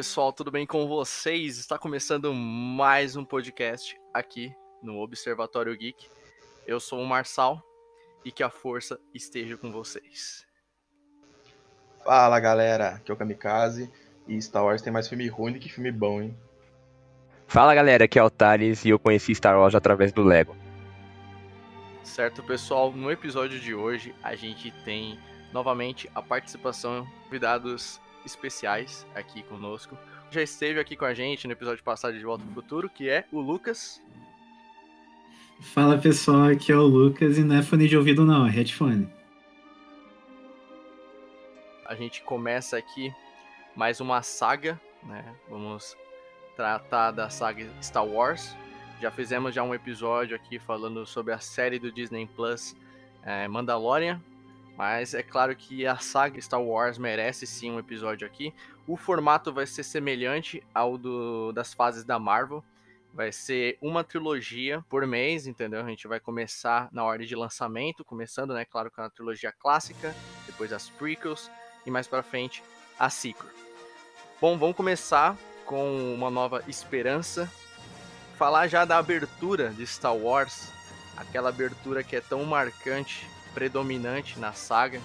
Pessoal, tudo bem com vocês? Está começando mais um podcast aqui no Observatório Geek. Eu sou o Marçal e que a força esteja com vocês. Fala galera, aqui é o Kamikaze e Star Wars tem mais filme ruim do que filme bom, hein? Fala galera, aqui é o Thales e eu conheci Star Wars através do Lego. Certo pessoal, no episódio de hoje a gente tem novamente a participação de convidados especiais aqui conosco. Já esteve aqui com a gente no episódio passado de Volta ao Futuro, que é o Lucas. Fala pessoal, aqui é o Lucas e não é fone de ouvido não, é headphone. A gente começa aqui mais uma saga, né? Vamos tratar da saga Star Wars. Já fizemos já um episódio aqui falando sobre a série do Disney Plus é, Mandalorian, mas é claro que a saga Star Wars merece sim um episódio aqui. O formato vai ser semelhante ao do, das fases da Marvel. Vai ser uma trilogia por mês, entendeu? A gente vai começar na ordem de lançamento, começando, né, claro, com a trilogia clássica, depois as prequels e mais para frente a sequel. Bom, vamos começar com uma nova esperança. Falar já da abertura de Star Wars, aquela abertura que é tão marcante predominante na saga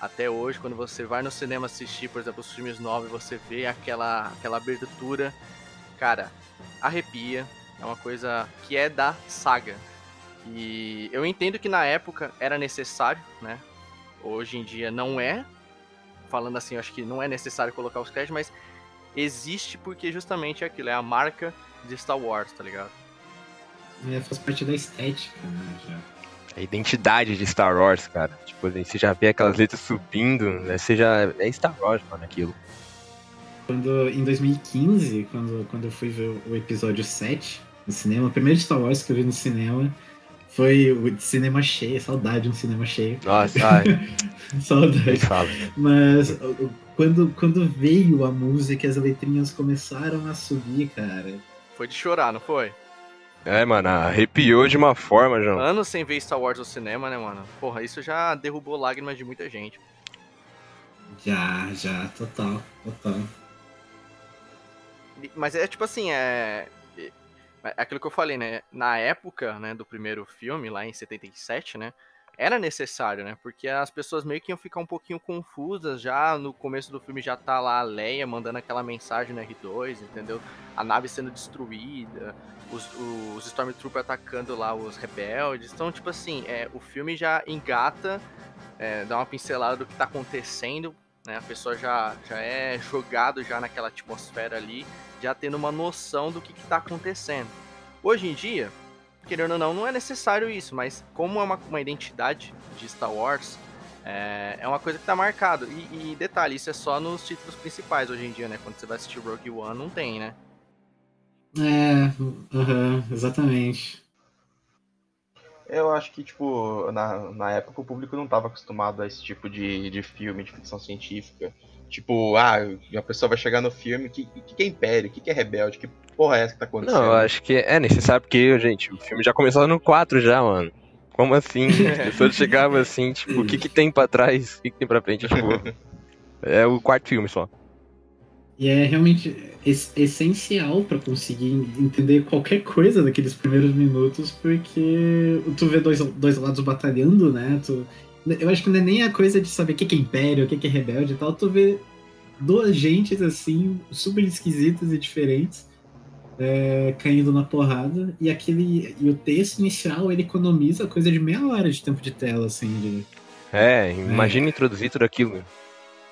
até hoje. Quando você vai no cinema assistir, por exemplo, os filmes novos, você vê aquela, aquela abertura, cara, arrepia. É uma coisa que é da saga. E eu entendo que na época era necessário, né? Hoje em dia não é. Falando assim, eu acho que não é necessário colocar os créditos, mas existe porque justamente é aquilo, é a marca de Star Wars, tá ligado? É, faz parte da estética, né? Já a identidade de Star Wars, cara. Tipo, você já vê aquelas letras subindo, né? Você já. É Star Wars, mano, aquilo. Quando, em 2015, quando, quando eu fui ver o episódio 7 no cinema, o primeiro Star Wars que eu vi no cinema foi o cinema cheio, saudade de um cinema cheio. Nossa, ai. saudade. Mas quando, quando veio a música, as letrinhas começaram a subir, cara. Foi de chorar, não foi? É, mano, arrepiou de uma forma, João. Anos sem ver Star Wars no cinema, né, mano? Porra, isso já derrubou lágrimas de muita gente. Já, já, total, total. Mas é tipo assim, é. É aquilo que eu falei, né? Na época, né, do primeiro filme, lá em 77, né? Era necessário, né? Porque as pessoas meio que iam ficar um pouquinho confusas já. No começo do filme já tá lá a Leia mandando aquela mensagem no R2, entendeu? A nave sendo destruída os, os Stormtroopers atacando lá os rebeldes. Então, tipo assim, é, o filme já engata, é, dá uma pincelada do que tá acontecendo, né? A pessoa já, já é jogado já naquela atmosfera ali, já tendo uma noção do que, que tá acontecendo. Hoje em dia, querendo ou não, não é necessário isso, mas como é uma, uma identidade de Star Wars, é, é uma coisa que tá marcado. E, e, detalhe, isso é só nos títulos principais hoje em dia, né? Quando você vai assistir Rogue One, não tem, né? É, uhum, exatamente. Eu acho que, tipo, na, na época o público não estava acostumado a esse tipo de, de filme, de ficção científica. Tipo, ah, a pessoa vai chegar no filme, o que, que, que, é Império? O que, que é Rebelde? Que porra é essa que tá acontecendo? Não, eu acho que é necessário porque, gente, o filme já começou no 4 já, mano. Como assim? As pessoas chegavam assim, tipo, o que que tem pra trás? O que que tem pra frente? Tipo, é o quarto filme só. E é realmente essencial para conseguir entender qualquer coisa daqueles primeiros minutos, porque tu vê dois, dois lados batalhando, né? Tu, eu acho que não é nem a coisa de saber o que é império, o que é rebelde e tal, tu vê duas gentes assim, super esquisitas e diferentes, é, caindo na porrada, e aquele. E o texto inicial ele economiza coisa de meia hora de tempo de tela, assim. De, é, imagina é. introduzir tudo aquilo.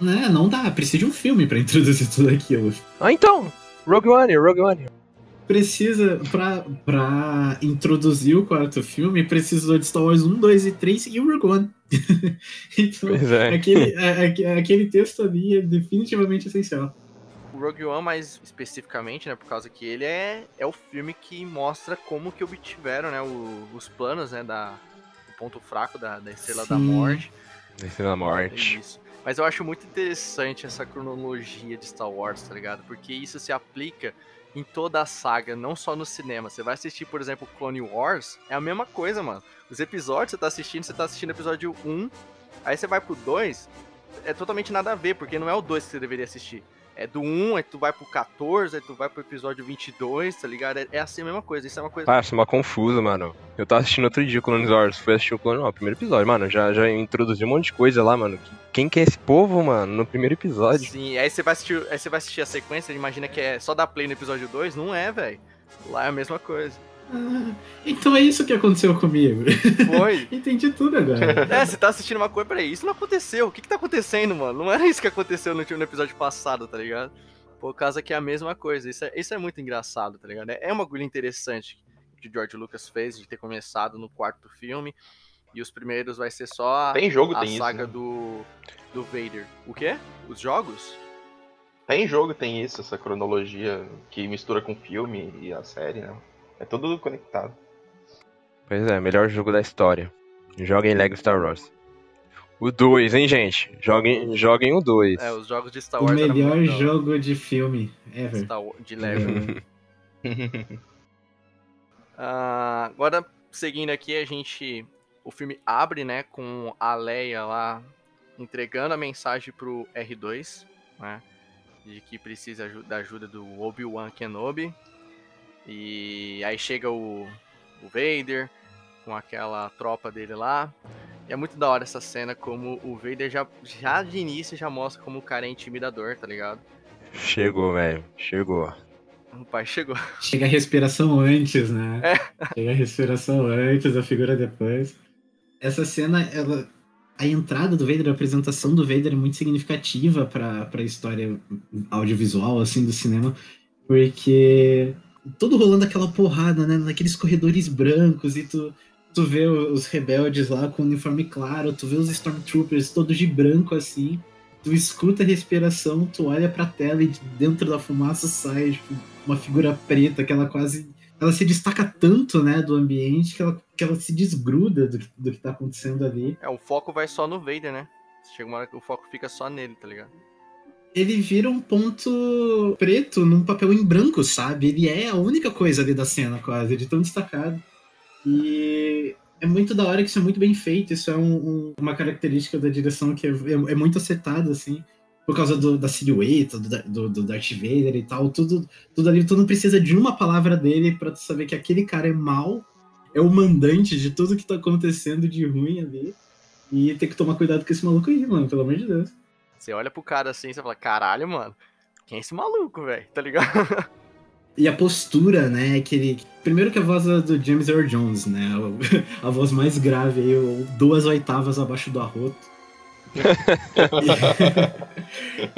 Né, não dá, precisa de um filme para introduzir tudo aquilo. Ah, então, Rogue One, Rogue One. Precisa, pra, pra introduzir o quarto filme, precisou de Star Wars 1, 2 e 3 e o Rogue One. então, é. aquele, a, aquele texto ali é definitivamente essencial. O Rogue One, mais especificamente, né, por causa que ele é, é o filme que mostra como que obtiveram, né, o, os planos, né, da, o ponto fraco da, da Estrela Sim. da Morte. Da Estrela da Morte. Isso. Mas eu acho muito interessante essa cronologia de Star Wars, tá ligado? Porque isso se aplica em toda a saga, não só no cinema. Você vai assistir, por exemplo, Clone Wars, é a mesma coisa, mano. Os episódios você tá assistindo, você tá assistindo episódio 1, aí você vai pro 2, é totalmente nada a ver, porque não é o 2 que você deveria assistir. É do 1, aí tu vai pro 14, aí tu vai pro episódio 22, tá ligado? É, é assim a mesma coisa, isso é uma coisa... Ah, isso é uma confusa, mano. Eu tava assistindo outro dia o Clone Wars, fui assistir o Clone Wars, o primeiro episódio, mano, já, já introduziu um monte de coisa lá, mano. Quem que é esse povo, mano, no primeiro episódio? Sim, aí você vai assistir, aí você vai assistir a sequência, imagina que é só dar play no episódio 2, não é, velho. Lá é a mesma coisa. Ah, então é isso que aconteceu comigo. Foi. Entendi tudo agora. É, você tá assistindo uma coisa, peraí, isso não aconteceu. O que que tá acontecendo, mano? Não era isso que aconteceu no, no episódio passado, tá ligado? Por causa que é a mesma coisa. Isso é, isso é muito engraçado, tá ligado? É uma agulha interessante que o George Lucas fez de ter começado no quarto filme. E os primeiros vai ser só a, Tem jogo, a tem saga isso. né? do, do Vader. O quê? Os jogos? Tem jogo, tem isso, essa cronologia que mistura com o filme e a série, né? É tudo conectado. Pois é, melhor jogo da história. Joguem Lego Star Wars. O 2, hein, gente? Joguem, joguem o 2. É, os jogos de Star o Wars era melhor jogo de filme ever. Star de Lego. Ah, agora, seguindo aqui, a gente. O filme abre, né, com a Leia lá entregando a mensagem pro R2, né? De que precisa da ajuda do Obi-Wan Kenobi. E aí chega o, o Vader com aquela tropa dele lá. E é muito da hora essa cena, como o Vader já, já de início já mostra como o cara é intimidador, tá ligado? Chegou, velho. Chegou. O pai chegou. Chega a respiração antes, né? É. Chega a respiração antes, a figura depois. Essa cena, ela. A entrada do Vader, a apresentação do Vader é muito significativa para a história audiovisual, assim, do cinema, porque tudo rolando aquela porrada, né? Naqueles corredores brancos e tu, tu vê os rebeldes lá com o uniforme claro, tu vê os Stormtroopers todos de branco assim, tu escuta a respiração, tu olha pra tela e de dentro da fumaça sai tipo, uma figura preta que ela quase. Ela se destaca tanto, né, do ambiente que ela, que ela se desgruda do, do que tá acontecendo ali. É, o foco vai só no Vader, né? Chega uma hora que o foco fica só nele, tá ligado? Ele vira um ponto preto num papel em branco, sabe? Ele é a única coisa ali da cena, quase, de tão destacado. E é muito da hora que isso é muito bem feito. Isso é um- um- uma característica da direção que é, é- é muito acertada, assim. Por causa do- da silhueta, do, do, do Darth Vader e tal. Tudo, tudo ali, tu não precisa de uma palavra dele pra tu saber que aquele cara é mal, é o mandante de tudo que tá acontecendo de ruim ali. E tem que tomar cuidado com esse maluco aí, mano, pelo amor de Deus. Você olha pro cara assim e você fala, caralho, mano, quem é esse maluco, velho? Tá ligado? E a postura, né? Que ele... Primeiro que a voz é do James Earl Jones, né? A voz mais grave aí, duas oitavas abaixo do arroto.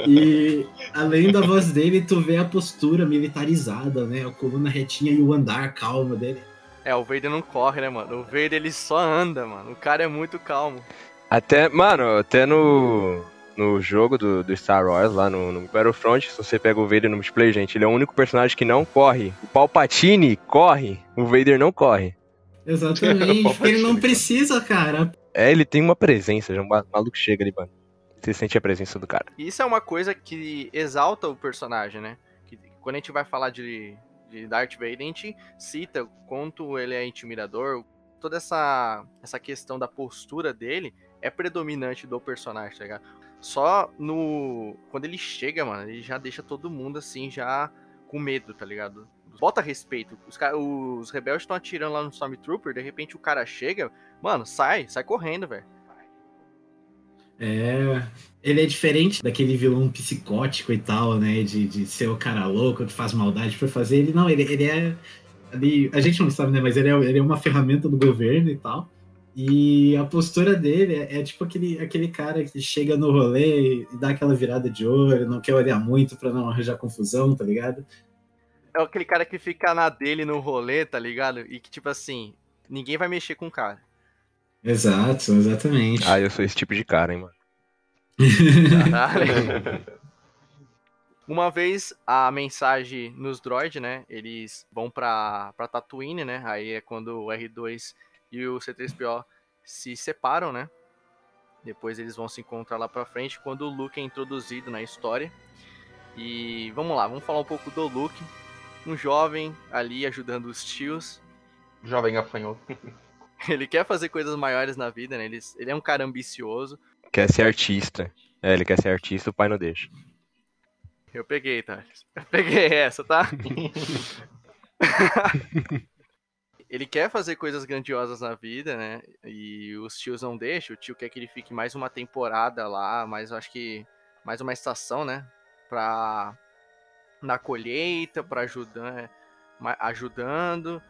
E, e além da voz dele, tu vê a postura militarizada, né? A coluna retinha e o andar calmo dele. É, o Vader não corre, né, mano? O Vader ele só anda, mano. O cara é muito calmo. Até, mano, até no, no jogo do, do Star Wars, lá no, no Battlefront, se você pega o Vader no multiplayer, gente, ele é o único personagem que não corre. O Palpatine corre, o Vader não corre. Exatamente, porque ele não precisa, cara. É, ele tem uma presença, já um ma- maluco chega ali, mano. Você sente a presença do cara. E isso é uma coisa que exalta o personagem, né? Que quando a gente vai falar de, de Darth Vader, a gente cita o quanto ele é intimidador. Toda essa, essa questão da postura dele é predominante do personagem, tá ligado? Só no. Quando ele chega, mano, ele já deixa todo mundo assim, já com medo, tá ligado? Bota respeito. Os, ca- os rebeldes estão atirando lá no Stormtrooper, de repente o cara chega, mano, sai, sai correndo, velho. É. Ele é diferente daquele vilão psicótico e tal, né? De, de ser o cara louco que faz maldade por fazer. Ele não, ele, ele é. A gente não sabe, né? Mas ele é, ele é uma ferramenta do governo e tal. E a postura dele é, é tipo aquele, aquele cara que chega no rolê e dá aquela virada de olho, não quer olhar muito pra não arranjar confusão, tá ligado? é aquele cara que fica na dele no rolê, tá ligado? E que, tipo assim, ninguém vai mexer com o cara. Exato, exatamente. Ah, eu sou esse tipo de cara, hein, mano. Caralho. Uma vez a mensagem nos droid, né? Eles vão pra, pra Tatooine, né? Aí é quando o R2 e o C3PO se separam, né? Depois eles vão se encontrar lá pra frente quando o Luke é introduzido na história. E vamos lá, vamos falar um pouco do Luke. Um jovem ali ajudando os tios. Jovem gafanhoto. Ele quer fazer coisas maiores na vida, né? Ele, ele é um cara ambicioso. Quer ser artista. É, ele quer ser artista, o pai não deixa. Eu peguei, tá? Eu peguei essa, tá? ele quer fazer coisas grandiosas na vida, né? E os tios não deixam. O tio quer que ele fique mais uma temporada lá, mais acho que mais uma estação, né? Pra na colheita, para ajudar, né? ajudando.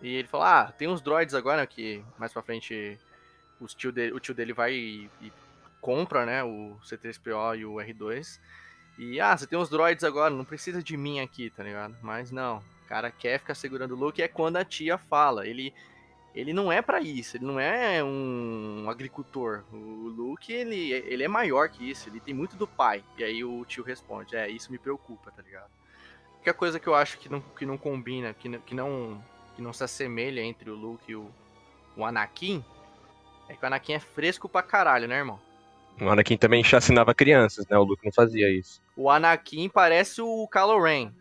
E ele fala: "Ah, tem uns droids agora que mais para frente os tio dele, o tio dele vai e, e compra, né, o C3PO e o R2. E ah, você tem uns droids agora, não precisa de mim aqui, tá ligado? Mas não, o cara quer ficar segurando o Luke é quando a tia fala. Ele ele não é para isso, ele não é um agricultor. O Luke, ele, ele é maior que isso, ele tem muito do pai. E aí o tio responde: "É, isso me preocupa, tá ligado?" A única coisa que eu acho que não, que não combina, que não, que não que não se assemelha entre o Luke e o, o Anakin é que o Anakin é fresco pra caralho, né, irmão? O Anakin também chacinava crianças, né? O Luke não fazia isso. O Anakin parece o Kylo Ren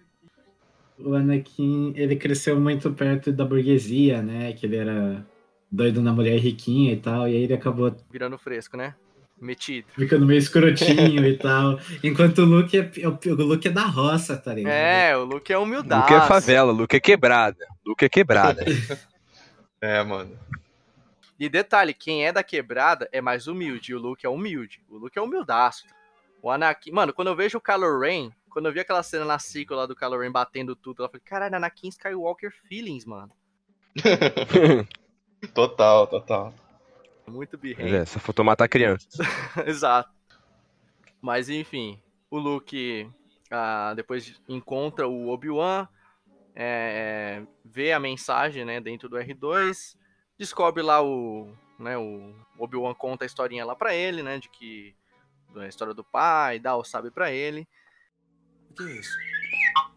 o Anakin, ele cresceu muito perto da burguesia, né? Que ele era doido na mulher riquinha e tal, e aí ele acabou... Virando fresco, né? Metido. Ficando meio escrotinho e tal. Enquanto o Luke é, o Luke é da roça, tá ligado? É, o Luke é humildade. Luke é favela, o Luke é quebrada. Luke é quebrada. é, mano. E detalhe, quem é da quebrada é mais humilde, e o Luke é humilde. O Luke é humildaço. O Anakin... Mano, quando eu vejo o Kylo Ren, quando eu vi aquela cena na sequel lá do Kylo Ren batendo tudo, eu falei, caralho, Anakin Skywalker feelings, mano. total, total. Muito birrento. É, só faltou matar crianças. Exato. Mas enfim, o Luke ah, depois encontra o Obi-Wan, é, vê a mensagem né, dentro do R2, descobre lá o. Né, o Obi-Wan conta a historinha lá pra ele, né? De que. A história do pai, dá o sabe pra ele. O que é isso?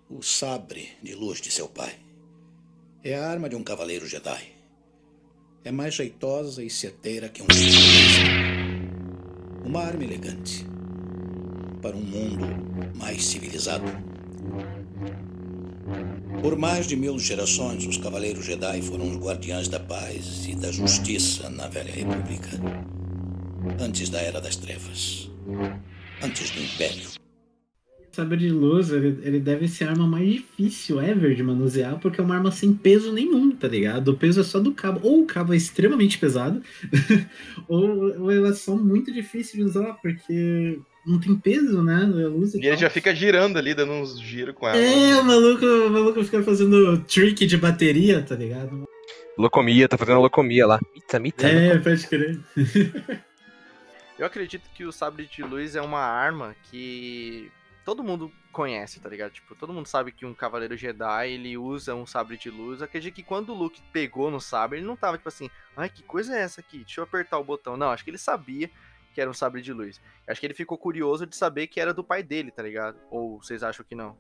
O sabre de luz de seu pai. É a arma de um cavaleiro Jedi. É mais jeitosa e certeira que um Uma arma elegante. Para um mundo mais civilizado. Por mais de mil gerações, os Cavaleiros Jedi foram os guardiães da paz e da justiça na Velha República. Antes da Era das Trevas. Antes do Império sabre de luz, ele, ele, deve ser a arma mais difícil ever de manusear, porque é uma arma sem peso nenhum, tá ligado? O peso é só do cabo. Ou o cabo é extremamente pesado, ou, ou elas são muito difíceis de usar, porque não tem peso, né? A luz e, e ele já fica girando ali, dando uns giros com ela. É, o maluco, o maluco fica fazendo trick de bateria, tá ligado? Locomia, tá fazendo locomia lá. Mita, mita. É, locomia. pode crer. Eu acredito que o sabre de luz é uma arma que todo mundo conhece, tá ligado? Tipo, todo mundo sabe que um cavaleiro Jedi, ele usa um sabre de luz. Eu acredito que quando o Luke pegou no sabre, ele não tava tipo assim, ai, que coisa é essa aqui? Deixa eu apertar o botão. Não, acho que ele sabia que era um sabre de luz. Acho que ele ficou curioso de saber que era do pai dele, tá ligado? Ou vocês acham que não?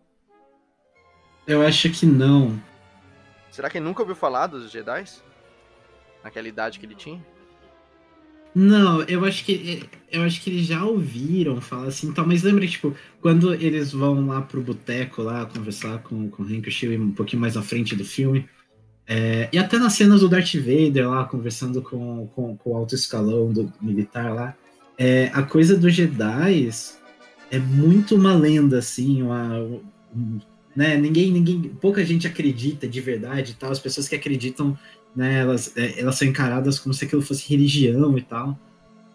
Eu acho que não. Será que ele nunca ouviu falar dos Jedi? Naquela idade que ele tinha? Não, eu acho que eu acho que eles já ouviram falar assim, então, mas lembra, tipo, quando eles vão lá pro boteco lá conversar com, com o Hank Steele um pouquinho mais à frente do filme, é, e até nas cenas do Darth Vader lá, conversando com, com, com o alto escalão do militar lá, é, a coisa dos Jedi é muito uma lenda, assim, uma, um, né, ninguém, ninguém, pouca gente acredita de verdade tal, as pessoas que acreditam né? Elas, é, elas são encaradas como se aquilo fosse religião e tal.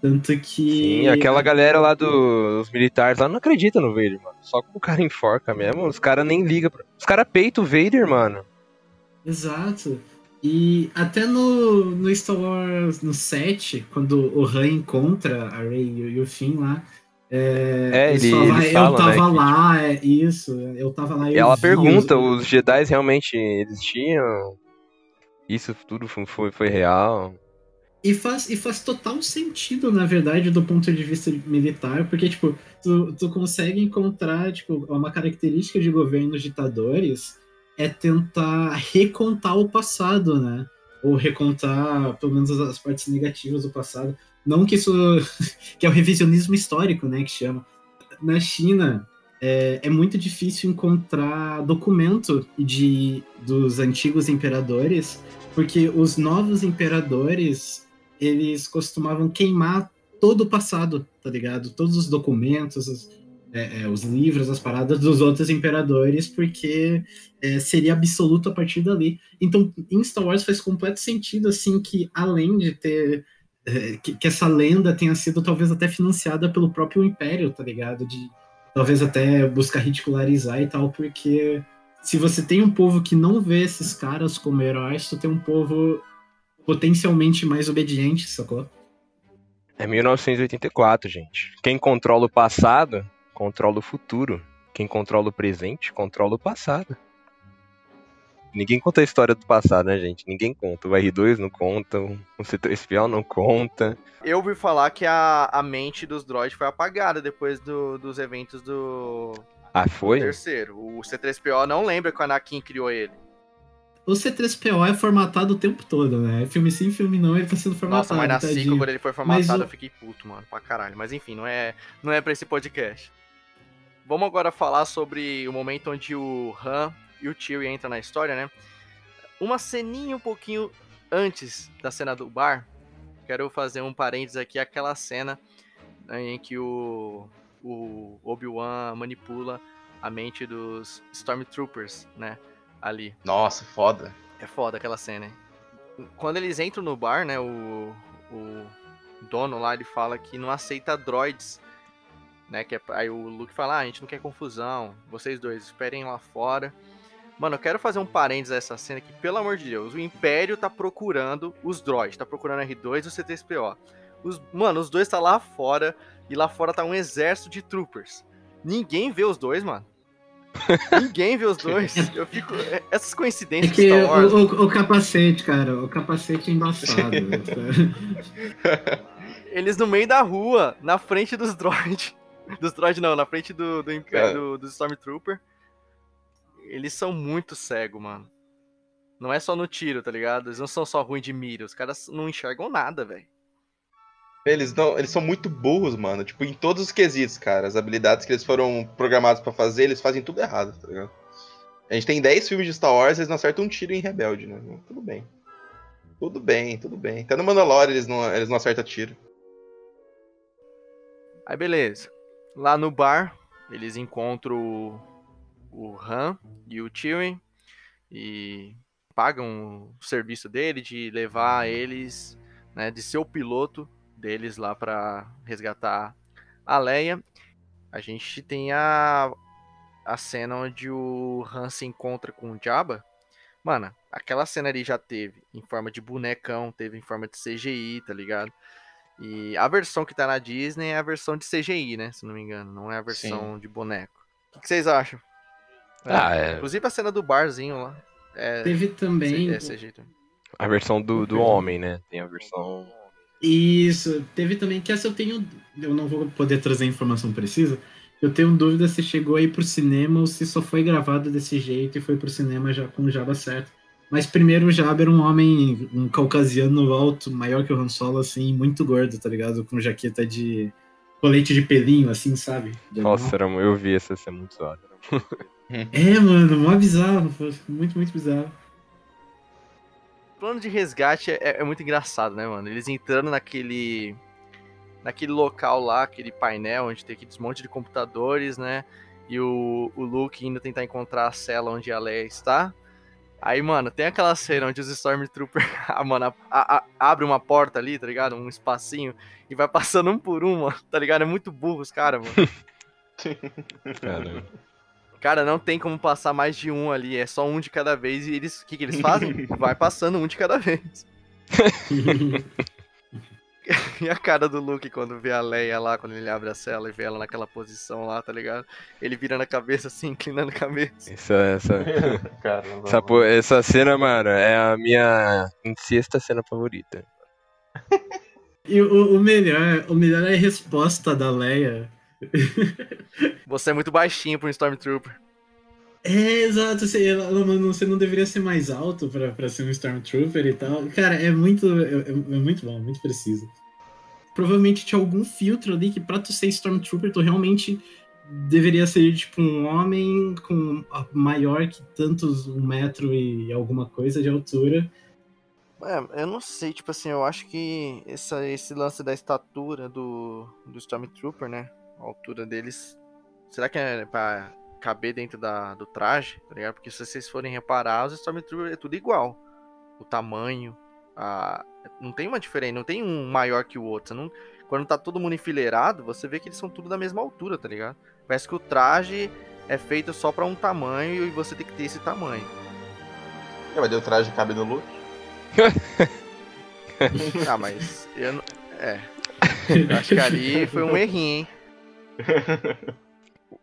Tanto que. Sim, aquela galera lá do, dos militares lá não acredita no Vader, mano. Só que o cara enforca mesmo, os caras nem ligam. Pra... Os caras peitam o Vader, mano. Exato. E até no, no Star Wars no 7, quando o Han encontra a Rey e o Finn lá. É, é ele, ele fala, eu tava né, lá, é isso, eu tava lá. E ela pergunta, os... os Jedi realmente existiam? Isso tudo foi, foi real. E faz, e faz total sentido, na verdade, do ponto de vista militar, porque, tipo, tu, tu consegue encontrar, tipo, uma característica de governos ditadores é tentar recontar o passado, né? Ou recontar, pelo menos, as partes negativas do passado. Não que isso... que é o revisionismo histórico, né, que chama. Na China, é, é muito difícil encontrar documento de, dos antigos imperadores porque os novos imperadores, eles costumavam queimar todo o passado, tá ligado? Todos os documentos, é, é, os livros, as paradas dos outros imperadores, porque é, seria absoluto a partir dali. Então, em Star Wars faz completo sentido, assim, que além de ter. É, que, que, essa lenda tenha sido talvez até financiada pelo próprio Império, tá ligado? De talvez até buscar ridicularizar e tal, porque se você tem um povo que não vê esses caras como heróis, tu tem um povo potencialmente mais obediente, sacou? É 1984, gente. Quem controla o passado, controla o futuro. Quem controla o presente, controla o passado. Ninguém conta a história do passado, né, gente? Ninguém conta. O R2 não conta, o C3PO não conta. Eu ouvi falar que a, a mente dos droids foi apagada depois do, dos eventos do. Ah, foi? Do terceiro. O C3PO não lembra que o Anakin criou ele. O C3PO é formatado o tempo todo, né? Filme sim, filme não, ele tá sendo formatado. Nossa, mas na tadinho. quando ele foi formatado, o... eu fiquei puto, mano, pra caralho. Mas enfim, não é, não é pra esse podcast. Vamos agora falar sobre o momento onde o Han e o Chewie entram na história, né? Uma ceninha um pouquinho antes da cena do bar, quero fazer um parênteses aqui, aquela cena né, em que o, o Obi-Wan manipula a mente dos Stormtroopers, né? Ali. Nossa, foda. É foda aquela cena. Hein? Quando eles entram no bar, né? O, o dono lá ele fala que não aceita droids né? Que é, aí o Luke fala, ah, a gente não quer confusão, vocês dois esperem lá fora. Mano, eu quero fazer um parênteses a essa cena que, pelo amor de Deus, o Império tá procurando os droids, tá procurando R2 e o C3PO. Os, mano, os dois tá lá fora e lá fora tá um exército de troopers. Ninguém vê os dois, mano. Ninguém vê os dois. Eu fico. É, essas coincidências é que Star Wars. O, o, o, capacete, cara, o capacete é embaçado. Eles no meio da rua, na frente dos droids. Dos droids não, na frente do, do, do, do Stormtrooper. Eles são muito cegos, mano. Não é só no tiro, tá ligado? Eles não são só ruins de mira, os caras não enxergam nada, velho. Eles, não, eles são muito burros, mano. Tipo, em todos os quesitos, cara. As habilidades que eles foram programados para fazer, eles fazem tudo errado, tá ligado? A gente tem 10 filmes de Star Wars, eles não acertam um tiro em Rebelde, né? Tudo bem. Tudo bem, tudo bem. Até no Mandalorian eles não, eles não acertam tiro. Aí beleza. Lá no bar, eles encontram o, o Han e o Chewie e pagam o serviço dele de levar eles, né, de ser o piloto deles lá para resgatar a Leia. A gente tem a, a cena onde o Han se encontra com o Jabba. Mano, aquela cena ali já teve em forma de bonecão, teve em forma de CGI, tá ligado? E a versão que tá na Disney é a versão de CGI, né? Se não me engano, não é a versão Sim. de boneco. O que, vocês acham? Ah, é... Inclusive a cena do barzinho lá. É... Teve também. É. A versão do, do homem, né? Tem a versão. Isso, teve também, que essa eu tenho. Eu não vou poder trazer informação precisa. Eu tenho dúvida se chegou aí pro cinema ou se só foi gravado desse jeito e foi pro cinema já com o Java certo. Mas primeiro o Jabba era um homem, um caucasiano alto, maior que o Han Solo, assim, muito gordo, tá ligado? Com jaqueta de colete de pelinho, assim, sabe? De Nossa, era, eu vi essa cena muito zoada. é, mano, mó bizarro, muito, muito bizarro. O plano de resgate é, é muito engraçado, né, mano? Eles entrando naquele naquele local lá, aquele painel onde tem aquele monte de computadores, né? E o, o Luke indo tentar encontrar a cela onde a Leia está. Aí, mano, tem aquela cena onde os Stormtroopers, ah, mano, a, a, abre uma porta ali, tá ligado? Um espacinho e vai passando um por um, mano, tá ligado? É muito burro os caras, mano. Caramba. Cara, não tem como passar mais de um ali, é só um de cada vez e eles, o que que eles fazem? vai passando um de cada vez. E a cara do Luke quando vê a Leia lá, quando ele abre a cela e vê ela naquela posição lá, tá ligado? Ele vira na cabeça assim, inclinando a cabeça. Essa, essa... essa, essa cena, mano, é a minha sexta cena favorita. E o, o, melhor, o melhor é a resposta da Leia. Você é muito baixinho pra um Stormtrooper. É, exato. Você, você não deveria ser mais alto pra, pra ser um Stormtrooper e tal. Cara, é muito, é, é muito bom, muito preciso. Provavelmente tinha algum filtro ali que pra tu ser Stormtrooper, tu realmente deveria ser tipo um homem com maior que tantos um metro e alguma coisa de altura. É, eu não sei, tipo assim, eu acho que essa, esse lance da estatura do, do Stormtrooper, né? A altura deles será que é pra caber dentro da, do traje, tá ligado? Porque se vocês forem reparar, os Stormtroopers é tudo igual. O tamanho, a... não tem uma diferença, não tem um maior que o outro. Não... Quando tá todo mundo enfileirado, você vê que eles são tudo da mesma altura, tá ligado? Parece que o traje é feito só pra um tamanho e você tem que ter esse tamanho. É, mas o traje cabe no look. Ah, mas eu não... É. Eu acho que ali foi um errinho, hein?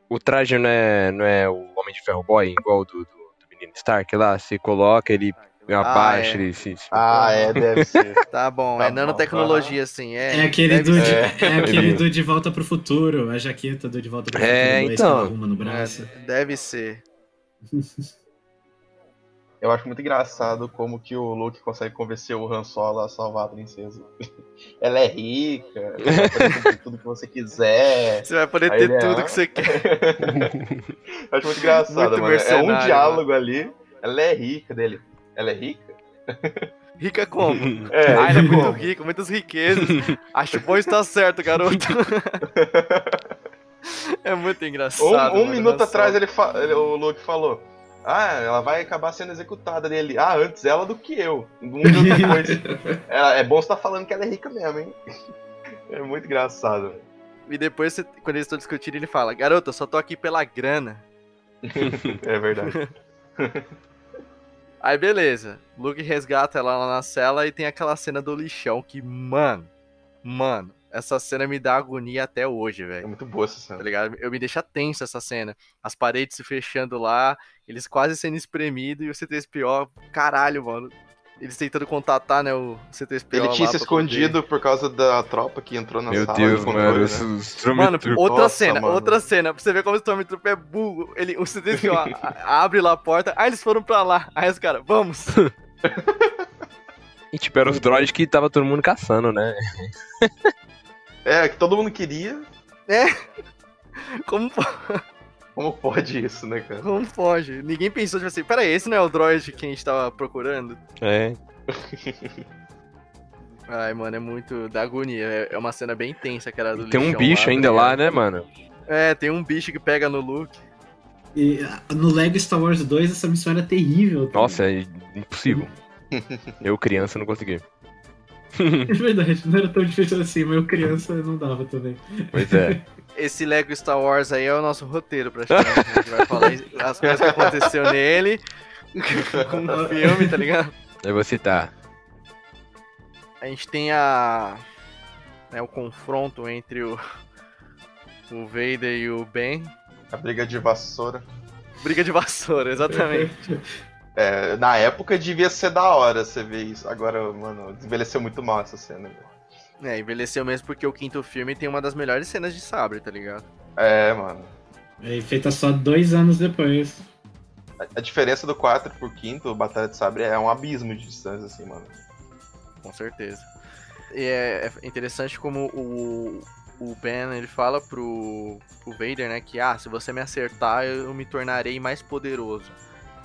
O traje não é, não é o Homem de Ferro Boy, igual do, do, do menino Stark lá? Você coloca, ele abaixa, é. ele se. se- Ah, é, deve ser. Tá bom, Tá é bom, nanotecnologia, assim. É, É aquele, deve do de, ser. é aquele É. do De Volta pro Futuro, a jaqueta do De Volta pro É, Futuro 2 então. arruma no braço. É, deve ser. Eu acho muito engraçado como que o Luke consegue convencer o Han Solo a salvar a princesa. Ela é rica, ela pode ter tudo que você quiser. Você vai poder ter é, tudo ah. que você quer. Eu acho muito engraçado, Muito mano. É um diálogo ali. Ela é rica dele. Ela é rica? Rica como? É, ah, ele é muito rico, muitas riquezas. Acho bom estar certo, garoto. é muito engraçado. Um, um mano, minuto atrás ele ele- o Luke falou. Ah, ela vai acabar sendo executada dele. Ah, antes ela do que eu. Um depois. Ela- é bom você tá falando que ela é rica mesmo, hein? É muito engraçado. E depois, quando eles estão discutindo, ele fala: Garoto, eu só tô aqui pela grana. É verdade. Aí beleza, Luke resgata ela lá na cela e tem aquela cena do lixão que, mano, mano, essa cena me dá agonia até hoje, É velho. muito boa essa Tá cena. ligado? Eu me deixa tenso essa cena. As paredes se fechando lá, eles quase sendo espremidos e o C3PO, caralho, mano. Eles tentando contatar, né, o C3PO. Ele tinha se pra poder- escondido por causa da tropa que entrou na Meu sala Deus, de mano. controle, os- né? os Mano, outra Nossa, cena, mano. outra cena, pra você ver como o Stormtrooper é burro. Ele, o C3PO a- abre lá a porta, ah, eles foram pra lá. Aí os caras, vamos. E tipo, eram os droids que tava todo mundo caçando, né? É, que todo mundo queria. Como, po- Como pode isso, né, cara? como foge? Ninguém pensou, tipo assim, pera aí, esse não é o droid que a gente tava procurando? É. Ai, mano, é muito da agonia. É- É uma cena bem tensa aquela do Tem um bicho tá ainda lá, ligado? né, mano? É, tem um bicho que pega no Luke. E ah, no Lego Star Wars 2 essa missão era terrível. cara. Nossa, é impossível. Eu, criança, não consegui. É verdade, não era tão difícil assim, mas eu criança não dava também. Pois é. Esse Lego Star Wars aí é o nosso roteiro, praticamente. A gente vai falar as coisas que aconteceu nele com o filme, tá ligado? Eu vou citar. A gente tem a. Né, o confronto entre o. O Vader e o Ben. A briga de vassoura. Briga de vassoura, exatamente. É, na época devia ser da hora você ver isso. Agora, mano, envelheceu muito mal essa cena. velho. É, envelheceu mesmo porque o quinto filme tem uma das melhores cenas de sabre, tá ligado? É, mano. É feita só dois anos depois. A, a diferença do 4 pro 5 Batalha de Sabre é um abismo de distância, assim, mano. Com certeza. E é é interessante como o, o Ben ele fala pro, pro Vader, né, que ah, se você me acertar, eu me tornarei mais poderoso.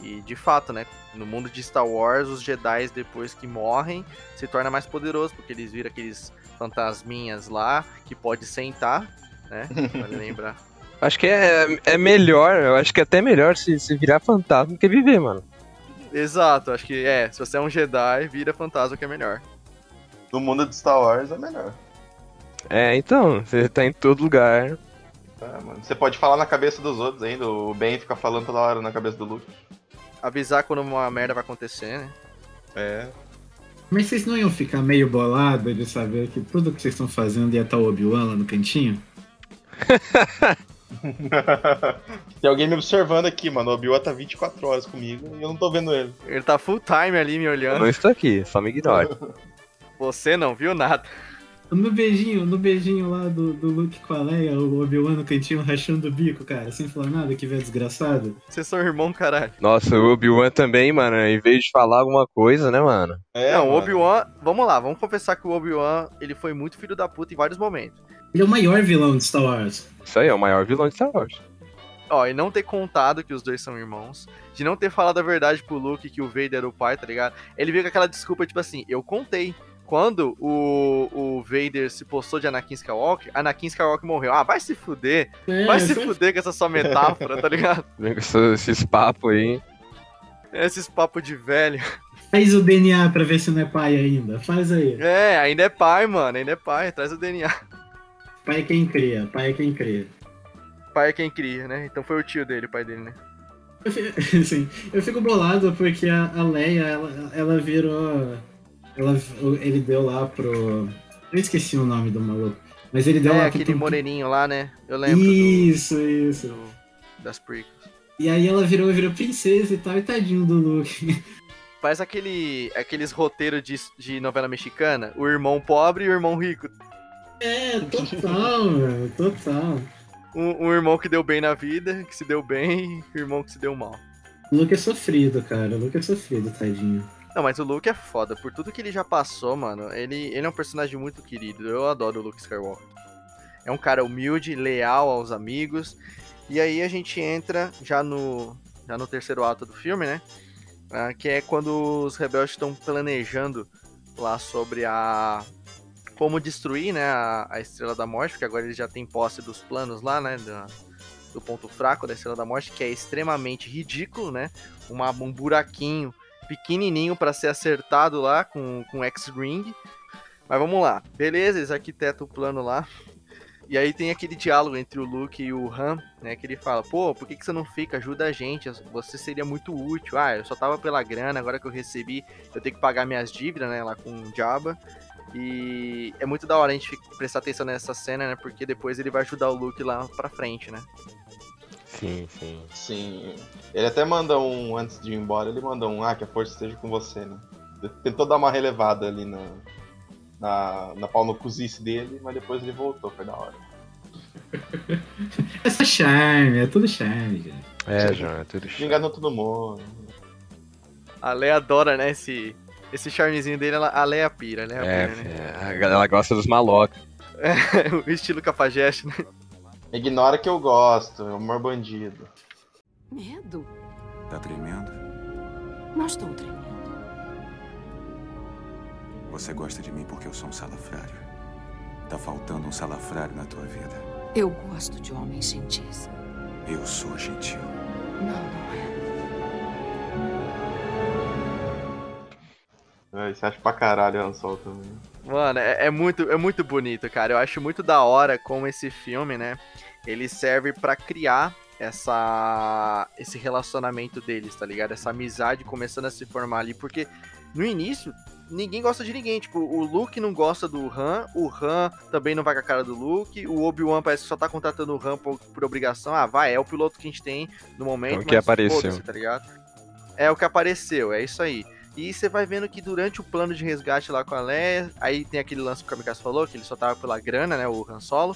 E de fato, né, no mundo de Star Wars, os Jedi depois que morrem se torna mais poderoso, porque eles viram aqueles fantasminhas lá que pode sentar, né? Vale lembrar. Acho que é, é melhor, eu acho que é até melhor se, se virar fantasma do que viver, mano. Exato, acho que é, se você é um Jedi, vira fantasma que é melhor. No mundo de Star Wars é melhor. É, então, você tá em todo lugar. É, mano. Você pode falar na cabeça dos outros ainda. O Ben fica falando toda hora na cabeça do Luke. Avisar quando uma merda vai acontecer, né? É. Mas vocês não iam ficar meio bolados de saber que tudo que vocês estão fazendo ia estar o Obi-Wan lá no cantinho? Tem alguém me observando aqui, mano. O Obi-Wan tá 24 horas comigo e eu não tô vendo ele. Ele tá full time ali me Eu olhando. não estou aqui, só me ignore. Você não viu nada. No beijinho, no beijinho lá do, do Luke com a Leia, o Obi-Wan no cantinho rachando o bico, cara, sem falar nada, que velho desgraçado. Vocês são irmão, caralho. Nossa, o Obi-Wan também, mano, em vez de falar alguma coisa, né, mano? É, não, o. Obi-Wan, vamos lá, vamos confessar que o Obi-Wan, ele foi muito filho da puta em vários momentos. Ele é o maior vilão de Star Wars. Isso aí é o maior vilão de Star Wars. Ó, e não ter contado que os dois são irmãos, de não ter falado a verdade pro Luke que o Vader era o pai, tá ligado? Ele veio com aquela desculpa, tipo assim, eu contei, quando o, o Vader se postou de Anakin Skywalker, Anakin Skywalker morreu. Ah, vai se fuder. É, Vai se fuder com essa sua metáfora, tá ligado? Vem com esses, papos aí. Esses papos de velho. Faz o DNA pra ver se não é pai ainda. Faz aí. É, ainda é pai, mano. Ainda é pai. Traz o DNA. Pai é quem cria, pai é quem cria. Pai é quem cria, né? Então foi o tio dele, o pai dele, né? Eu fico, assim, eu fico bolado porque a, a Leia, ela, ela virou. Ela, ele deu lá pro. Eu esqueci o nome do maluco. Mas ele deu É, lá aquele pro. moreninho lá, né? Eu lembro do- Isso, isso. do- das prequels. E aí ela virou, virou princesa e tal, e tadinho do Luke. Parece aquele, aqueles roteiros de, de novela mexicana. O irmão pobre e o irmão rico. É, total, mano, total. Um, um irmão que deu bem na vida, que se deu bem, e o irmão que se deu mal. O Luke é sofrido, cara. O Luke é sofrido, tadinho. Não, mas o Luke é foda. Por tudo que ele já passou, mano, ele, ele é um personagem muito querido. Eu adoro o Luke Skywalker. É um cara humilde, leal aos amigos. E aí a gente entra já no, já no terceiro ato do filme, né? Ah, que é quando os rebeldes estão planejando lá sobre a. Como destruir, né? A, a Estrela da Morte, porque agora eles já têm posse dos planos lá, né? do ponto fraco da Estrela da Morte, que é extremamente ridículo, né? Uma, um buraquinho pequenininho para ser acertado lá com, com X-Ring. Mas vamos lá. Beleza, eles arquitetam o plano lá. E aí tem aquele diálogo entre o Luke e o Han, né? Que ele fala, pô, por que, que você não fica? Ajuda a gente, você seria muito útil. Ah, eu só tava pela grana, agora que eu recebi, eu tenho que pagar minhas dívidas, né? Lá com o Jabba. E é muito da hora a gente prestar atenção nessa cena, né? Porque depois ele vai ajudar o Luke lá pra frente, né? Sim, sim. Sim. Ele até manda um, antes de ir embora, ele manda um, ah, que a força esteja com você, né? Tentou dar uma relevada ali na, na, na pau no cozice dele, mas depois ele voltou, foi da hora. É só charme, é tudo charme, gente. É, João, é tudo chato. enganou todo mundo. A Leia adora, né? Esse, esse charmezinho dele, ela, a Leia pira, a Leia É, pira, né? é, a galera gosta dos malocas. o estilo cafajeste, né? Ignora que eu gosto, é o maior bandido. Medo? Tá tremendo? Não estou tremendo. Você gosta de mim porque eu sou um salafrário. Tá faltando um salafrário na tua vida. Eu gosto de homens gentis. Eu sou gentil. Não, não é. É, Você acha pra caralho Han Solo também. Mano, é, é muito, é muito bonito, cara. Eu acho muito da hora como esse filme, né? Ele serve pra criar essa esse relacionamento deles, tá ligado? Essa amizade começando a se formar ali, porque no início ninguém gosta de ninguém, tipo, o Luke não gosta do Han, o Han também não vai com a cara do Luke, o Obi-Wan parece que só tá contratando o Han por, por obrigação. Ah, vai, é o piloto que a gente tem no momento, É o que apareceu. tá ligado? É o que apareceu, é isso aí. E você vai vendo que durante o plano de resgate lá com a Leia, aí tem aquele lance que o Kamikaze falou, que ele só tava pela grana, né, o Han Solo.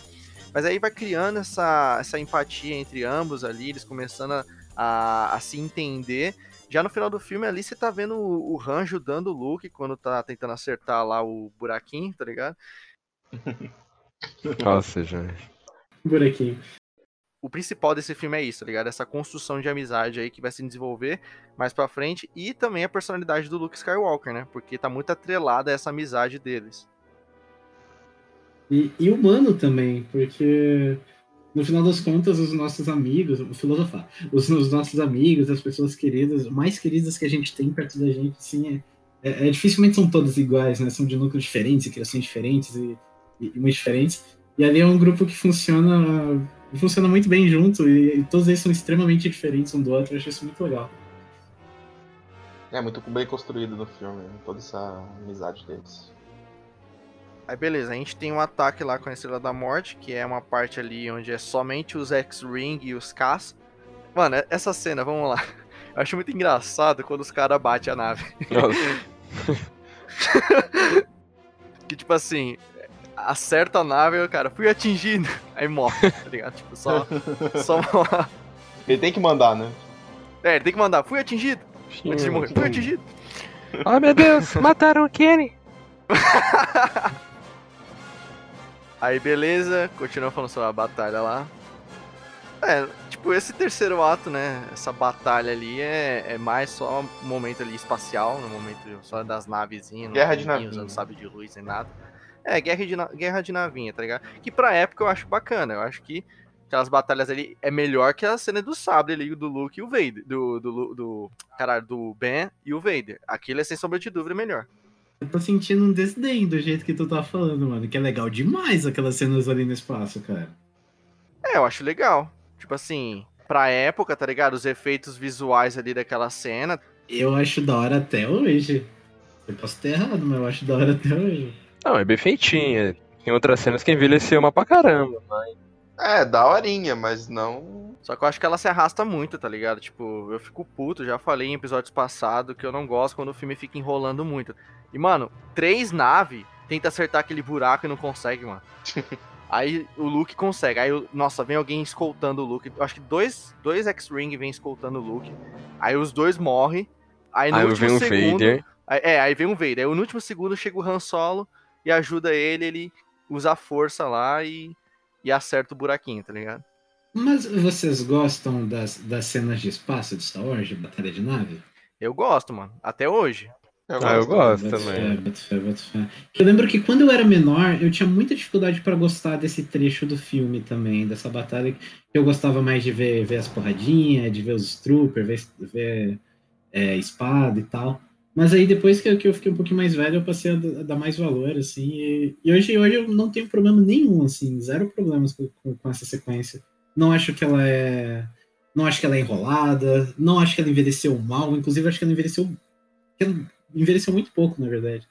Mas aí vai criando essa, essa empatia entre ambos ali, eles começando a, a, a se entender. Já no final do filme ali, você tá vendo o, o Han ajudando o Luke quando tá tentando acertar lá o buraquinho, tá ligado? Nossa, João. Buraquinho. o principal desse filme é isso, tá ligado? Essa construção de amizade aí que vai se desenvolver mais pra frente e também a personalidade do Luke Skywalker, né? Porque tá muito atrelada a essa amizade deles. E, e humano também, porque no final das contas, os nossos amigos, vou filosofar, os, os nossos amigos, as pessoas queridas, mais queridas que a gente tem perto da gente, assim, é, é, é- dificilmente são todos iguais, né? São de núcleos diferentes, e criações diferentes e, e, e muito diferentes. E ali é um grupo que funciona, funciona muito bem junto e, e todos eles são extremamente diferentes um do outro. Eu acho isso muito legal. É muito bem construído no filme, né? toda essa amizade deles. Aí beleza, a gente tem um ataque lá com a Estrela da Morte, que é uma parte ali onde é somente os X-Ring e os Cas. Mano, essa cena, vamos lá. Eu acho muito engraçado quando os caras batem a nave. Nossa. Que tipo assim, acerta a nave e o cara, fui atingido. Aí morre, tá ligado? Tipo, só. só uma... Ele tem que mandar, né? É, ele tem que mandar, fui atingido. Antes de morrer, fui atingido. Oh, meu Deus, mataram o Kenny. Aí beleza, continua falando sobre a batalha lá. É, tipo esse terceiro ato, né? Essa batalha ali é, é mais só um momento ali espacial, no momento só das navezinhas. Guerra de navinha. Usando sabe de luz nem nada. É, guerra de, guerra de navinha, tá ligado? Que pra época eu acho bacana. Eu acho que aquelas batalhas ali é melhor que a cena do sabre ali, do Luke e o Vader. Do, do, Lu- do, caralho, do Ben e o Vader. Aquilo é sem sombra de dúvida melhor. Eu tô sentindo um desdém do jeito que tu tá falando, mano. Que é legal demais aquelas cenas ali no espaço, cara. É, eu acho legal. Tipo assim, pra época, tá ligado? Os efeitos visuais ali daquela cena. Eu acho da hora até hoje. Eu posso ter errado, mas eu acho da hora até hoje. Não, é bem feitinha. Tem outras cenas que envelheceu uma pra caramba. Mas... É, daorinha, mas não. Só que eu acho que ela se arrasta muito, tá ligado? Tipo, eu fico puto, já falei em episódios passados que eu não gosto quando o filme fica enrolando muito. E, mano, três naves tenta acertar aquele buraco e não consegue, mano. Aí o Luke consegue. Aí, nossa, vem alguém escoltando o Luke. Eu acho que dois, dois X-Ring vem escoltando o Luke. Aí os dois morrem. Aí no Aí último vem o segundo. Vader. Aí- é, aí vem um Vader. Aí no último segundo chega o Han Solo e ajuda ele, ele usa a força lá e, e acerta o buraquinho, tá ligado? Mas vocês gostam das, das cenas de espaço de Star Wars, de batalha de nave? Eu gosto, mano. Até hoje. Ah, eu gosto também. fé, boto fé, boto fé. Eu lembro que quando eu era menor, eu tinha muita dificuldade pra gostar desse trecho do filme também, dessa batalha. que Eu gostava mais de ver, ver as porradinhas, de ver os troopers, ver, ver é, espada e tal. Mas aí depois que eu, que eu fiquei um pouquinho mais velho, eu passei a, dar mais valor, assim. E, e hoje, hoje eu não tenho problema nenhum, assim, zero problemas com, com, com essa sequência. Não acho que ela é. Não acho que ela é enrolada, não acho que ela envelheceu mal, inclusive acho que ela envelheceu. ela envelheceu muito pouco, na verdade.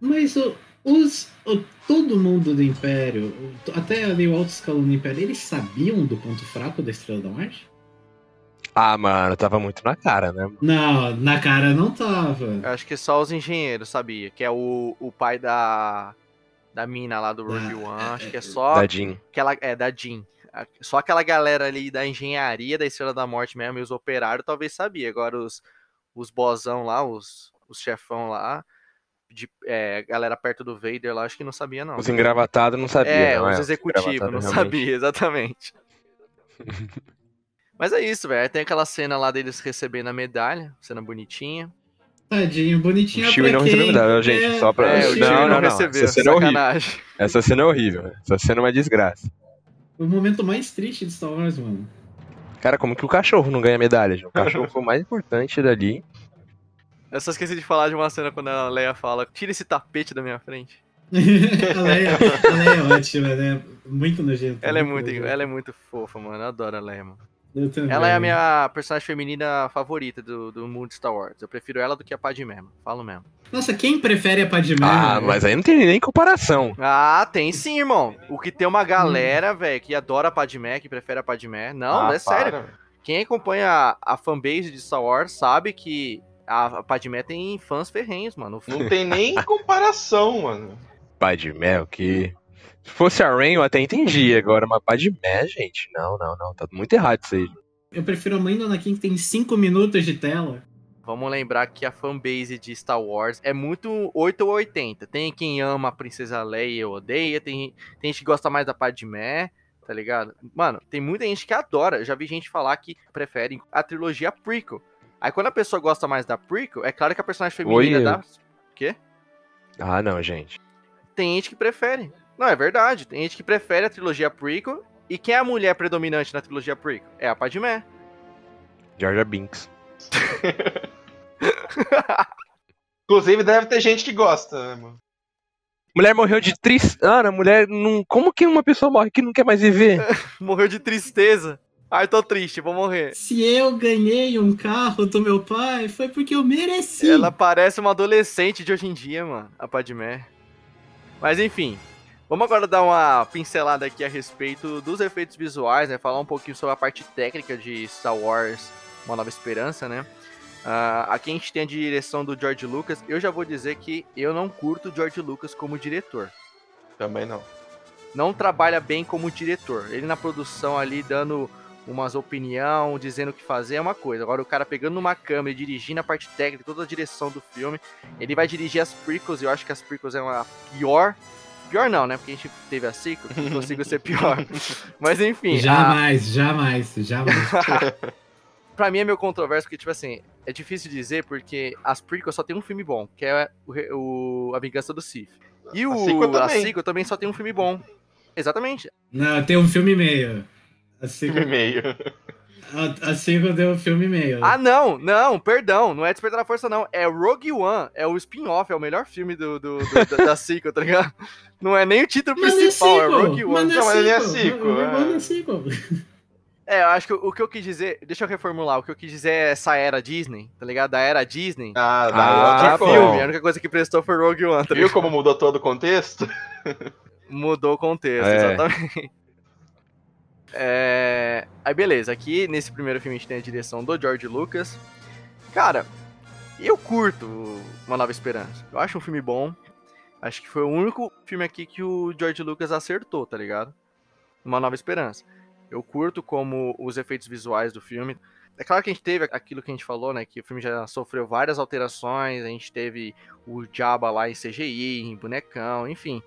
Mas o, os, o- todo mundo do Império, até ali o alto escalão do Império, eles sabiam do ponto fraco da Estrela da Morte? Ah, mano, tava muito na cara, né? Não, na cara não tava. Eu acho que só os engenheiros sabia, que é o, o pai da da mina lá do Rogue Ah, One, é, acho que é é, só Da Jean. aquela é da Jean. Só aquela galera ali da engenharia da Estrela da Morte mesmo, e os operários talvez sabia. Agora os os bozão lá, os os chefão lá, de é, galera perto do Vader lá, acho que não sabia não. Os engravatados não sabiam. É, não, os Os executivos, não realmente. sabia, exatamente. Mas é isso, velho. Tem aquela cena lá deles recebendo a medalha, cena bonitinha. Tadinho, bonitinho O Chewie não quem? recebeu medalha, gente, É, só pra- É, Não, o não, não, não, recebeu, essa cena é horrível. sacanagem. Essa cena é horrível. Essa cena é uma desgraça. O momento mais triste de Star Wars, mano. Cara, como que o cachorro não ganha medalha? gente? O cachorro foi o mais importante dali. Eu só esqueci de falar de uma cena quando a Leia fala: tira esse tapete da minha frente. a, Leia, a Leia é ótima, né? Muito nojenta. Ela é muito, nojenta. ela é muito fofa, mano. Eu adoro a Leia, mano. Ela é a minha personagem feminina favorita do, do mundo Star Wars. Eu prefiro ela do que a Padmé, mano. Falo mesmo. Nossa, quem prefere a Padmé? Ah, mas aí não tem nem comparação. Ah, tem sim, irmão. O que tem uma galera, velho, que adora a Padmé, que prefere a Padmé. Não, Ah, é sério. para. Quem acompanha a, a fanbase de Star Wars sabe que a Padmé tem fãs ferrenhos, mano. O Não tem nem comparação, mano. Pai de mel, que. Se fosse a Rain, eu até entendia. Agora, uma de mel, gente. Não, não, não. Tá muito errado isso aí. Eu prefiro a mãe do Anakin que tem 5 minutos de tela. Vamos lembrar que a fanbase de Star Wars é muito 8 ou 80. Tem quem ama a Princesa Leia e odeia, tem, tem gente que gosta mais da Padmé, tá ligado? Mano, tem muita gente que adora. Eu já vi gente falar que prefere a trilogia prequel. Aí quando a pessoa gosta mais da prequel, é claro que a personagem feminina Oi, da... Quê? Ah, não, gente. Tem gente que prefere. Não, é verdade. Tem gente que prefere a trilogia prequel. E quem é a mulher predominante na trilogia prequel? É a Padmé. Georgia Binks. Inclusive, deve ter gente que gosta, né, mano? Mulher morreu de tristeza. Ah, mulher não. Como que uma pessoa morre que não quer mais viver? Morreu de tristeza. Ai, tô triste, vou morrer. Se eu ganhei um carro do meu pai, foi porque eu mereci. Ela parece uma adolescente de hoje em dia, mano, a Padmé. Mas enfim, vamos agora dar uma pincelada aqui a respeito dos efeitos visuais, né? Falar um pouquinho sobre a parte técnica de Star Wars Uma Nova Esperança, né? Ah, aqui a gente tem a direção do George Lucas. Eu já vou dizer que eu não curto George Lucas como diretor. Também não. Não trabalha bem como diretor. Ele na produção ali dando umas opinião, dizendo o que fazer é uma coisa. Agora o cara pegando numa câmera e dirigindo a parte técnica, toda a direção do filme, ele vai dirigir as prequels, e eu acho que as prequels é a pior Pior não, né? Porque a gente teve a sequel, não consigo ser pior. Mas enfim. a- Jamais, jamais, jamais. pra mim é meio controverso, porque, tipo assim, é difícil dizer porque as prequels só tem um filme bom, que é o, o- A Vingança do Sith. E o, A sequel a também. só tem um filme bom. Exatamente. Não, tem um filme e meio. A Filme sequel, meio. A, a sequel deu um filme e meio. Ah, não, não, perdão, não é Despertar da Força, não. É Rogue One, é o spin-off, é o melhor filme do, do- do- da, da sequel, tá ligado? Não é nem o título Mas não é principal, é, sequel, Rogue One. mas Não, mas ele é sequel, Rogue é. É sequel. É, eu acho que o, o que eu quis dizer, deixa eu reformular, o que eu quis dizer é essa era Disney, tá ligado? Da era Disney. Ah, Ah, daí de outra bom. filme, a única coisa que prestou foi Rogue One, tá Viu como mudou todo o contexto? Mudou o contexto, É. exatamente. É, Aí beleza, aqui nesse primeiro filme a gente tem a direção do George Lucas. Cara, eu curto Uma Nova Esperança. Eu acho um filme bom. Acho que foi o único filme aqui que o George Lucas acertou, tá ligado? Uma Nova Esperança. Eu curto como os efeitos visuais do filme. É claro que a gente teve aquilo que a gente falou, né? Que o filme já sofreu várias alterações. A gente teve o Jabba lá em CGI, em bonecão, enfim.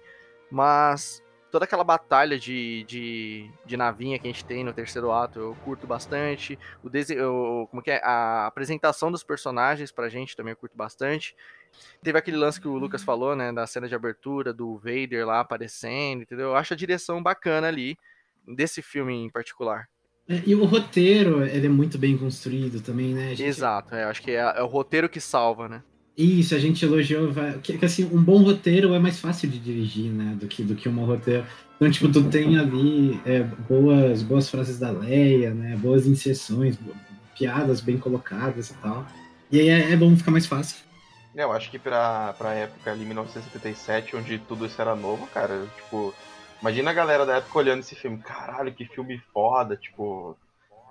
Mas toda aquela batalha de, de, de navinha que a gente tem no terceiro ato, eu curto bastante. O dese... o- como que é? A apresentação dos personagens pra gente também eu curto bastante. Teve aquele lance que o Lucas falou, né? Da cena de abertura, do Vader lá aparecendo, entendeu? Eu acho a direção bacana ali, desse filme em particular. É, E o roteiro, ele é muito bem construído também, né? Gente- Exato, é, eu acho que é, é o roteiro que salva, né? Isso, a gente elogiou. Que, que, assim, um bom roteiro é mais fácil de dirigir, né? Do que, do que um roteiro. Então, tipo, tu tem ali é, boas, boas frases da Leia, né? Boas inserções, piadas bem colocadas e tal. E aí é, é bom ficar mais fácil. Eu acho que pra, pra época ali, 1977, onde tudo isso era novo, cara, tipo, imagina a galera da época olhando esse filme, caralho, que filme foda, tipo.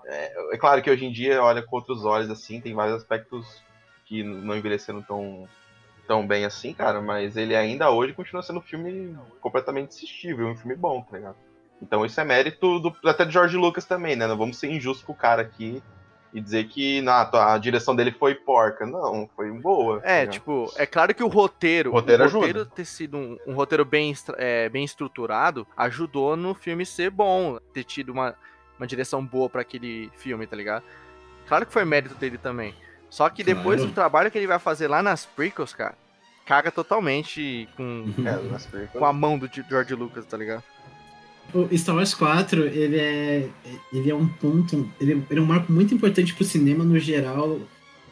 É, é claro que hoje em dia olha com outros olhos, assim, tem vários aspectos que não envelheceram tão, tão bem assim, cara, mas ele ainda hoje continua sendo um filme completamente assistível, um filme bom, tá ligado? Então isso é mérito do, até de George Lucas também, né? Não vamos ser injustos com o cara aqui e dizer que na, a direção dele foi porca. Não, foi boa. tá É, tipo, é claro que o roteiro, O roteiro o roteiro ter sido um, um roteiro bem, é, bem estruturado, ajudou no filme ser bom, ter tido uma, uma direção boa pra aquele filme, tá ligado? Claro que foi mérito dele também. Só que depois Claro. do trabalho que ele vai fazer lá nas prequels, cara, caga totalmente com, É, nas prequels. com a mão do George Lucas, tá ligado? O Star Wars 4, ele é, ele é um ponto, ele, é- ele é um marco muito importante pro cinema no geral,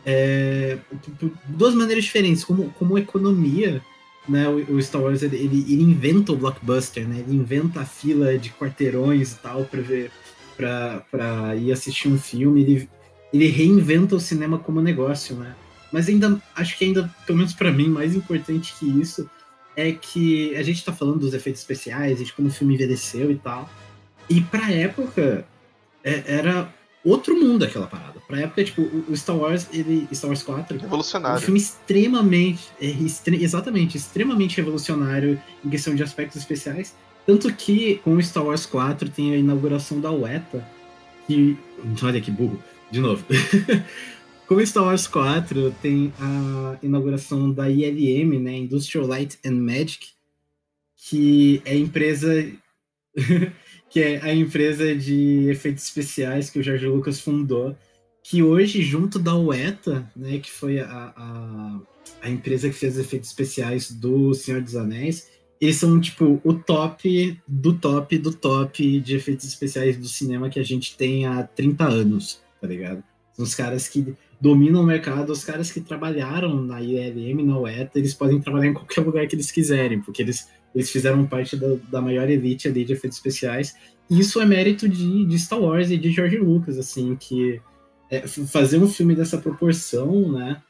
é, por- por duas maneiras diferentes, como, como economia, né, o, o Star Wars, ele, ele, ele inventa o blockbuster, né, ele inventa a fila de quarteirões e tal pra ver, pra, pra ir assistir um filme, ele, ele reinventa o cinema como negócio, né, mas ainda, acho que ainda, pelo menos pra mim, mais importante que isso, é que a gente tá falando dos efeitos especiais de como o filme envelheceu e tal. E pra época, é- era outro mundo aquela parada. Pra época, tipo, o Star Wars, ele. Star Wars 4 é um Revolucionário. filme extremamente. é, extre- exatamente, extremamente revolucionário em questão de aspectos especiais. Tanto que com o Star Wars 4 tem a inauguração da UETA, que. Olha que burro, de novo. com o Star Wars 4 tem a inauguração da ILM, né? Industrial Light and Magic, que é a empresa. que é a empresa de efeitos especiais que o George Lucas fundou, que hoje, junto da UETA, né, que foi a, a, a empresa que fez os efeitos especiais do Senhor dos Anéis, eles são, tipo, o top do top do top de efeitos especiais do cinema que a gente tem há 30 anos, tá ligado? São os caras que dominam o mercado, os caras que trabalharam na ILM, na UETA, eles podem trabalhar em qualquer lugar que eles quiserem, porque eles, eles fizeram parte da, da maior elite ali de efeitos especiais. E isso é mérito de, de Star Wars e de George Lucas, assim, que é, fazer um filme dessa proporção, né?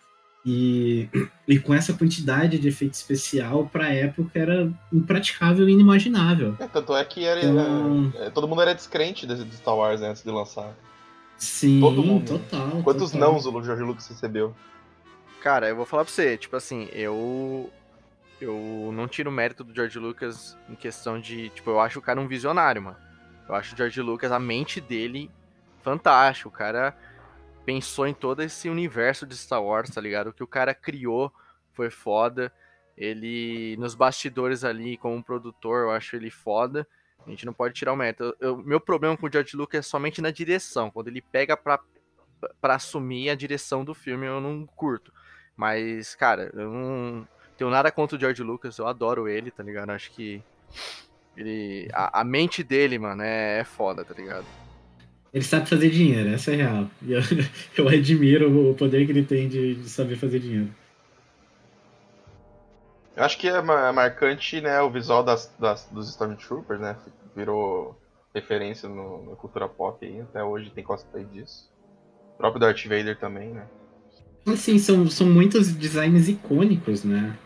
E, e com essa quantidade de efeito especial, pra época era impraticável e inimaginável. É, tanto é que era, Então- é, todo mundo era descrente de, de Star Wars né, antes de lançar. Sim, Todo mundo. total. Quantos total. nãos o George Lucas recebeu? Cara, eu vou falar pra você, tipo assim, eu. Eu não tiro o mérito do George Lucas em questão de. Tipo, eu acho o cara um visionário, mano. Eu acho o George Lucas, a mente dele, fantástico. O cara pensou em todo esse universo de Star Wars, tá ligado? O que o cara criou foi foda. Ele, nos bastidores ali, como produtor, eu acho ele foda. A gente não pode tirar o mérito. Eu, meu problema com o George Lucas é somente na direção. Quando ele pega pra, pra assumir a direção do filme, eu não curto. Mas, cara, eu não tenho nada contra o George Lucas, eu adoro ele, tá ligado? Acho que ele. A, a mente dele, mano, é, é foda, tá ligado? Ele sabe fazer dinheiro, essa é real. E eu, eu admiro o poder que ele tem de, de saber fazer dinheiro. Eu acho que é ma- marcante, né, o visual das, das- dos Stormtroopers, né? Virou referência no, na cultura pop aí, até hoje tem cosplay disso. O próprio Darth Vader também, né? Assim, são, são muitos designs icônicos, né?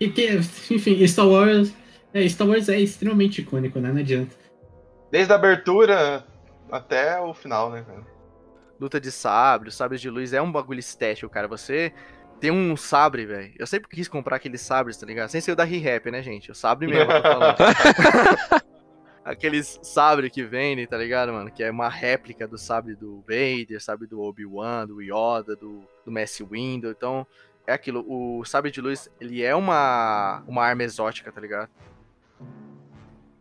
E que, enfim, Star Wars. É, Star Wars é extremamente icônico, né? Não adianta. Desde a abertura até o final, né, cara? Luta de sabre, sabres de luz é um bagulho estético, cara. Você tem um sabre, velho. Eu sempre quis comprar aqueles sabres, tá ligado? Sem ser o da Re-Rap, né, gente? O sabre mesmo, eu tô falando. Aqueles sabre que vendem, tá ligado, mano? Que é uma réplica do sabre do Vader, sabre do Obi-Wan, do Yoda, do, do Mace. Então, é aquilo. O sabre de luz, ele é uma, uma arma exótica, tá ligado?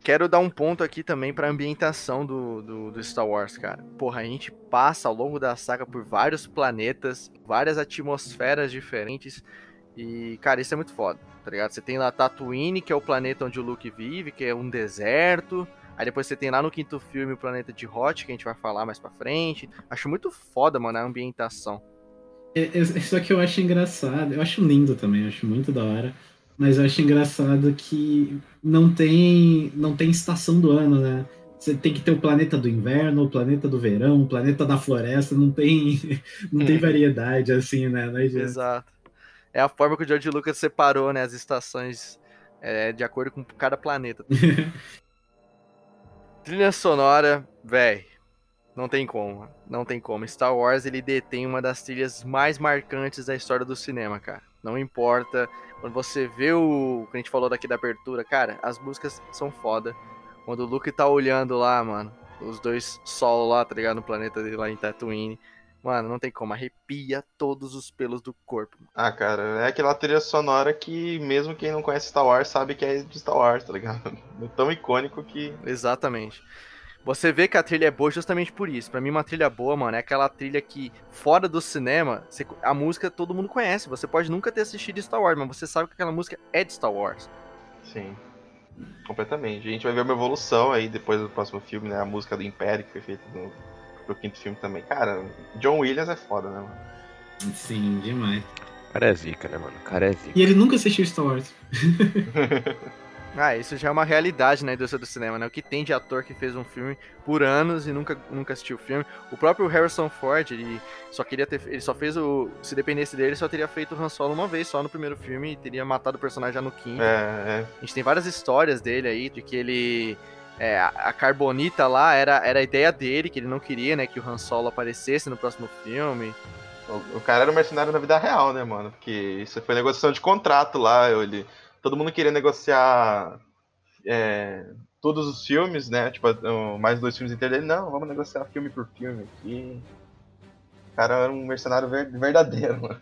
Quero dar um ponto aqui também pra ambientação do, do, do Star Wars, cara. Porra, a gente passa ao longo da saga por vários planetas, várias atmosferas diferentes. E, cara, isso é muito foda, tá ligado? Você tem lá Tatooine, que é o planeta onde o Luke vive, que é um deserto. Aí depois você tem lá no quinto filme o planeta de Hot, que a gente vai falar mais pra frente. Acho muito foda, mano, a ambientação. É, é, só que eu acho engraçado, eu acho lindo também, eu acho muito da hora. Mas eu acho engraçado que não tem, não tem estação do ano, né? Você tem que ter o planeta do inverno, o planeta do verão, o planeta da floresta, não tem, não tem variedade assim, né? Não. Exato. É a forma que o George Lucas separou, né, as estações é, de acordo com cada planeta. Trilha sonora, véi, não tem como, não tem como. Star Wars, ele detém uma das trilhas mais marcantes da história do cinema, cara. Não importa, quando você vê o que a gente falou daqui da abertura, cara, as músicas são foda. Quando o Luke tá olhando lá, mano, os dois solos lá, tá ligado, no planeta dele lá em Tatooine. Mano, não tem como, arrepia todos os pelos do corpo. Ah, cara, é aquela trilha sonora que mesmo quem não conhece Star Wars sabe que é de Star Wars, tá ligado? É tão icônico que. Exatamente. Você vê que a trilha é boa justamente por isso. Pra mim, uma trilha boa, mano, é aquela trilha que, fora do cinema, você- a música todo mundo conhece. Você pode nunca ter assistido Star Wars, mas você sabe que aquela música é de Star Wars. Sim. Completamente. A gente vai ver uma evolução aí depois do próximo filme, né? A música do Império que foi feita no, pro quinto filme também. Cara, John Williams é foda, né, mano? Sim, demais. O cara é zica, né, mano? O cara é zica. E ele nunca assistiu Star Wars. Ah, isso já é uma realidade na indústria do cinema, né? O que tem de ator que fez um filme por anos e nunca, nunca assistiu o filme. O próprio Harrison Ford, ele só queria ter. Ele só fez o. Se dependesse dele, ele só teria feito o Han Solo uma vez, só no primeiro filme, e teria matado o personagem já no quinto. É, é. A gente tem várias histórias dele aí, de que ele. É, a Carbonita lá era, era a ideia dele, que ele não queria, né, que o Han Solo aparecesse no próximo filme. O, o cara era um mercenário na vida real, né, mano? Porque isso foi negociação de contrato lá. Ele, todo mundo queria negociar é, todos os filmes, né? Tipo, mais dois filmes inteiros dele. Não, vamos negociar filme por filme aqui. O cara era um mercenário ver- verdadeiro, mano.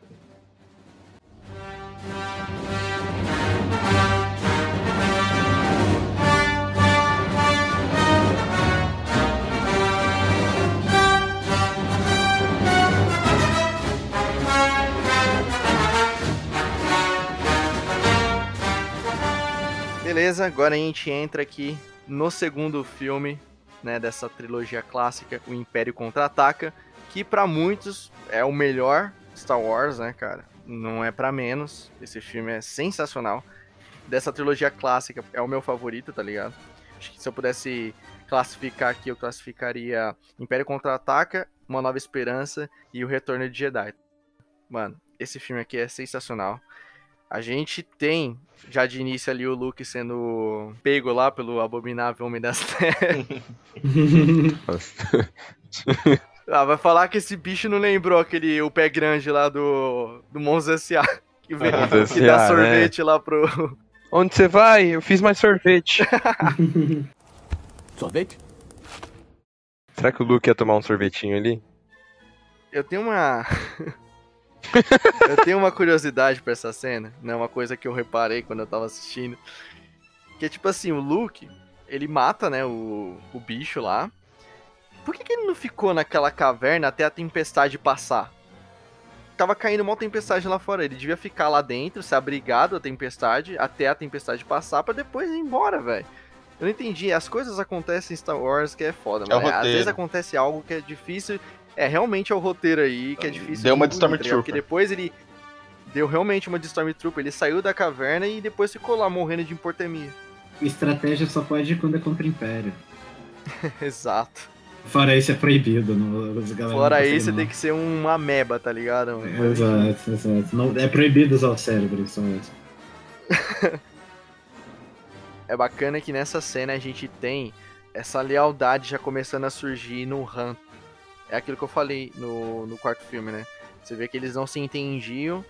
Beleza, agora a gente entra aqui no segundo filme, né, dessa trilogia clássica, O Império Contra-Ataca, que pra muitos é o melhor Star Wars, né, cara? Não é pra menos. Esse filme é sensacional. Dessa trilogia clássica é o meu favorito, tá ligado? Acho que se eu pudesse classificar aqui, eu classificaria Império Contra-Ataca, Uma Nova Esperança e O Retorno de Jedi. Mano, esse filme aqui é sensacional. A gente tem já de início ali o Luke sendo pego lá pelo abominável Homem das Trevas. Ah, vai falar que esse bicho não lembrou aquele o pé grande lá do, do Monza S.A. Que, vem, Monza que dá S.A., sorvete lá pro. Onde você vai? Eu fiz mais sorvete. Sorvete? Será que o Luke ia tomar um sorvetinho ali? Eu tenho uma. eu tenho uma curiosidade pra essa cena, né? Uma coisa que eu reparei quando eu tava assistindo. Que é tipo assim, o Luke, ele mata, né, o, o bicho lá. Por que, que ele não ficou naquela caverna até a tempestade passar? Tava caindo uma tempestade lá fora. Ele devia ficar lá dentro, se abrigado da tempestade, até a tempestade passar, para depois ir embora, velho. Eu não entendi. As coisas acontecem em Star Wars que é foda, É mano. Às vezes acontece algo que é difícil. É, realmente é o roteiro aí que é difícil. Deu uma de tá? Stormtrooper. Porque depois ele. Deu realmente uma de Stormtrooper. Ele saiu da caverna e depois ficou lá morrendo de hipotermia. Estratégia só pode ir quando é contra o Império. Exato. Fora isso é proibido. Não, os galera não Fora isso, não. tem que ser uma ameba, tá ligado? mano? Exato, exato. Não, é proibido usar o cérebro, só isso. É bacana que nessa cena a gente tem essa lealdade já começando a surgir no Han. É aquilo que eu falei no, no quarto filme, né? Você vê que eles não se entendiam,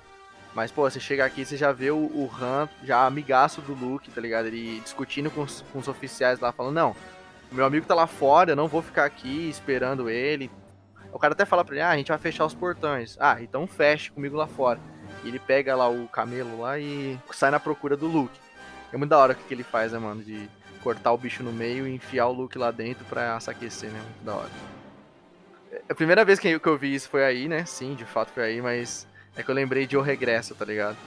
mas, pô, você chega aqui você já vê o, o Han já amigaço do Luke, tá ligado? Ele discutindo com os, com os oficiais lá, falando, não, meu amigo tá lá fora, eu não vou ficar aqui esperando ele. O cara até fala pra ele, ah, a gente vai fechar os portões. Ah, então feche comigo lá fora. E ele pega lá o camelo lá e sai na procura do Luke. É muito da hora o que ele faz, né, mano? De cortar o bicho no meio e enfiar o Luke lá dentro pra se aquecer, né? Muito da hora. A primeira vez que eu, vi isso foi aí, né? Sim, de fato foi aí, mas é que eu lembrei de O Regresso, tá ligado?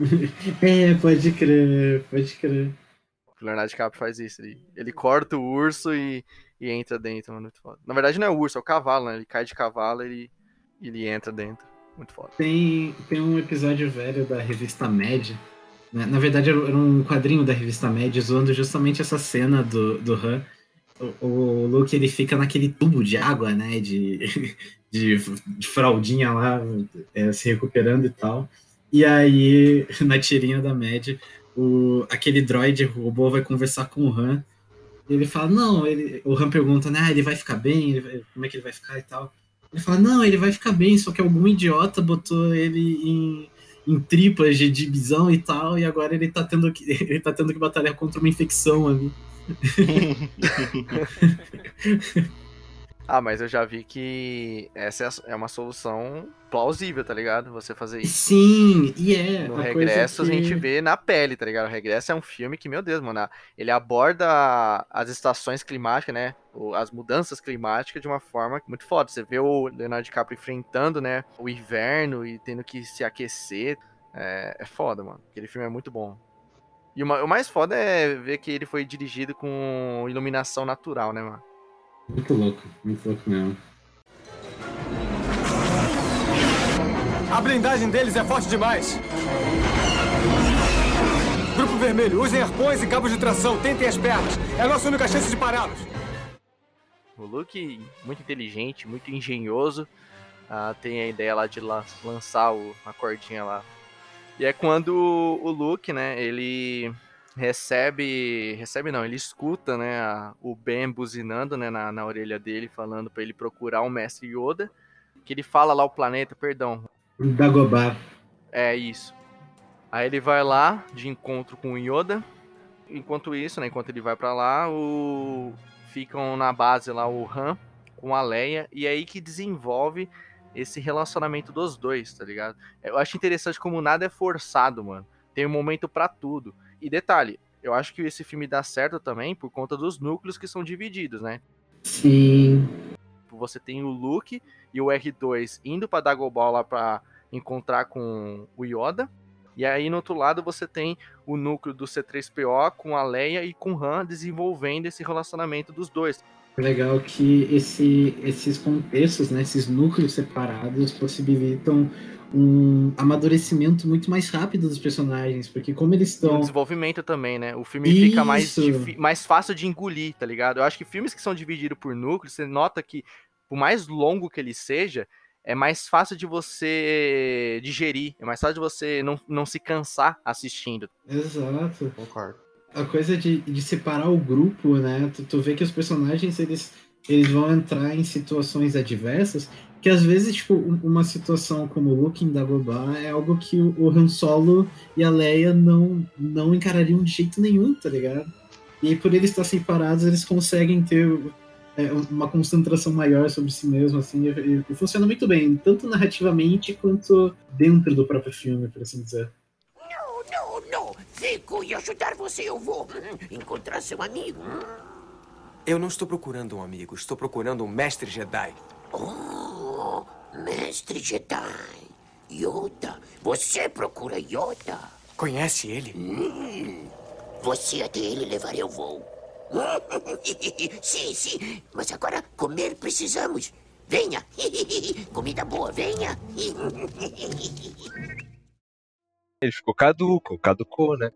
É, pode crer, pode crer. O Leonardo DiCaprio faz isso. Ele, ele corta o urso e, e entra dentro, mano. Muito foda. Na verdade não é o urso, é o cavalo, né? Ele cai de cavalo e ele, ele entra dentro. Muito foda. Tem, tem um episódio velho da revista Mad. né? Na verdade, era era um quadrinho da revista Mad zoando justamente essa cena do, do Han. O, o Luke ele fica naquele tubo de água, né? De, de, de fraldinha lá, é, se recuperando e tal. E aí, na tirinha da Mad, o, aquele droid robô vai conversar com o Han. Ele fala, não, ele, o Han pergunta, né, ah, ele vai ficar bem, vai- como é que ele vai ficar e tal. Ele fala, não, ele vai ficar bem, só que algum idiota botou ele em, em tripas de, de bisão e tal, e agora ele tá tendo que, ele tá tendo que batalhar contra uma infecção ali. Ah, mas eu já vi que essa é é uma solução plausível, tá ligado? Você fazer isso. Sim, e é. No Regresso coisa a que- gente vê na pele, tá ligado? O Regresso é um filme que, meu Deus, mano, ele aborda as estações climáticas, né? As mudanças climáticas de uma forma muito foda. Você vê o Leonardo DiCaprio enfrentando, né? O inverno e tendo que se aquecer. É, é foda, mano. Aquele filme é muito bom. E o ma- o mais foda é ver que ele foi dirigido com iluminação natural, né, mano? Muito louco, muito louco mesmo. A blindagem deles é forte demais. Grupo Vermelho, usem arpões e cabos de tração. Tentem as pernas. É a nossa única chance de pará-los. O Luke, muito inteligente, muito engenhoso, ah, tem a ideia lá de la- lançar o- a cordinha lá. E é quando o Luke, né, ele recebe, recebe não, ele escuta, né, a- o Ben buzinando, né, na, na orelha dele, falando pra ele procurar o Mestre Yoda, que ele fala lá o planeta, perdão, Dagobah. é isso. Aí ele vai lá de encontro com o Yoda. Enquanto isso, né, enquanto ele vai pra lá, o ficam na base lá o Han com a Leia e é aí que desenvolve esse relacionamento dos dois, tá ligado? Eu acho interessante como nada é forçado, mano. Tem um momento pra tudo. E detalhe, eu acho que esse filme dá certo também por conta dos núcleos que são divididos, né? Sim. Você tem o Luke e o R2 indo pra Dagobah lá pra encontrar com o Yoda. E aí no outro lado você tem o núcleo do C3PO com a Leia e com o Han desenvolvendo esse relacionamento dos dois. Legal que esse, esses contextos, né, esses núcleos separados possibilitam um amadurecimento muito mais rápido dos personagens, porque como eles E o estão desenvolvimento também, né? O filme fica mais, Isso. mais fácil de engolir, tá ligado? Eu acho que filmes que são divididos por núcleos, você nota que, por mais longo que ele seja, é mais fácil de você digerir, é mais fácil de você não, não se cansar assistindo. Exato. Concordo. A coisa de, de separar o grupo, né? Tu, tu vê que os personagens eles, eles vão entrar em situações adversas, que às vezes, tipo, um- uma situação como Luke em Dagobah é algo que o, Han Solo e a Leia não, não encarariam de jeito nenhum, tá ligado? E por eles estar separados, eles conseguem ter é, uma concentração maior sobre si mesmo, assim, e, e funciona muito bem, tanto narrativamente quanto dentro do próprio filme, por assim dizer. Fico e ajudar você eu vou. Hum, Encontrar seu amigo. hum. Eu não estou procurando um amigo, estou procurando um mestre Jedi. Oh, mestre Jedi. Yoda. Você procura Yoda. Conhece ele? Hum, você até ele levar eu vou. sim, sim. Mas agora comer precisamos. Venha. Comida boa, venha. Ele ficou caduco, caducou, né?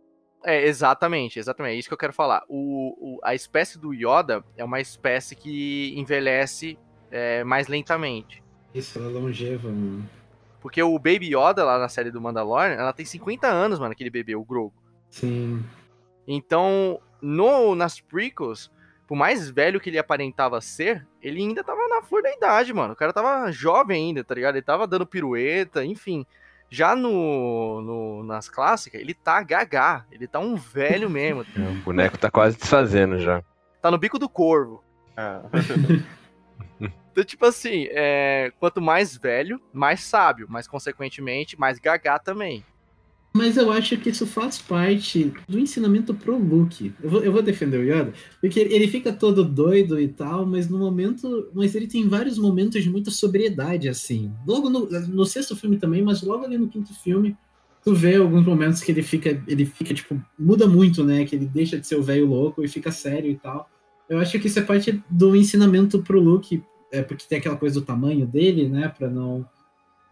É, exatamente, exatamente. É isso que eu quero falar. O, o- a espécie do Yoda é uma espécie que envelhece é, mais lentamente. Isso, ela é longeva, mano. Porque o Baby Yoda lá na série do Mandalorian, ela tem 50 anos, mano, aquele bebê, o Grogu. Sim. Então, no, nas prequels, por mais velho que ele aparentava ser, ele ainda tava na flor da idade, mano. O cara tava jovem ainda, tá ligado? Ele tava dando pirueta, enfim. Já no, no- nas clássicas, ele tá gagá. Ele tá um velho mesmo. O boneco tá quase desfazendo já. Tá no bico do corvo. Ah, Então, tipo assim, é, quanto mais velho, mais sábio. Mas, consequentemente, mais gagá também. Mas eu acho que isso faz parte do ensinamento pro Luke. Eu vou, eu vou defender o Yoda, porque ele fica todo doido e tal, mas no momento. Mas ele tem vários momentos de muita sobriedade, assim. Logo no, no sexto filme também, mas logo ali no quinto filme, tu vê alguns momentos que ele fica. Ele fica, tipo, muda muito, né? Que ele deixa de ser o velho louco e fica sério e tal. Eu acho que isso é parte do ensinamento pro Luke, é porque tem aquela coisa do tamanho dele, né? Pra não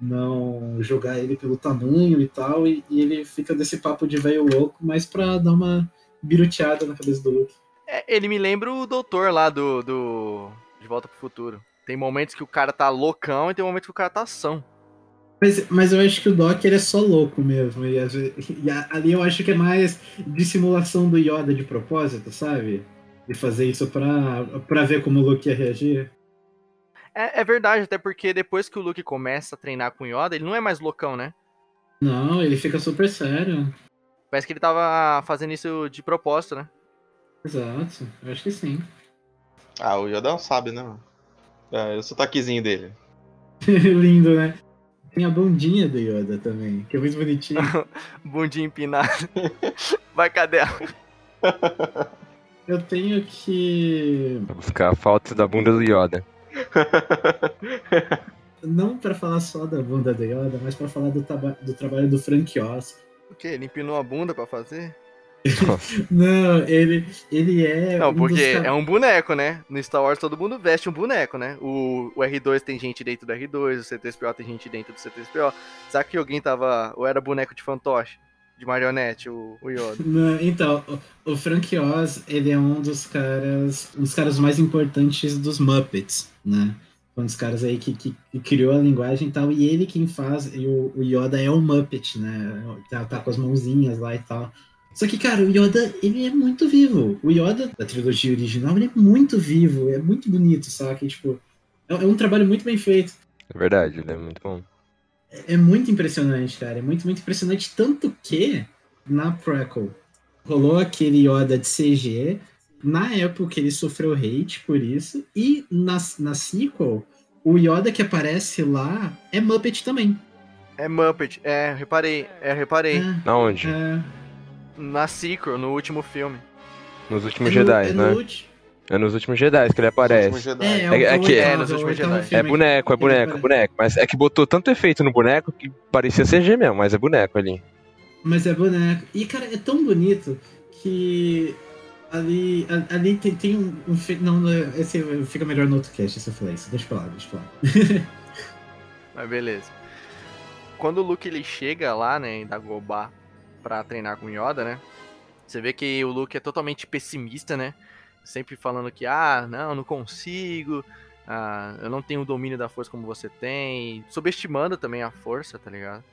não jogar ele pelo tamanho e tal, e, e ele fica desse papo de velho louco, mas pra dar uma biruteada na cabeça do Luke. É, ele me lembra o doutor lá do, do De Volta pro Futuro. Tem momentos que o cara tá loucão e tem momentos que o cara tá são. Mas, mas eu acho que o Doc ele é só louco mesmo, e, e ali eu acho que é mais dissimulação do Yoda de propósito, sabe? De fazer isso pra, pra ver como o Luke ia reagir. É, é verdade, até porque depois que o Luke começa a treinar com o Yoda, ele não é mais loucão, né? Não, ele fica super sério. Parece que ele tava fazendo isso de propósito, né? Exato, eu acho que sim. ah, o Yoda é um sábio, né? É, o sotaquezinho dele. Lindo, né? Tem a bundinha do Yoda também, que é muito bonitinho. Bundinha empinado. Vai, cadela. Eu tenho que. Pra buscar fotos da bunda do Yoda. Não pra falar só da bunda do Yoda, mas pra falar do, do trabalho do Frank Oz. O quê? Ele empinou a bunda pra fazer? Não, ele, ele é. Não, um porque dos é um boneco, né? No Star Wars todo mundo veste um boneco, né? O, o R2 tem gente dentro do R2, o C3PO tem gente dentro do C3PO. Será que alguém tava. Ou era boneco de fantoche? De marionete, o, o Yoda? Não, então, o, o Frank Oz, ele é um dos caras. Um dos caras mais importantes dos Muppets, né? Um dos caras aí que, que, que criou a linguagem e tal, e ele quem faz, e o, o Yoda é um Muppet, né? Tá, tá com as mãozinhas lá e tal. Só que, cara, o Yoda, ele é muito vivo. O Yoda da trilogia original, ele é muito vivo, é muito bonito, sabe? Tipo, é, é um trabalho muito bem feito. É verdade, ele é muito bom. É muito impressionante, cara. É muito, muito impressionante. Tanto que, na prequel, rolou aquele Yoda de CG. Na época, ele sofreu hate por isso. E na, na sequel, o Yoda que aparece lá é Muppet também. É Muppet, é, reparei, é, reparei. É, Na onde? é, Na sequel, no último filme. Nos é últimos no- Jedi, é no né? ulti- É nos últimos Jedi que ele aparece. É, é, É- é que- é, nos últimos oitavo Jedi. filme É boneco, é boneco, é boneco. Mas é que botou tanto efeito no boneco que parecia CG mesmo, mas é boneco ali. Mas é boneco. E, cara, é tão bonito que ali, ali tem, tem um, um Não, não, esse fica melhor no outro cast se eu falar isso. Deixa eu falar, deixa eu falar. Mas beleza. Quando o Luke ele chega lá, né, em Dagobah pra treinar com o Yoda, né? Você vê que o Luke é totalmente pessimista, né? Sempre falando que, ah, não, não consigo, ah, eu não tenho o domínio da força como você tem, subestimando também a força, tá ligado?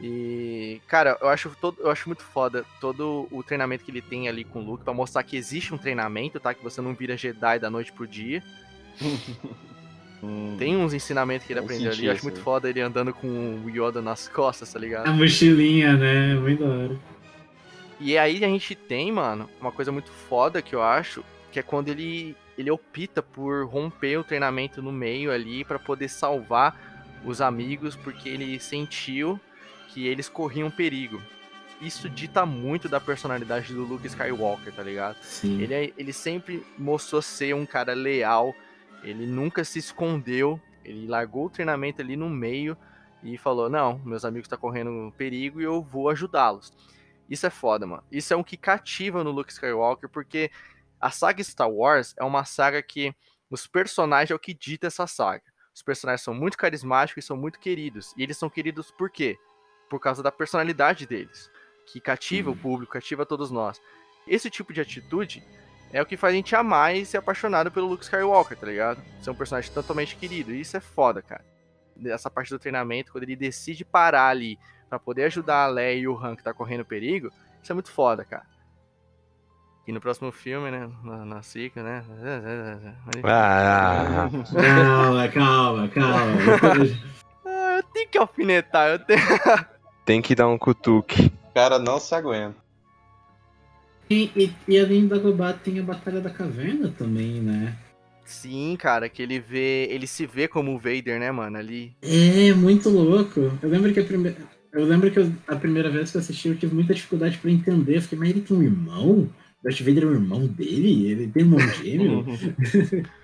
E, cara, eu acho, todo, eu acho muito foda todo o treinamento que ele tem ali com o Luke, pra mostrar que existe um treinamento, tá? Que você não vira Jedi da noite pro dia. Hum, Tem uns ensinamentos que ele Eu aprendeu ali. Eu acho muito aí. foda ele andando com o Yoda nas costas, tá ligado? A mochilinha, né? Muito da hora. E aí a gente tem, mano, uma coisa muito foda que eu acho, que é quando ele, ele opta por romper o treinamento no meio ali para poder salvar os amigos, porque ele sentiu que eles corriam perigo. Isso dita muito da personalidade do Luke Skywalker, tá ligado? Sim. Ele, é- ele sempre mostrou ser um cara leal, ele nunca se escondeu, ele largou o treinamento ali no meio e falou: Não, meus amigos estão correndo perigo e eu vou ajudá-los. Isso é foda, mano. Isso é um que cativa no Luke Skywalker, porque a saga Star Wars é uma saga que os personagens é o que dita essa saga. Os personagens são muito carismáticos e são muito queridos. E eles são queridos por quê? Por causa da personalidade deles, que cativa o público, cativa todos nós. Esse tipo de atitude é o que faz a gente amar e ser apaixonado pelo Luke Skywalker, tá ligado? Ser um personagem totalmente querido. E isso é foda, cara. Essa parte do treinamento, quando ele decide parar ali pra poder ajudar a Leia e o Han que tá correndo perigo, isso é muito foda, cara. E no próximo filme, né? Na, na sequel, né? Ah, Calma, calma, calma. Ah, eu tenho que alfinetar, eu tenho. tem que dar um cutuque. O cara não se aguenta. E, e, e além da Gobá tem a Batalha da Caverna também, né? Sim, cara, que ele vê. Ele se vê como o Vader, né, mano? Ali. É, muito louco. Eu lembro que a primeira. Eu lembro que eu- a primeira vez que eu assisti eu tive muita dificuldade pra entender. Eu fiquei, mas ele tem um irmão? Darth Vader é o irmão dele? Ele tem um irmão gêmeo?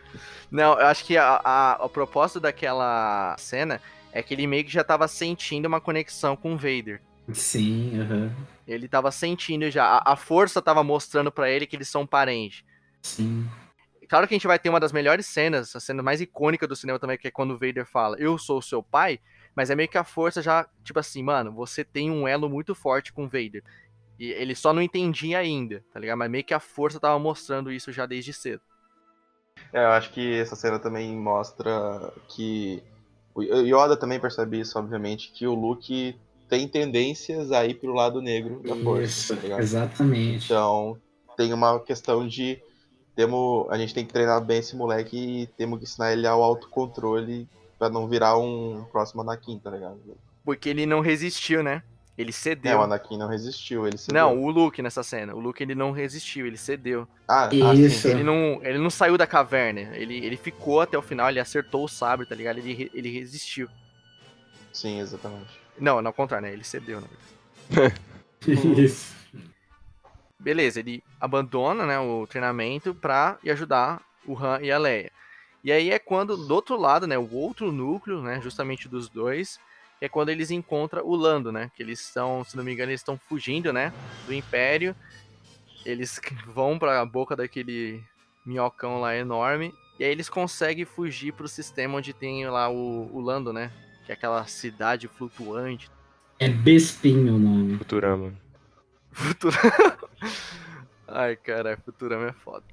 Não, eu acho que a, a, a propósito daquela cena é que ele meio que já tava sentindo uma conexão com o Vader. Sim, aham. Ele tava sentindo já. A, a força tava mostrando pra ele que eles são parentes. Sim. Claro que a gente vai ter uma das melhores cenas, a cena mais icônica do cinema também, que é quando o Vader fala, eu sou o seu pai, mas é meio que a força já, tipo assim, mano, você tem um elo muito forte com o Vader. E ele só não entendia ainda, tá ligado? Mas meio que a força tava mostrando isso já desde cedo. É, eu acho que essa cena também mostra que. O Yoda também percebe isso, obviamente, que o Luke tem tendências a ir pro lado negro da força, Isso, tá ligado? exatamente. Então, tem uma questão de. Temos, a gente tem que treinar bem esse moleque e temos que ensinar ele ao autocontrole pra não virar um próximo Anakin, tá ligado? Porque ele não resistiu, né? Ele É, cedeu. o Anakin não resistiu, ele cedeu. não, o Luke nessa cena. O Luke ele não resistiu, ele cedeu. Ah, Isso. Ele não, ele não saiu da caverna. Ele, ele ficou até o final, ele acertou o sabre, tá ligado? Ele, ele resistiu. Sim, exatamente. Não, não ao contrário, né? Ele cedeu, na verdade. Isso. Beleza, ele abandona né, o treinamento pra ir ajudar o Han e a Leia. E aí é quando, do outro lado, né, o outro núcleo, né, justamente dos dois, é quando eles encontram o Lando, né, que eles estão, se não me engano, eles estão fugindo, né, do Império. Eles vão pra boca daquele minhocão lá enorme, e aí eles conseguem fugir pro sistema onde tem lá o, o Lando, né, que é aquela cidade flutuante. É Bespin o nome. Futurama. Futura... Ai, cara, Futurama é foda.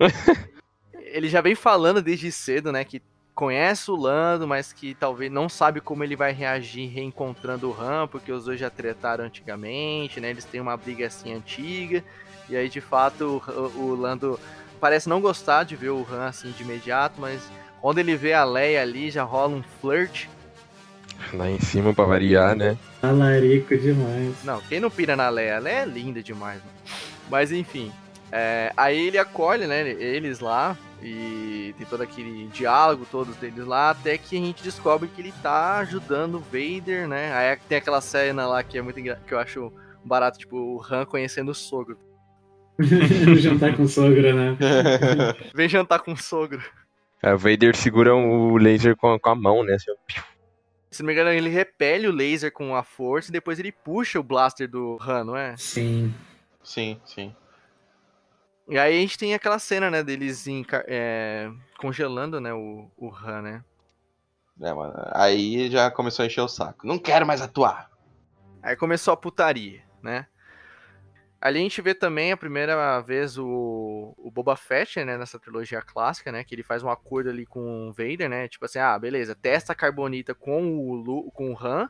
ele já vem falando desde cedo, né, que conhece o Lando, mas que talvez não sabe como ele vai reagir reencontrando o Han, porque os dois já tretaram antigamente, né, eles têm uma briga assim antiga, e aí de fato o, o Lando parece não gostar de ver o Han assim de imediato, mas quando ele vê a Leia ali já rola um flirt. Lá em cima pra variar, né? Talarico demais. Não, quem não pira na Leia? A Leia é linda demais, mano. Mas enfim. é, aí ele acolhe, né, eles lá. E tem todo aquele diálogo, todos deles lá, até que a gente descobre que ele tá ajudando o Vader, né? Aí tem aquela cena lá que é muito engra... que eu acho barato, tipo, o Han conhecendo o sogro. Jantar com sogra, né? Vem jantar com o sogro. É, o Vader segura o laser com, com a mão, né? assim. Se não me engano, ele repele o laser com a força e depois ele puxa o blaster do Han, não é? Sim. Sim, sim. E aí a gente tem aquela cena, né, deles é, congelando, né, o, o Han, né? É, mano. Aí já começou a encher o saco. Não quero mais atuar. Aí começou a putaria, né? Ali a gente vê também a primeira vez o, o Boba Fett, né, nessa trilogia clássica, né, que ele faz um acordo ali com o Vader, né, tipo assim, ah, beleza, testa a Carbonita com o, Lu, com o Han,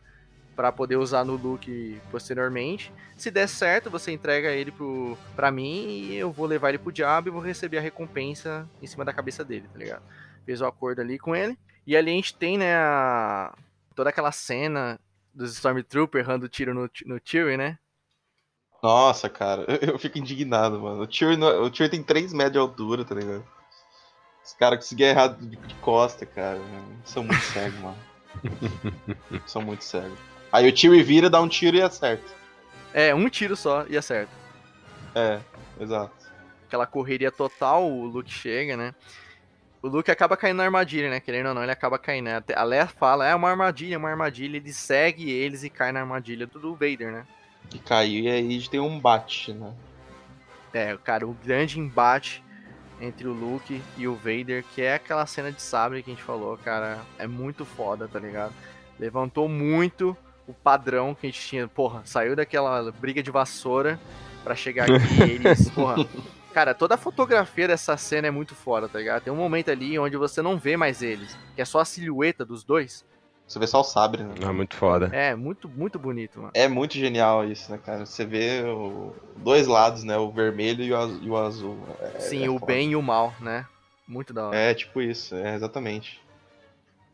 pra poder usar no Luke posteriormente. Se der certo, você entrega ele pro, pra mim e eu vou levar ele pro diabo e vou receber a recompensa em cima da cabeça dele, tá ligado? Fez o acordo ali com ele. E ali a gente tem, né, a, toda aquela cena dos Stormtroopers errando tiro no, no Chewie, né? Nossa, cara, eu fico indignado, mano. O Tyrion, não- o Tyrion tem 3 metros de altura, tá ligado? Os caras conseguiram errar de, de costa, cara. São muito cegos, mano. São muito cegos. Aí o Tyrion vira, dá um tiro e acerta. É, um tiro só e acerta. É, exato. Aquela correria total, o Luke chega, né? O Luke acaba caindo na armadilha, né? Querendo ou não, ele acaba caindo. Né? A Leia fala, é uma armadilha, é uma armadilha. Ele segue eles e cai na armadilha do Vader, né? E caiu, e aí tem um bate, né? É, cara, o grande embate entre o Luke e o Vader, que é aquela cena de sabre que a gente falou, cara, é muito foda, tá ligado? Levantou muito o padrão que a gente tinha, porra, saiu daquela briga de vassoura pra chegar aqui e eles, porra. Cara, toda a fotografia dessa cena é muito foda, tá ligado? Tem um momento ali onde você não vê mais eles, que é só a silhueta dos dois. Você vê só o sabre, né? É muito foda. É, muito, muito bonito, mano. É muito genial isso, né, cara? Você vê o... dois lados, né? O vermelho e o, az- e o azul. É- Sim, é o foda. bem e o mal, né? Muito da hora. É, tipo isso, é exatamente.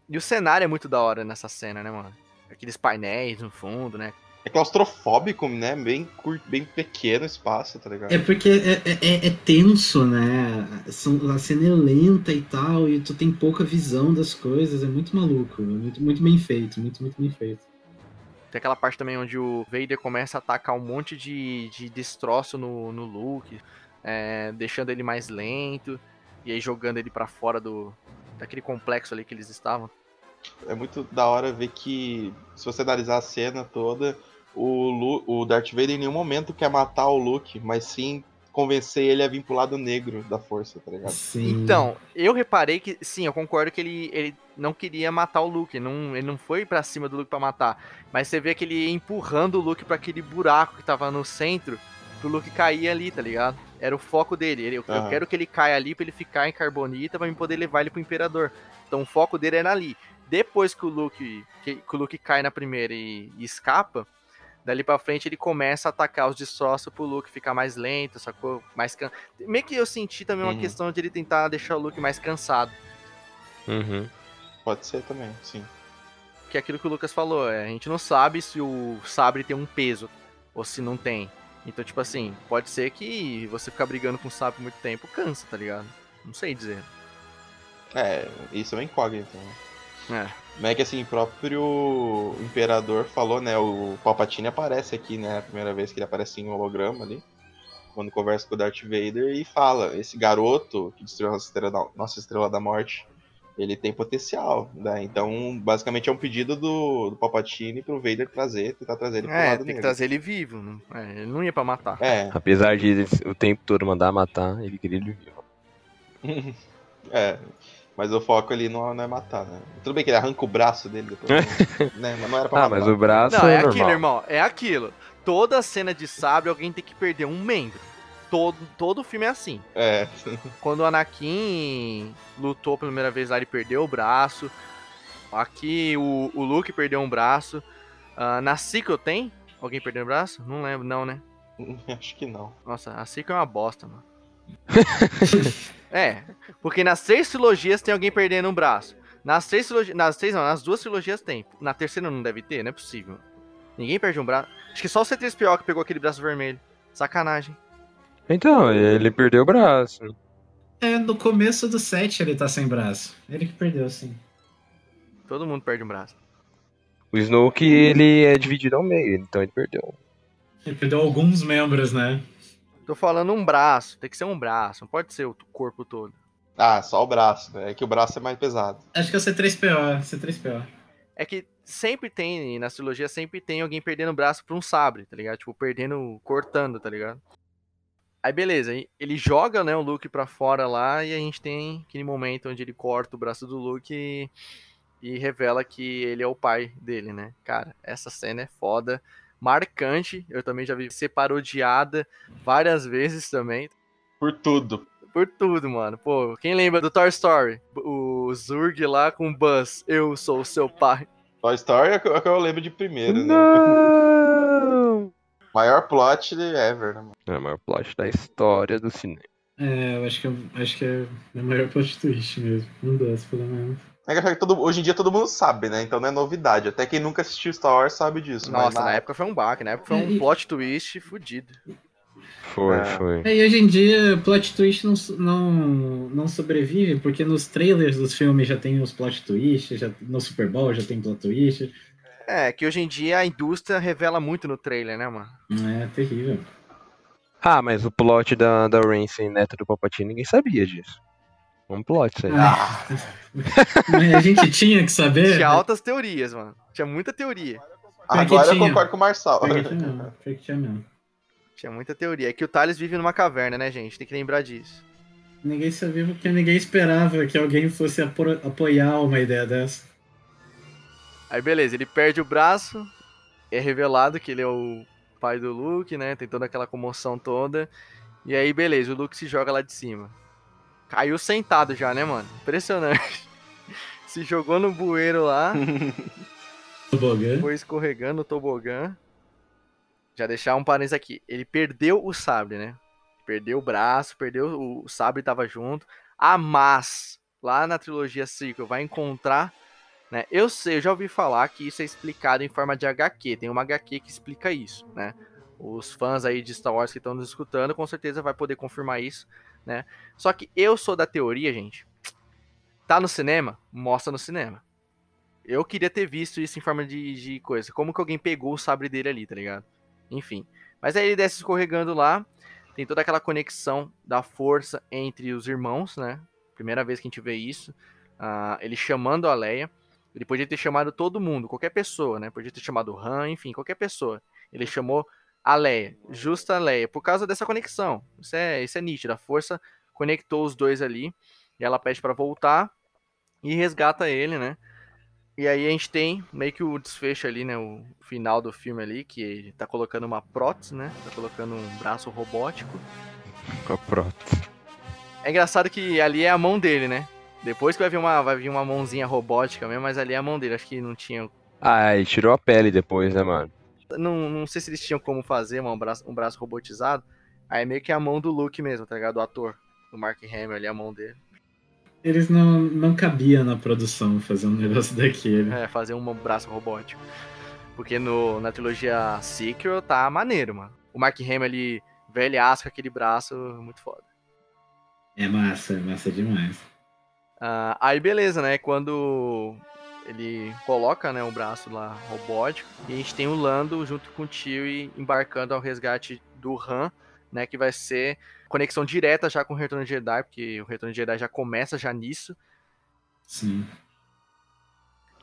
E o cenário é muito da hora nessa cena, né, mano? Aqueles painéis no fundo, né? É claustrofóbico, né? Bem, cur... bem pequeno o espaço, tá ligado? É porque é, é- é- é tenso, né? São, a cena é lenta e tal, e tu tem pouca visão das coisas, é muito maluco, é muito, muito bem feito, muito, muito bem feito. Tem aquela parte também onde o Vader começa a atacar um monte de, de destroço no, no Luke, é, deixando ele mais lento, e aí jogando ele pra fora do daquele complexo ali que eles estavam. É muito da hora ver que, se você analisar a cena toda, o, Lu... o Darth Vader em nenhum momento quer matar o Luke, mas sim convencer ele a vir pro lado negro da força, tá ligado? Sim. Então, eu reparei que, sim, eu concordo que ele, ele não queria matar o Luke, ele não, ele não foi pra cima do Luke pra matar, mas você vê que ele ia empurrando o Luke pra aquele buraco que tava no centro, pro Luke cair ali, tá ligado? Era o foco dele, ele, eu, eu quero que ele caia ali pra ele ficar em carbonita pra mim poder levar ele pro Imperador. Então o foco dele era ali. Depois que o Luke, que, que o Luke cai na primeira e, e escapa, dali pra frente ele começa a atacar os destroços pro Luke ficar mais lento, sacou? Mais can... Meio que eu senti também uma Uhum. questão de ele tentar deixar o Luke mais cansado. Uhum. Pode ser também, sim. Que é aquilo que o Lucas falou, é, a gente não sabe se o sabre tem um peso ou se não tem. Então, tipo assim, pode ser que você ficar brigando com o sabre por muito tempo cansa, tá ligado? Não sei dizer. É, isso é uma incógnita, né? É. É que assim, o próprio Imperador falou, né? O Palpatine aparece aqui, né? A primeira vez que ele aparece em holograma ali. Quando conversa com o Darth Vader e fala: esse garoto que destruiu a nossa estrela da, nossa estrela da morte, ele tem potencial, né? Então, basicamente é um pedido do, do Palpatine pro Vader trazer, tentar trazer ele pro É, lado tem que trazer ele vivo. Não, é, ele não ia pra matar. É, Apesar de ele o tempo todo mandar matar, ele queria ele vivo. é. Mas o foco ali não, não é matar, né? Tudo bem que ele arranca o braço dele depois, né? Mas não era pra Ah, matar. mas o braço Não, é normal. aquilo, irmão. É aquilo. Toda cena de sabre, alguém tem que perder um membro. Todo, todo filme é assim. É. Quando o Anakin lutou pela primeira vez lá, ele perdeu o braço. Aqui o, o Luke perdeu um braço. Ah, na sequel tem? Alguém perdeu o braço? Não lembro, não, né? Acho que não. Nossa, a sequel é uma bosta, mano. é, porque nas três trilogias tem alguém perdendo um braço. Nas três trilogias. Nas três não, nas duas trilogias tem. Na terceira não deve ter, não é possível. Ninguém perde um braço. Acho que só o C3PO que pegou aquele braço vermelho. Sacanagem. Então, ele perdeu o braço. É, no começo do set ele tá sem braço. Ele que perdeu, sim. Todo mundo perde um braço. O Snoke, ele é dividido ao meio, então ele perdeu. Ele perdeu alguns membros, né? Tô falando um braço, tem que ser um braço, não pode ser o corpo todo. Ah, só o braço, né? É que o braço é mais pesado. Acho que é o C3PO, C3PO. É que sempre tem, nas trilogias, sempre tem alguém perdendo o braço pra um sabre, tá ligado? Tipo, perdendo, cortando, tá ligado? Aí beleza, ele joga, né, o Luke pra fora lá e a gente tem aquele momento onde ele corta o braço do Luke e, e revela que ele é o pai dele, né? Cara, essa cena é foda, marcante, eu também já vi ser parodiada várias vezes também. Por tudo. Por tudo, mano. Pô, quem lembra do Toy Story? O Zurg lá com o Buzz. Eu sou o seu pai. Toy Story é o que é eu lembro de primeiro, né? Não! Maior plot ever, né? mano? É o maior plot da história do cinema. É, eu acho que, eu, acho que é o maior plot twist mesmo. Um dos, pelo menos. É que todo- hoje em dia todo mundo sabe, né? Então não é novidade. Até quem nunca assistiu Star Wars sabe disso. mas Nossa, na época foi um baque, na época foi um plot twist fudido. Foi, É. foi. É, e hoje em dia, plot twist não, não, não sobrevive, porque nos trailers dos filmes já tem os plot twists, já, no Super Bowl já tem plot twist. É, que hoje em dia a indústria revela muito no trailer, né, mano? É terrível. Ah, mas o plot da, da Rancen, neta do Palpatine, ninguém sabia disso. Um plot, isso aí. Ah, Mas a gente tinha que saber. Tinha altas teorias, mano. Tinha muita teoria. Agora eu concordo com o Marçal. Que tinha mesmo, que tinha mesmo. Tinha muita teoria. É que o Thales vive numa caverna, né, gente? Tem que lembrar disso. Ninguém sabia porque ninguém esperava que alguém fosse apo- apoiar uma ideia dessa. Aí beleza, ele perde o braço, é revelado que ele é o pai do Luke, né? Tem toda aquela comoção toda. E aí beleza, o Luke se joga lá de cima. Caiu sentado já, né, mano? Impressionante. Se jogou no bueiro lá, Tobogã. foi escorregando o tobogã. Já deixar um parênteses aqui. Ele perdeu o sabre, né? Perdeu o braço, perdeu o, o sabre tava junto. A Mas, lá na trilogia Sequel, vai encontrar né? Eu sei, eu já ouvi falar que isso é explicado em forma de HQ. Tem uma HQ que explica isso, né? Os fãs aí de Star Wars que estão nos escutando, com certeza vai poder confirmar isso, né? Só que eu sou da teoria, gente. Tá no cinema? Mostra no cinema. Eu queria ter visto isso em forma de, de coisa. Como que alguém pegou o sabre dele ali, tá ligado? Enfim. Mas aí ele desce escorregando lá. Tem toda aquela conexão da força entre os irmãos, né? Primeira vez que a gente vê isso. Ah, ele chamando a Leia. Ele podia ter chamado todo mundo, qualquer pessoa, né? Podia ter chamado o Han, enfim, qualquer pessoa. Ele chamou a Leia, justa a Leia, por causa dessa conexão. Isso é, isso é nítido. A força conectou os dois ali. E ela pede para voltar e resgata ele, né? E aí a gente tem meio que o desfecho ali, né? O final do filme ali, que ele tá colocando uma prótese, né? Tá colocando um braço robótico. Pronto. É engraçado que ali é a mão dele, né? Depois que vai vir uma, vai vir uma mãozinha robótica mesmo, mas ali é a mão dele. Acho que não tinha. Ah, ele tirou a pele depois, né, mano? Não, não sei se eles tinham como fazer um braço, um braço robotizado. Aí meio que a mão do Luke mesmo, tá ligado? Do ator. Do Mark Hamill ali, a mão dele. Eles não, não cabia na produção fazer um negócio daquele. É, fazer um braço robótico. Porque no, na trilogia Sequel tá maneiro, mano. O Mark Hamill ali, velhaço com aquele braço, muito foda. É massa, é massa demais. Ah, aí beleza, né? Quando ele coloca né, o braço lá robótico, e a gente tem o Lando junto com o Chewie embarcando ao resgate do Han, né? Que vai ser conexão direta já com o Retorno de Jedi, porque o Retorno de Jedi já começa já nisso. Sim.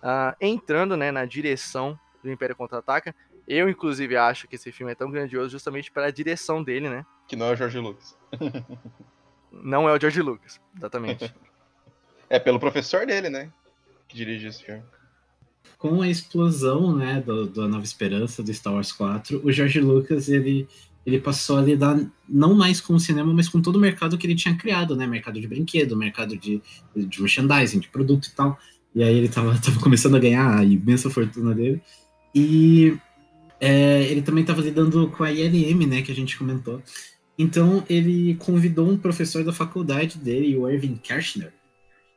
Ah, entrando né, na direção do Império Contra-Ataca. Eu, inclusive, acho que esse filme é tão grandioso justamente pela direção dele, né? Que não é o George Lucas. Não é o George Lucas, exatamente. É pelo professor dele, né? Que esse filme. Com a explosão, né, do, da Nova Esperança, do Star Wars 4, o George Lucas, ele, ele passou a lidar não mais com o cinema, mas com todo o mercado que ele tinha criado, né? Mercado de brinquedo, mercado de, de merchandising, de produto e tal. E aí ele tava, tava começando a ganhar a imensa fortuna dele. E é, ele também estava lidando com a ILM, né, que a gente comentou. Então ele convidou um professor da faculdade dele, o Irving Kershner,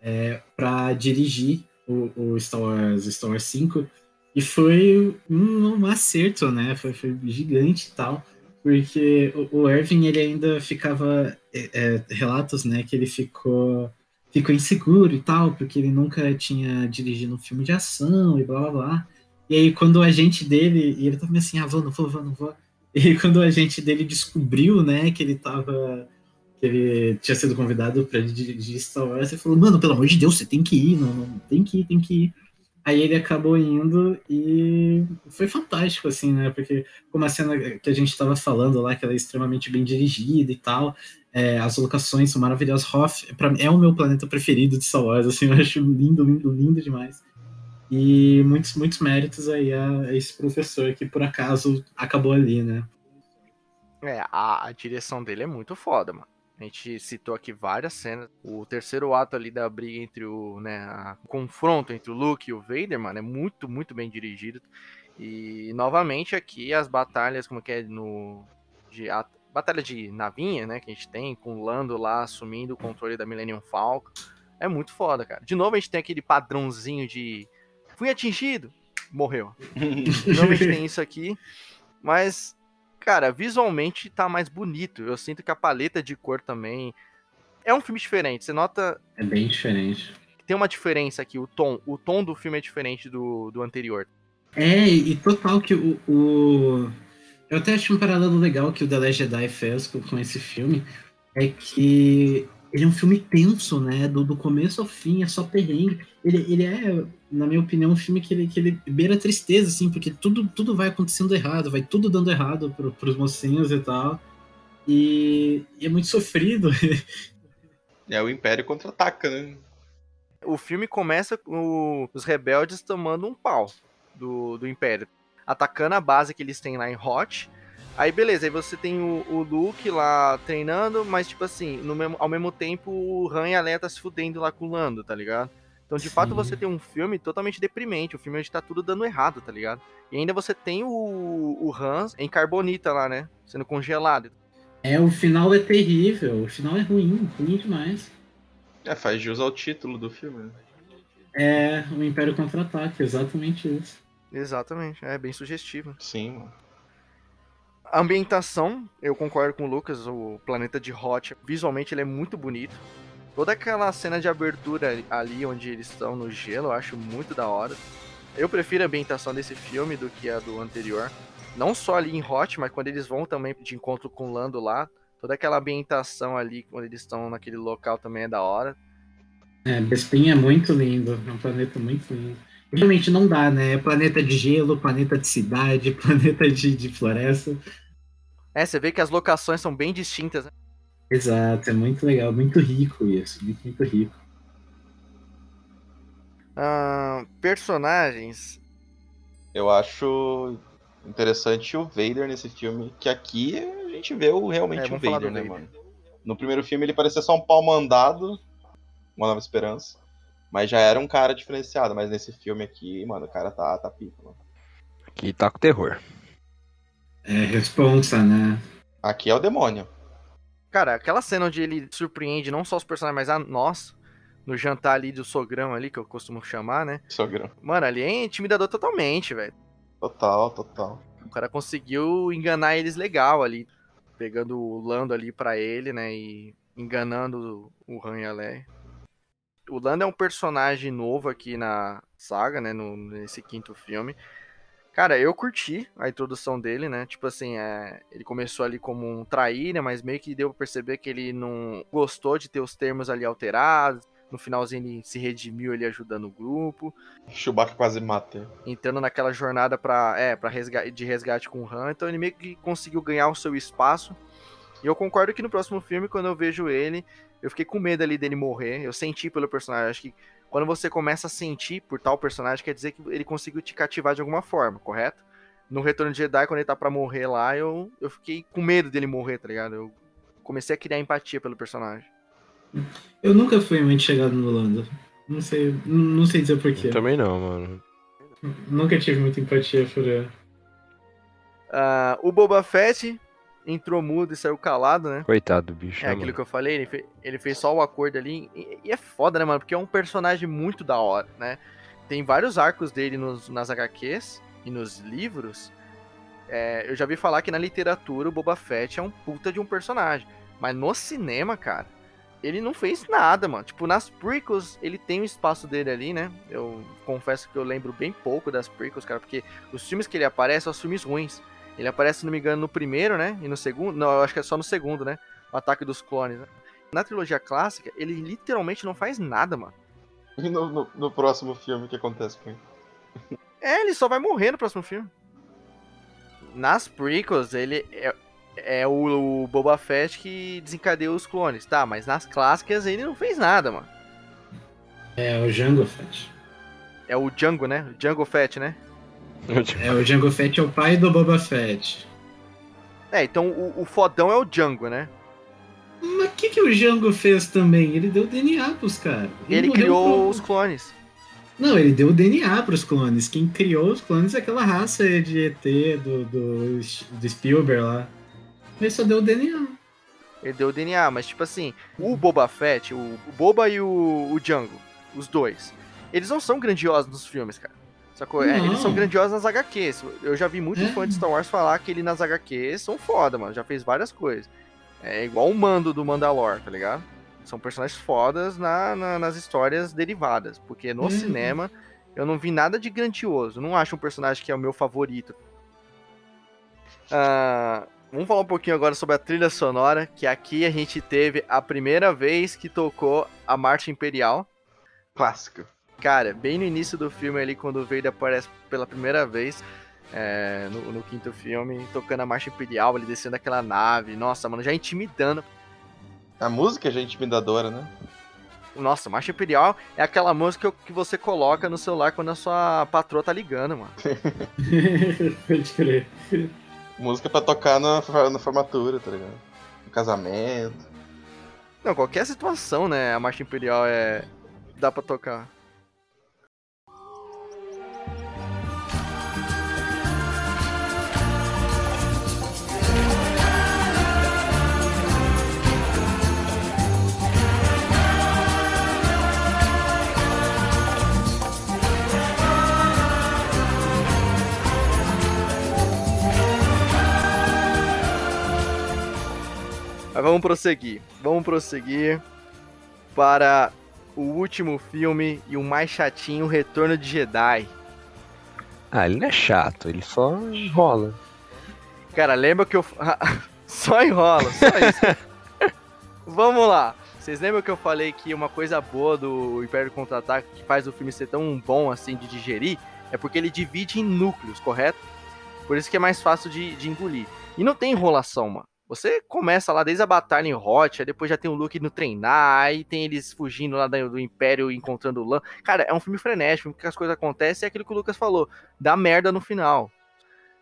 é, para dirigir o, o Star, Wars, Star Wars 5. E foi um, um acerto, né? Foi, foi gigante e tal. Porque o, o Irving, ele ainda ficava... é, é, relatos, né? Que ele ficou, ficou inseguro e tal, porque ele nunca tinha dirigido um filme de ação e blá, blá, blá. E aí, quando o agente dele... E ele tava assim, ah, vou, não vou, vou, não vou. E aí, quando o agente dele descobriu, né? Que ele tava que ele tinha sido convidado para dirigir Star Wars, ele falou, mano, pelo amor de Deus, você tem que ir, não, não, tem que ir, tem que ir. Aí ele acabou indo e foi fantástico, assim, né? Porque como a cena que a gente estava falando lá, que ela é extremamente bem dirigida e tal, é, as locações são maravilhosas. Hoth pra, é o meu planeta preferido de Star Wars, assim, eu acho lindo, lindo, lindo demais. E muitos, muitos méritos aí a, a esse professor que por acaso acabou ali, né? É, a, a direção dele é muito foda, mano. A gente citou aqui várias cenas. O terceiro ato ali da briga entre o, né, o confronto entre o Luke e o Vader, mano, é muito, muito bem dirigido. E novamente aqui as batalhas, como que é no de a batalha de navinha, né, que a gente tem com o Lando lá assumindo o controle da Millennium Falcon, É muito foda, cara. De novo, a gente tem aquele padrãozinho de. Fui atingido, morreu. De novo, a gente tem isso aqui. Mas, cara, visualmente tá mais bonito. Eu sinto que a paleta de cor também. É um filme diferente. Você nota. É bem diferente. Tem uma diferença aqui, o tom. O tom do filme é diferente do, do anterior. É, e total que o, o... Eu até achei um paralelo legal que o The Last Jedi fez com, com esse filme. É que ele é um filme tenso, né? Do, do começo ao fim, é só perrengue. Ele, ele é, na minha opinião, um filme que ele, que ele beira tristeza, assim, porque tudo, tudo vai acontecendo errado, vai tudo dando errado pro, pros mocinhos e tal. E, e é muito sofrido. É o Império contra-ataca, né? O filme começa com os rebeldes tomando um pau do, do Império. Atacando a base que eles têm lá em Hot. Aí beleza, aí você tem o, o Luke lá treinando, mas tipo assim, no mesmo, ao mesmo tempo o Han e a Leia tá se fudendo lá com o Lando, tá ligado? Então, de Sim. fato, você tem um filme totalmente deprimente, o filme onde tá tudo dando errado, tá ligado? E ainda você tem o, o Han em carbonita lá, né? Sendo congelado. É, o final é terrível, o final é ruim, ruim demais. É, faz jus ao título do filme, né? É, o Império Contra-Ataque, exatamente isso. Exatamente, é bem sugestivo. Sim, mano. A ambientação, eu concordo com o Lucas, o planeta de Hot, visualmente ele é muito bonito. Toda aquela cena de abertura ali onde eles estão no gelo, eu acho muito da hora. Eu prefiro a ambientação desse filme do que a do anterior. Não só ali em Hot, mas quando eles vão também de encontro com o Lando lá, toda aquela ambientação ali, quando eles estão naquele local também é da hora. É, Bespin é muito lindo, é um planeta muito lindo. Realmente não dá, né? É planeta de gelo, planeta de cidade, planeta de, de floresta. É, você vê que as locações são bem distintas, né? Exato, é muito legal, muito rico isso, muito, muito rico. Ah, personagens. Eu acho interessante o Vader nesse filme, que aqui a gente vê o, realmente É, o Vader, né, Vader. mano? No primeiro filme ele parecia só um pau mandado, Uma Nova Esperança, mas já era um cara diferenciado, mas nesse filme aqui, mano, o cara tá, tá pica, mano. Aqui tá com terror. É, responsa, né? Aqui é o demônio. Cara, aquela cena onde ele surpreende não só os personagens, mas a nós, no jantar ali do sogrão ali, que eu costumo chamar, né? Sogrão. Mano, ali é intimidador totalmente, velho. Total, total. O cara conseguiu enganar eles legal ali, pegando o Lando ali pra ele, né? E enganando o Han e a Leia. O Lando é um personagem novo aqui na saga, né? No, nesse quinto filme. Cara, eu curti a introdução dele, né? Tipo assim, é, ele começou ali como um traíra, mas meio que deu pra perceber que ele não gostou de ter os termos ali alterados. No finalzinho ele se redimiu ele ajudando o grupo Chewbacca quase mata. entrando naquela jornada para é, resgate, de resgate com o Han, então ele meio que conseguiu ganhar o seu espaço. E eu concordo que no próximo filme, quando eu vejo ele, eu fiquei com medo ali dele morrer. Eu senti pelo personagem, acho que quando você começa a sentir por tal personagem, quer dizer que ele conseguiu te cativar de alguma forma, correto? No Retorno de Jedi, quando ele tá pra morrer lá, eu, eu fiquei com medo dele morrer, tá ligado? Eu comecei a criar empatia pelo personagem. Eu nunca fui muito chegado no Lando. Não sei, não sei dizer porquê. Também não, mano. Nunca tive muita empatia por ele. Ah, o Boba Fett entrou mudo e saiu calado, né? Coitado do bicho. É né, aquilo mano? que eu falei, ele, fe- ele fez só o acordo ali. E, e é foda, né, mano? Porque é um personagem muito da hora, né? Tem vários arcos dele nos, nas HQs e nos livros. É, eu já vi falar que na literatura o Boba Fett é um puta de um personagem. Mas no cinema, cara, ele não fez nada, mano. Tipo, nas prequels, ele tem o espaço dele ali, né? Eu confesso que eu lembro bem pouco das prequels, cara, porque os filmes que ele aparece são os filmes ruins. Ele aparece, se não me engano, no primeiro, né? E no segundo. Não, eu acho que é só no segundo, né? O ataque dos clones. Né? Na trilogia clássica, ele literalmente não faz nada, mano. E no, no- no próximo filme, o que acontece com ele? É, ele só vai morrer no próximo filme. Nas prequels, ele é, é o, o Boba Fett que desencadeou os clones, tá? Mas nas clássicas ele não fez nada, mano. É o Jango Fett. É o Django, né? O Django Fett, né? É, o Jango Fett é o pai do Boba Fett. É, então o, o fodão é o Django, né? Mas o que, que o Jango fez também? Ele deu DNA pros caras. Ele morreu criou pro- os clones. Não, ele deu DNA pros clones. Quem criou os clones é aquela raça de ET do, do, do Spielberg lá. Ele só deu DNA. herdeu o DNA, mas tipo assim, o Boba Fett, o, o Boba e o, o Django, os dois, eles não são grandiosos nos filmes, cara. Sacou? É, eles são grandiosos nas HQs. Eu já vi muito É. fã de Star Wars falar que ele nas HQs são foda, mano. Já fez várias coisas. É igual o mando do Mandalor, tá ligado? São personagens fodas na, na- nas histórias derivadas. Porque no Uhum. cinema eu não vi nada de grandioso. Não acho um personagem que é o meu favorito. Ah, vamos falar um pouquinho agora sobre a trilha sonora. Que aqui a gente teve a primeira vez que tocou a Marcha Imperial. Clássico. Cara, bem no início do filme ali, quando o Vader aparece pela primeira vez, é, no, no quinto filme, tocando a marcha imperial, ele descendo aquela nave, nossa, mano, já intimidando. A música já é intimidadora, né? Nossa, marcha imperial é aquela música que você coloca no celular quando a sua patroa tá ligando, mano. Pode crer. Música pra tocar na, na formatura, tá ligado? No casamento. Não, qualquer situação, né, a marcha imperial é... dá pra tocar. Mas vamos prosseguir. Vamos prosseguir para o último filme e o mais chatinho, Retorno de Jedi. Ah, ele não é chato, ele só enrola. Cara, lembra que eu. só enrola, só isso. Vamos lá. Vocês lembram que eu falei que uma coisa boa do Império Contra-Ataque que faz o filme ser tão bom assim de digerir é porque ele divide em núcleos, correto? Por isso que é mais fácil de, de engolir. E não tem enrolação, mano. Você começa lá desde a batalha em Hot, depois já tem o Luke indo treinar, aí tem eles fugindo lá do, Império encontrando o Lan. Cara, é um filme frenético, porque as coisas acontecem é aquilo que o Lucas falou, dá merda no final.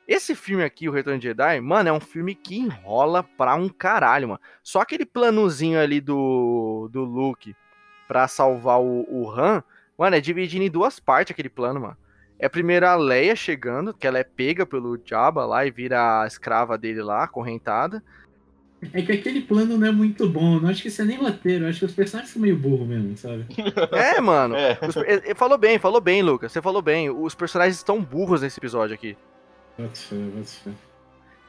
Esse filme aqui, O Retorno de Jedi, mano, é um filme que enrola pra um caralho, mano. Só aquele planozinho ali do, do Luke pra salvar o, o Han, mano, é dividido em duas partes aquele plano, mano. É primeiro a Leia chegando, que ela é pega pelo Jabba lá e vira a escrava dele lá, acorrentada. É que aquele plano não é muito bom. Não acho que isso é nem roteiro. Acho que os personagens são meio burros mesmo, sabe? É, mano. É. Os- ele- ele falou bem, falou bem, Lucas. Você falou bem. Os personagens estão burros nesse episódio aqui.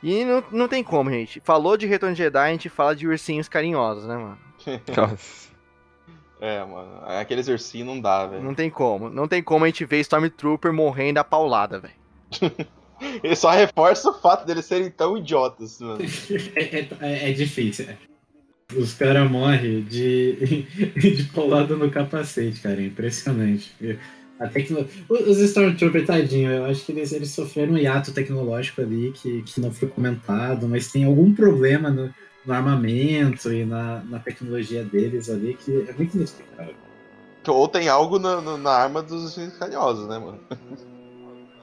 E não, não tem como, gente. Falou de Retorno de Jedi, a gente fala de ursinhos carinhosos, né, mano? Nossa. É, mano. Aqueles ursinhos não dá, velho. Não tem como. Não tem como a gente ver Stormtrooper morrendo a paulada, velho. Ele só reforça o fato deles serem tão idiotas, mano. É, é- é- é difícil. é. Os caras morrem de, de paulada no capacete, cara. É impressionante. A tecno... Os Stormtroopers, tadinho, eu acho que eles, eles sofreram um hiato tecnológico ali que, que não foi comentado, mas tem algum problema no, no armamento e na, na tecnologia deles ali que é muito inexplicável. Ou tem algo na, na- arma dos carinhosos, né, mano?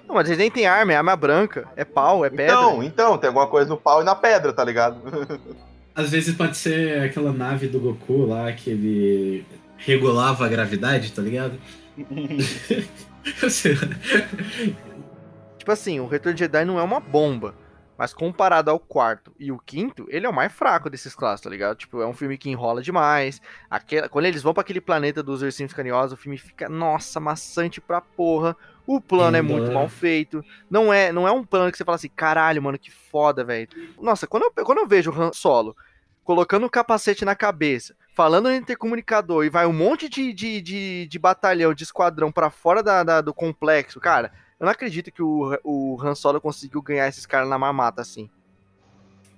Não, mas eles nem tem arma, é arma branca. É pau, é pedra. Então, então, tem alguma coisa no pau e na pedra, tá ligado? Às vezes pode ser aquela nave do Goku lá que ele regulava a gravidade, tá ligado? Tipo assim, o Retorno de Jedi não é uma bomba. Mas comparado ao quarto e o quinto, ele é o mais fraco desses clássicos, tá ligado? Tipo, é um filme que enrola demais. Aquela, quando eles vão pra aquele planeta dos ursinhos carinhosos, o filme fica, nossa, maçante pra porra. O plano é Ainda. muito mal feito. Não é, não é um plano que você fala assim, caralho, mano, que foda, velho. Nossa, quando eu, quando eu vejo o Han Solo colocando o capacete na cabeça, falando no intercomunicador e vai um monte de, de, de, de batalhão, de esquadrão pra fora da, da- do complexo, cara, eu não acredito que o, o Han Solo conseguiu ganhar esses caras na mamata assim.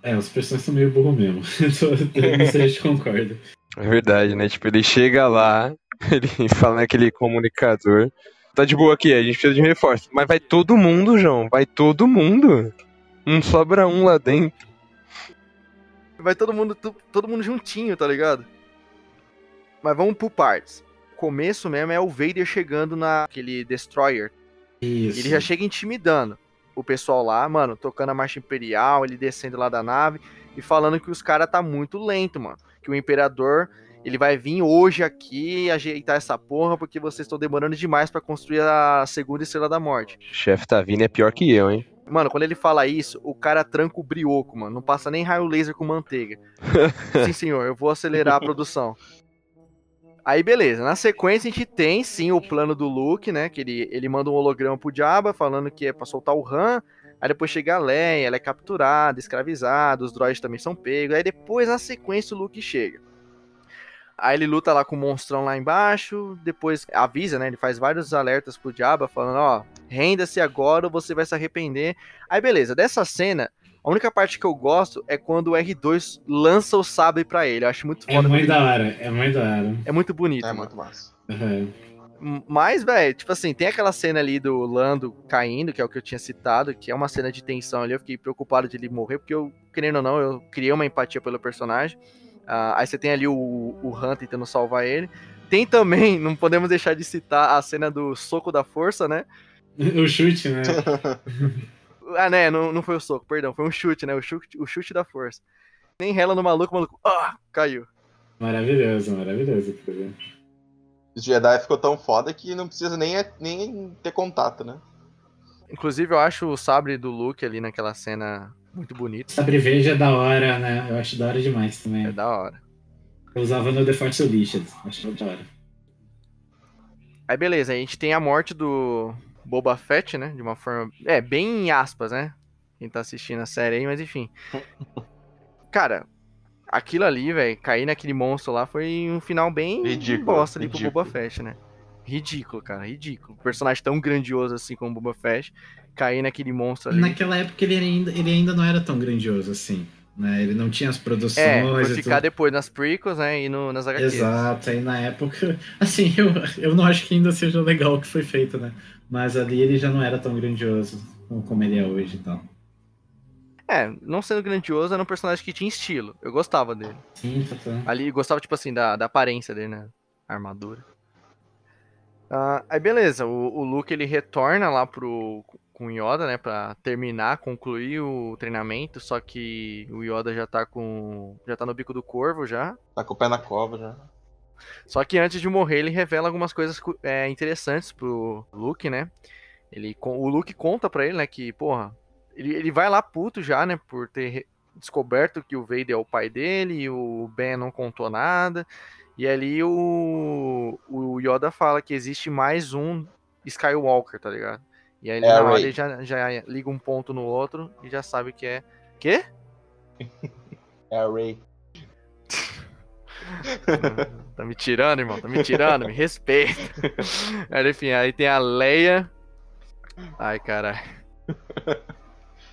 É, os personagens são meio burro mesmo. Não sei se a gente concorda. É verdade, né? Tipo, ele chega lá, ele fala naquele comunicador. Tá de boa aqui, a gente precisa de um reforço. Mas vai todo mundo, João. Vai todo mundo. Não sobra um lá dentro. Vai todo mundo, todo mundo juntinho, tá ligado? Mas vamos por partes. O começo mesmo é o Vader chegando naquele Destroyer. Isso. Ele já chega intimidando o pessoal lá, mano, tocando a marcha imperial, ele descendo lá da nave e falando que os caras tá muito lento, mano. Que o imperador, ele vai vir hoje aqui ajeitar essa porra porque vocês estão demorando demais pra construir a segunda estrela da morte. O chefe tá vindo é pior que eu, hein? Mano, quando ele fala isso, o cara tranca o brioco, mano. Não passa nem raio laser com manteiga. sim, senhor, eu vou acelerar a produção. Aí, beleza. Na sequência, a gente tem, sim, o plano do Luke, né? Que ele, ele manda um holograma pro Jabba, falando que é pra soltar o Han. Aí depois chega a Leia, ela é capturada, escravizada, os droids também são pegos. Aí depois, na sequência, o Luke chega. Aí ele luta lá com o monstrão lá embaixo, depois avisa, né? Ele faz vários alertas pro Jabba, falando, ó, renda-se agora ou você vai se arrepender. Aí beleza, dessa cena, a única parte que eu gosto é quando o R2 lança o sabre pra ele. Eu acho muito É foda. muito quando da hora, é muito da hora. É muito bonito, É mano. muito massa. Uhum. Mas, velho, tipo assim, tem aquela cena ali do Lando caindo, que é o que eu tinha citado, que é uma cena de tensão ali. Eu fiquei preocupado de ele morrer, porque eu, querendo ou não, eu criei uma empatia pelo personagem. Ah, aí você tem ali o, o Han tentando salvar ele. Tem também, não podemos deixar de citar a cena do soco da força, né? O chute, né? Ah, né, não, não foi o soco, perdão, foi um chute, né? O chute, o chute da força. Nem rela no maluco, o maluco, ah, caiu. Maravilhoso, maravilhoso. aquilo ali. O Jedi ficou tão foda que não precisa nem, nem ter contato, né? Inclusive, eu acho o sabre do Luke ali naquela cena muito bonito. Sabre verde é da hora, né? Eu acho da hora demais também. É da hora. Eu usava no The Force Unleashed, acho da hora. Aí beleza, a gente tem a morte do Boba Fett, né? De uma forma. É, bem em aspas, né? Quem tá assistindo a série aí, mas enfim. Cara, aquilo ali, velho, cair naquele monstro lá foi um final bem Ridículo, bosta ali pro ridículo. Boba Fett, né? Ridículo, cara, ridículo. Um personagem tão grandioso assim como o Boba Fett, cair naquele monstro ali. Naquela época ele ainda, ele ainda não era tão grandioso assim. Né? Ele não tinha as produções. É, foi e ficar tudo. depois nas prequels, né? E no, nas HQs. Exato, aí na época. Assim, eu, eu não acho que ainda seja legal o que foi feito, né? Mas ali ele já não era tão grandioso como- ele é hoje e tal. É, não sendo grandioso, era um personagem que tinha estilo. Eu gostava dele. Sim, tá, tá. Ali gostava, tipo assim, da, da aparência dele, né? A armadura. Ah, aí beleza, o, o Luke ele retorna lá pro com o Yoda, né, Pra terminar, concluir o treinamento, só que o Yoda já tá com já tá no bico do corvo já. Tá com o pé na cova já. Só que antes de morrer, ele revela algumas coisas é, interessantes pro Luke, né? Ele, o Luke conta pra ele, né, que, porra, ele, ele vai lá puto já, né, por ter descoberto que o Vader é o pai dele e o Ben não contou nada. E ali o, o Yoda fala que existe mais um Skywalker, tá ligado? E aí É a na hora ele já, já liga um ponto no outro e já sabe que é. Quê? É a Ray. Tá me tirando, irmão? Tá me tirando? Me respeita. Aí, enfim, aí tem a Leia. Ai, caralho.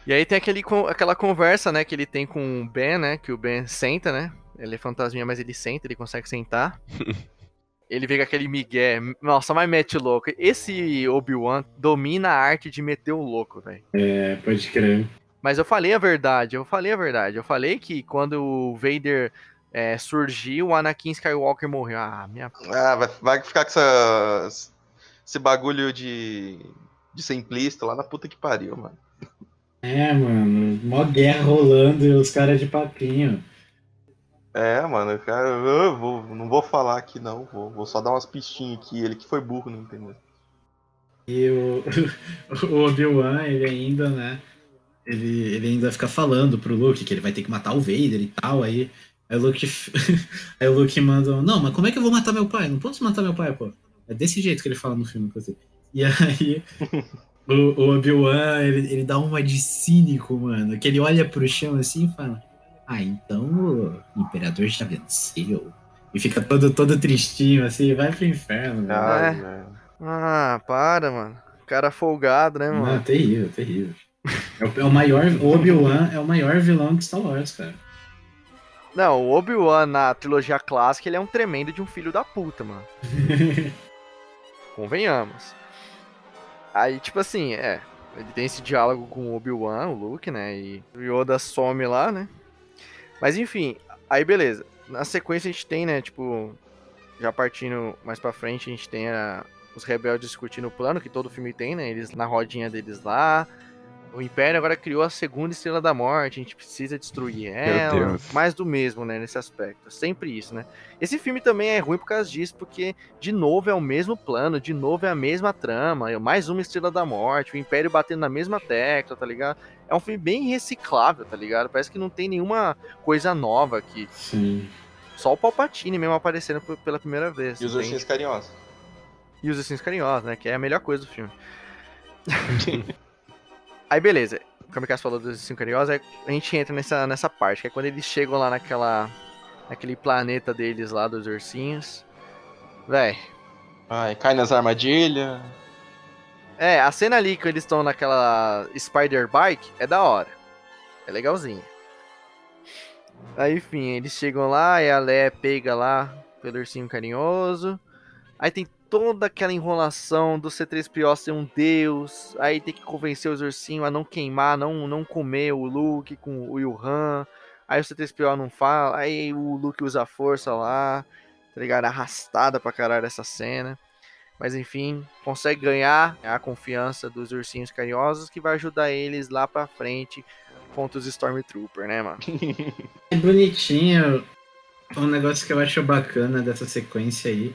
E aí tem aquele, aquela conversa, né, que ele tem com o Ben, né? Que o Ben senta, né? Ele é fantasminha, mas ele senta, ele consegue sentar. Ele vê com aquele migué. Nossa, mas mete louco. Esse Obi-Wan domina a arte de meter o louco, velho. É, pode crer. Mas eu falei a verdade, eu falei a verdade. Eu falei que quando o Vader é, surgiu, o Anakin Skywalker morreu. Ah, minha Ah, vai, vai ficar com essa, esse bagulho de, de simplista lá na puta que pariu, mano. É, mano, mó guerra rolando e os caras de papinho. É, mano, cara, eu vou- não vou falar aqui não, vou, vou só dar umas pistinhas aqui. Ele que foi burro, não entendeu? E o, o Obi-Wan, ele ainda, né? Ele, ele ainda fica falando pro Luke que ele vai ter que matar o Vader e tal. Aí, aí, o, Luke, aí o Luke manda: Não, mas como é que eu vou matar meu pai? Não posso matar meu pai, pô. É desse jeito que ele fala no filme, inclusive. E aí, o, o Obi-Wan, ele, ele dá uma de cínico, mano. Que ele olha pro chão assim e fala: Ah, então o Imperador já venceu. E fica todo, todo tristinho assim, vai pro inferno, velho. Ai, É. Ah, para, mano. Cara folgado, né, Não, mano? terrível, terrível. É o, é o maior. O Obi-Wan é o maior vilão de Star Wars, cara. Não, o Obi-Wan na trilogia clássica, ele é um tremendo de um filho da puta, mano. Convenhamos. Aí, tipo assim, é. Ele tem esse diálogo com o Obi-Wan, o Luke, né? E o Yoda some lá, né? Mas enfim, aí beleza. Na sequência a gente tem, né, tipo. Já partindo mais pra frente, a gente tem a- os rebeldes discutindo o plano, que todo filme tem, né? Eles na rodinha deles lá. O Império agora criou a segunda Estrela da Morte, a gente precisa destruir ela. Mais do mesmo, né, nesse aspecto. Sempre isso, né? Esse filme também é ruim por causa disso, porque, de novo, é o mesmo plano, de novo é a mesma trama, é mais uma Estrela da Morte, o Império batendo na mesma tecla, tá ligado? É um filme bem reciclável, tá ligado? Parece que não tem nenhuma coisa nova aqui. Sim. Só o Palpatine mesmo aparecendo pela primeira vez. E os Tem- ursinhos carinhosos. e os ursinhos carinhosos, né? Que é a melhor coisa do filme. aí beleza. O Kamikaze falou dos ursinhos carinhosos, aí a gente entra nessa, nessa parte, que é quando eles chegam lá naquela. naquele planeta deles lá, dos ursinhos. Véi. Ai, cai nas armadilhas. É, a cena ali que eles estão naquela Spider Bike é da hora. É legalzinha. Aí, enfim, eles chegam lá e a Leia pega lá pelo ursinho carinhoso. Aí tem toda aquela enrolação do C3PO ser um deus. Aí tem que convencer os ursinhos a não queimar, não, não comer o Luke com o Yuhan. Aí o C3PO não fala. Aí o Luke usa a força lá. Tá ligado? Arrastada pra caralho essa cena. Mas enfim, consegue ganhar a confiança dos ursinhos carinhosos que vai ajudar eles lá pra frente contra os Stormtrooper, né, mano? É bonitinho. Um negócio que eu acho bacana dessa sequência aí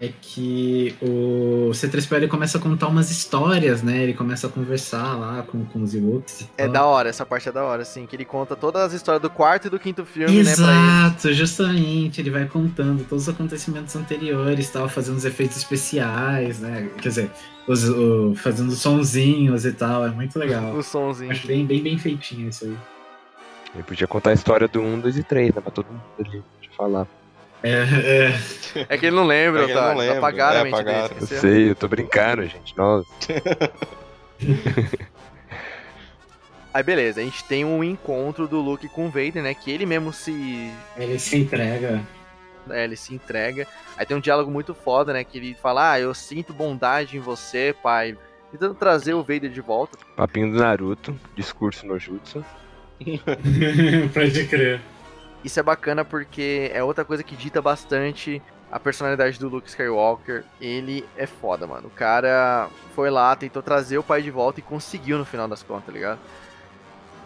é que o C3PO ele começa a contar umas histórias, né? Ele começa a conversar lá com, com os Ewoks. É da hora, essa parte é da hora, assim, que ele conta todas as histórias do quarto e do quinto filme, né, pra Exato, justamente. Ele vai contando todos os acontecimentos anteriores, tal, fazendo os efeitos especiais, né? Quer dizer, os- o- fazendo sonzinhos e tal. É muito legal. eles. O somzinho. Acho bem, bem, bem feitinho isso aí. Ele podia contar a história do 1, 2 e 3, né? Pra todo mundo ali falar. É, é. É que ele não lembra, É ele não lembra, Apagaram é, a mente dele, apagaram. Eu esqueceu? sei, eu tô brincando, gente. Nossa. Aí beleza, a gente tem um encontro do Luke com o Vader, né? Que ele mesmo se. Ele se entrega. é, ele se entrega. Aí tem um diálogo muito foda, né? Que ele fala: Ah, eu sinto bondade em você, pai. Tentando trazer o Vader de volta. Papinho do Naruto, discurso no Jutsu. Pode crer. Isso é bacana porque é outra coisa que dita bastante a personalidade do Luke Skywalker. Ele é foda, mano. O cara foi lá, tentou trazer o pai de volta e conseguiu no final das contas, tá ligado?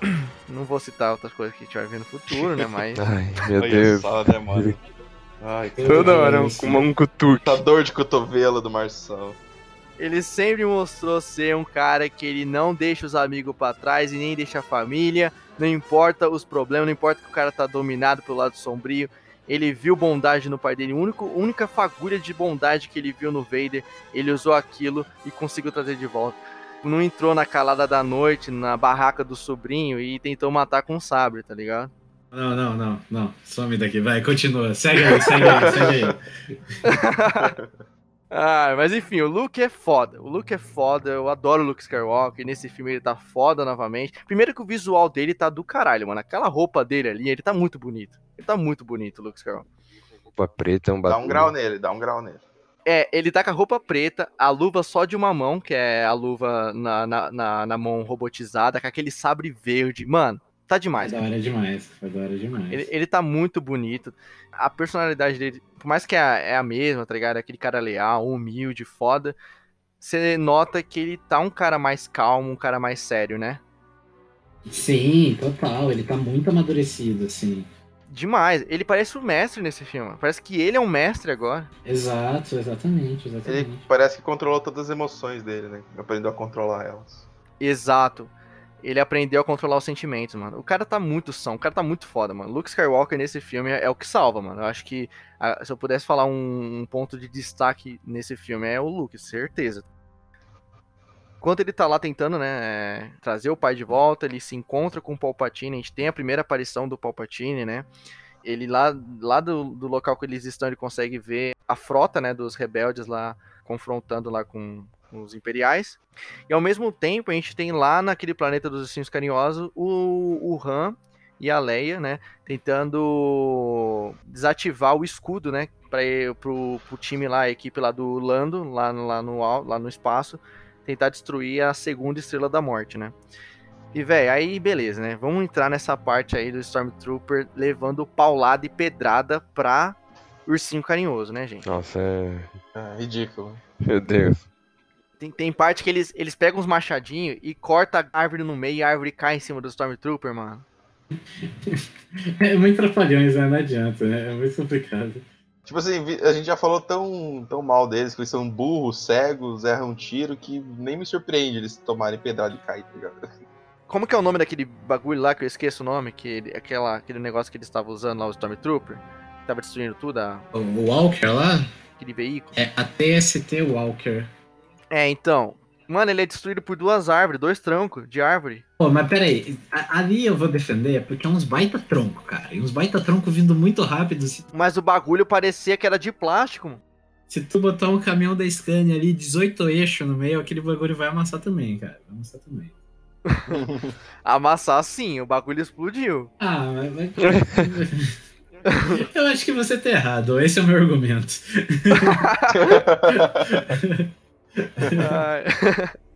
Não vou citar outras coisas que a gente vai ver no futuro, né? Mas. Ai, meu Deus. só, né, mano? Ai, Toda hora um, um, um cutuque. Tá dor de cotovelo do Marção. Ele sempre mostrou ser um cara que ele não deixa os amigos pra trás e nem deixa a família. Não importa os problemas, não importa que o cara tá dominado pelo lado sombrio. Ele viu bondade no pai dele. A única, única fagulha de bondade que ele viu no Vader, ele usou aquilo e conseguiu trazer de volta. Não entrou na calada da noite, na barraca do sobrinho e tentou matar com um sabre, tá ligado? Não, não, não, não. Some daqui, vai, continua. Segue aí, segue aí, segue aí. Ah, mas enfim, o Luke é foda. O Luke é foda. Eu adoro o Luke Skywalker. Nesse filme ele tá foda novamente. Primeiro que o visual dele tá do caralho, mano. Aquela roupa dele ali, ele tá muito bonito. Ele tá muito bonito, o Luke Skywalker. Roupa preta é um Dá bagulho. um grau nele, dá um grau nele. É, ele tá com a roupa preta, a luva só de uma mão, que é a luva na, na, na, na mão robotizada, com aquele sabre verde. Mano, tá Foi demais. da hora demais, foi da hora demais. Ele, ele tá muito bonito. A personalidade dele, por mais que é a, é a mesma, tá ligado? Aquele cara leal, humilde, foda. Você nota que ele tá um cara mais calmo, um cara mais sério, né? Sim, total. Ele tá muito amadurecido, assim. Demais. Ele parece o mestre nesse filme. Parece que ele é um mestre agora. Exato, exatamente, Ele exatamente. parece que controlou todas as emoções dele, né? Aprendeu a controlar elas. Exato. Ele aprendeu a controlar os sentimentos, mano. O cara tá muito são, o cara tá muito foda, mano. Luke Skywalker nesse filme é, o que salva, mano. Eu acho que ah, se eu pudesse falar um, um ponto de destaque nesse filme é o Luke, certeza. Enquanto ele tá lá tentando, né, é, trazer o pai de volta, ele se encontra com o Palpatine, a gente tem a primeira aparição do Palpatine, né? Ele lá, lá do, do local que eles estão, ele consegue ver a frota, né, dos rebeldes lá confrontando lá com os imperiais. E ao mesmo tempo, a gente tem lá naquele planeta dos ursinhos carinhosos o, o Han e a Leia, né? Tentando desativar o escudo, né? Para pro, pro time lá, a equipe lá do Lando, lá, no- lá, no, lá no espaço, tentar destruir a segunda estrela da morte, né? E, velho, aí beleza, né? Vamos entrar nessa parte aí do Stormtrooper levando paulada e pedrada pra ursinho carinhoso, né, gente? Nossa, é. É ridículo. Meu Deus. Tem, tem parte que eles, eles pegam uns machadinhos e corta a árvore no meio e a árvore cai em cima do Stormtrooper, mano. É muito trapalhões, né? Não adianta, né? É muito complicado. Tipo assim, a gente já falou tão, tão mal deles, que eles são burros, cegos, erram tiro, que nem me surpreende eles tomarem pedrada e cair, tá ligado? Como que é o nome daquele bagulho lá que eu esqueço o nome? Que ele- aquela, aquele negócio que eles estavam usando lá, o Stormtrooper? Que tava destruindo tudo, a- o Walker lá aquele veículo. é a TST Walker. É, então. Mano, ele é destruído por duas árvores, dois troncos de árvore. Pô, mas peraí, ali eu vou defender porque é uns baita tronco, cara. E uns baita tronco vindo muito rápido. Se, Mas o bagulho parecia que era de plástico, mano. se tu botar um caminhão da Scania ali, 18 eixos no meio, aquele bagulho vai amassar também, cara. Vai amassar também. Amassar sim, o bagulho explodiu. Ah, mas. mas- eu acho que você tá errado. Esse é o meu argumento.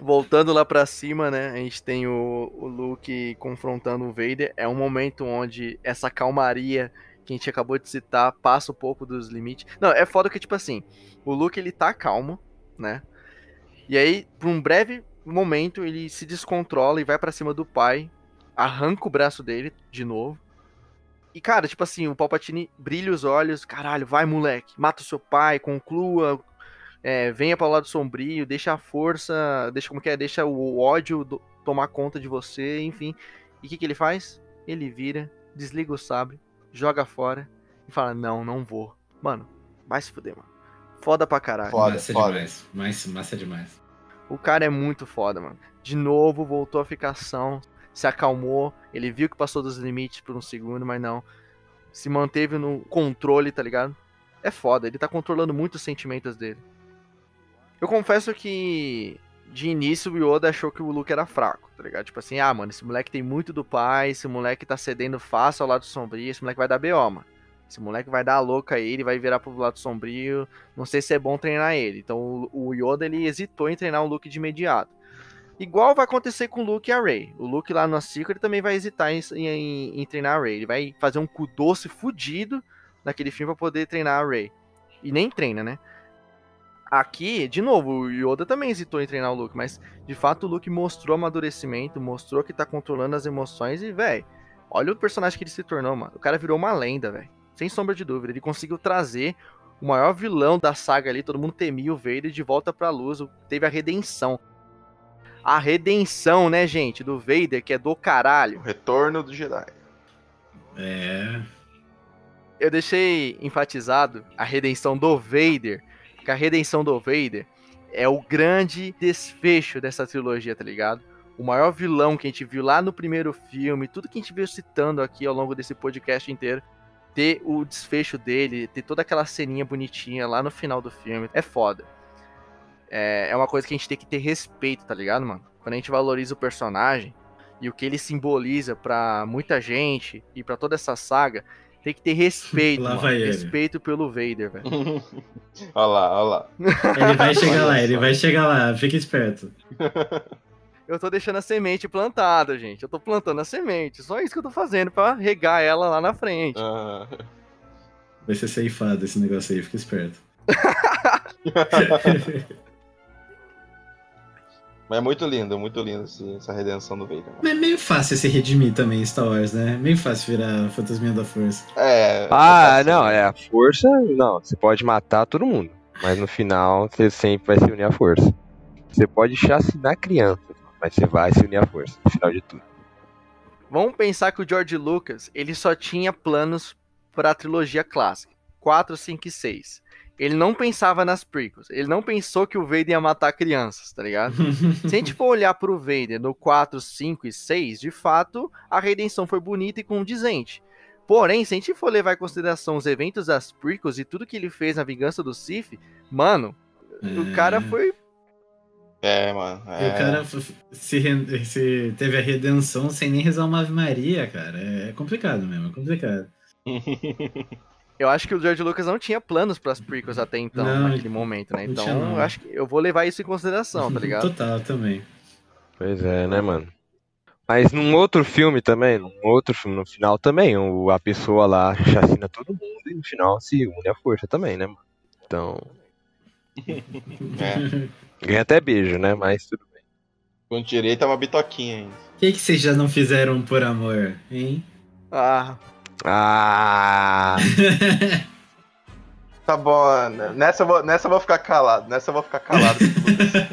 Voltando lá pra cima, né? A gente tem o, o Luke confrontando o Vader. É um momento onde essa calmaria que a gente acabou de citar passa um pouco dos limites. Não, é foda que, tipo assim, o Luke ele tá calmo, né? E aí, por um breve momento, ele se descontrola e vai pra cima do pai, arranca o braço dele de novo. E, cara, tipo assim, o Palpatine brilha os olhos, caralho, vai moleque, mata o seu pai, conclua é, venha para o lado sombrio, deixa a força, deixa como que é, deixa o ódio do- tomar conta de você, enfim. E o que, que ele faz? Ele vira, desliga o sabre, joga fora e fala: Não, não vou. Mano, vai se fuder, mano. Foda pra caralho. Foda, massa foda. demais. Massa, massa demais. O cara é muito foda, mano. De novo, voltou a ficar são, se acalmou. Ele viu que passou dos limites por um segundo, mas não. Se manteve no controle, tá ligado? É foda, ele tá controlando muito os sentimentos dele. Eu confesso que de início o Yoda achou que o Luke era fraco, tá ligado? Tipo assim, ah, mano, esse moleque tem muito do pai, esse moleque tá cedendo fácil ao lado sombrio, esse moleque vai dar BO, mano. Esse moleque vai dar a louca aí, ele vai virar pro lado sombrio. Não sei se é bom treinar ele. Então o Yoda ele hesitou em treinar o Luke de imediato. Igual vai acontecer com o Luke e a Rey. O Luke lá no ele também vai hesitar em, em- em treinar a Rey. Ele vai fazer um cu doce fudido naquele filme pra poder treinar a Rey. E nem treina, né? Aqui, de novo, o Yoda também hesitou em treinar o Luke, mas de fato o Luke mostrou amadurecimento, mostrou que tá controlando as emoções e, velho, olha o personagem que ele se tornou, mano. O cara virou uma lenda, velho. Sem sombra de dúvida. Ele conseguiu trazer o maior vilão da saga ali, todo mundo temia o Vader de volta pra luz. Teve a redenção. A redenção, né, gente, do Vader, que é do caralho. O retorno do Jedi. É. eu deixei enfatizado a redenção do Vader, que a redenção do Vader é o grande desfecho dessa trilogia, tá ligado? O maior vilão que a gente viu lá no primeiro filme, tudo que a gente veio citando aqui ao longo desse podcast inteiro, ter o desfecho dele, ter toda aquela ceninha bonitinha lá no final do filme, é foda. É, é uma coisa que a gente tem que ter respeito, tá ligado, mano? Quando a gente valoriza o personagem e o que ele simboliza pra muita gente e pra toda essa saga, tem que ter respeito, Lá mano. vai ele. Respeito pelo Vader, velho. olha lá, olha lá. Ele vai chegar lá, ele vai chegar lá, fica esperto. Eu tô deixando a semente plantada, gente. Eu tô plantando a semente. Só isso que eu tô fazendo pra regar ela lá na frente. Ah, Vai ser ceifado esse negócio aí, fica esperto. Mas é muito lindo, muito lindo esse- essa redenção do Vader. Mas é meio fácil se redimir também, Star Wars, né? Meio fácil virar fantasminha da força. É. Ah, é não, é a força, não. Você pode matar todo mundo, mas no final você sempre vai se unir à força. Você pode chacinar criança, mas você vai se unir à força, no final de tudo. Vamos pensar que o George Lucas, ele só tinha planos pra trilogia clássica. 4, 5 e 6. Ele não pensava nas prequels. Ele não pensou que o Vader ia matar crianças, tá ligado? Se a gente for olhar pro Vader no 4, 5 e 6, de fato, a redenção foi bonita e condizente. Porém, se a gente for levar em consideração os eventos das prequels e tudo que ele fez na Vingança do Sith, mano, o cara foi É, mano. É. o cara se, ren- se teve a redenção sem nem rezar uma Ave Maria, cara. É complicado mesmo, é complicado. Eu acho que o George Lucas não tinha planos para as prequels até então, Não, naquele momento, né? Então, eu acho que eu vou levar isso em consideração, tá ligado? Total, também. Pois é, né, mano? Mas num outro filme também, num outro filme, no final também, o, a pessoa lá chacina todo mundo e no final se une à força também, né, mano? Então, É. Ganha até beijo, né? Mas tudo bem. Com direito é uma bitoquinha ainda. O que, que vocês já não fizeram por amor, hein? Ah, Ah! Tá bom, nessa eu vou, nessa eu vou ficar calado. Nessa eu vou ficar calado.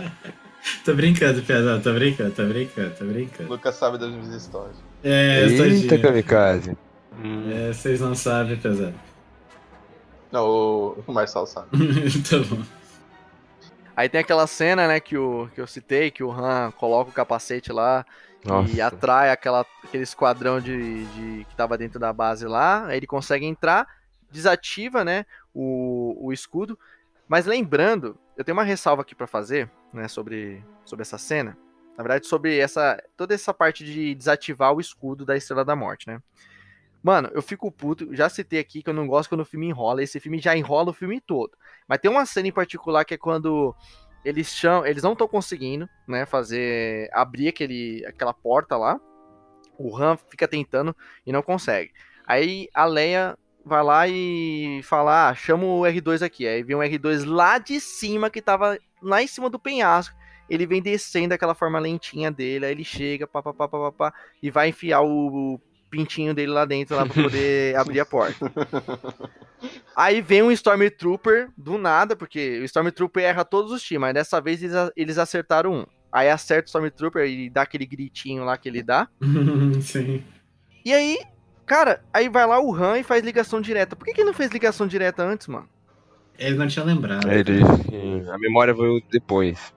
tô brincando, Piazão, tô brincando, tô brincando, tô o brincando. Lucas sabe das minhas histórias. É, Eita, tadinho. kamikaze. Hum. É, vocês não sabem, Piazão. Não, o, o Marcelo sabe. tá bom. aí tem aquela cena, né, que, o, que eu citei, que o Han coloca o capacete lá e Nossa. atrai aquela, aquele esquadrão de, de- que tava dentro da base lá. Aí ele consegue entrar, desativa, né, o, o escudo. Mas lembrando, eu tenho uma ressalva aqui pra fazer, né, sobre, sobre essa cena. Na verdade, sobre essa toda essa parte de desativar o escudo da Estrela da Morte, né? Mano, eu fico puto, já citei aqui que eu não gosto quando o filme enrola, esse filme já enrola o filme todo. Mas tem uma cena em particular que é quando eles chamam, eles não estão conseguindo, né, fazer abrir aquele aquela porta lá. O Han fica tentando e não consegue. Aí a Leia vai lá e fala: ah, chama o R2 aqui. Aí vem um R2 lá de cima que tava lá em cima do penhasco. Ele vem descendo daquela forma lentinha dele, aí ele chega, pá, pá, pá, pá, pá, pá, e vai enfiar o pintinho dele lá dentro lá pra poder abrir a porta. Aí vem um Stormtrooper do nada, porque o Stormtrooper erra todos os times, mas dessa vez eles, eles acertaram um. Aí acerta o Stormtrooper e dá aquele gritinho lá que ele dá. Sim. E aí, cara, aí vai lá o Han e faz ligação direta. Por que, que ele não fez ligação direta antes, mano? Ele não tinha lembrado. Ele, sim, a memória veio depois.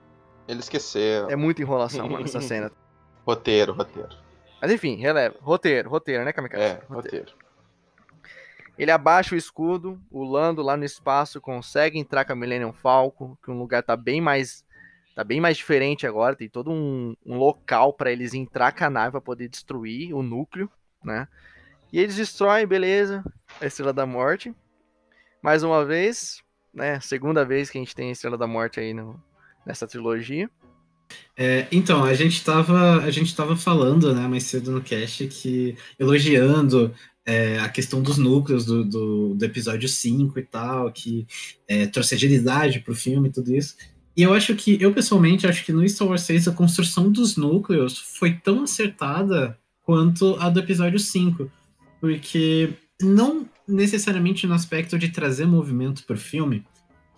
Ele esqueceu. É muita enrolação, mano, essa cena. Roteiro, roteiro. Mas enfim, releva. Roteiro, roteiro, né, Kamikaze? É, roteiro. Ele abaixa o escudo, o Lando lá no espaço consegue entrar com a Millennium Falcon, que um lugar tá bem mais tá bem mais diferente agora, tem todo um, um local pra eles entrar com a nave pra poder destruir o núcleo, né? E eles destroem, beleza, a Estrela da Morte. Mais uma vez, né? Segunda vez que a gente tem a Estrela da Morte aí no, nessa trilogia. É, então, a gente tava, a gente tava falando, né, mais cedo no cast, que elogiando é, a questão dos núcleos do, do, do episódio 5 e tal, que é, trouxe agilidade pro filme e tudo isso. E eu acho que, eu pessoalmente acho que no Star Wars 6 a construção dos núcleos foi tão acertada quanto a do episódio 5. Porque não necessariamente no aspecto de trazer movimento pro filme,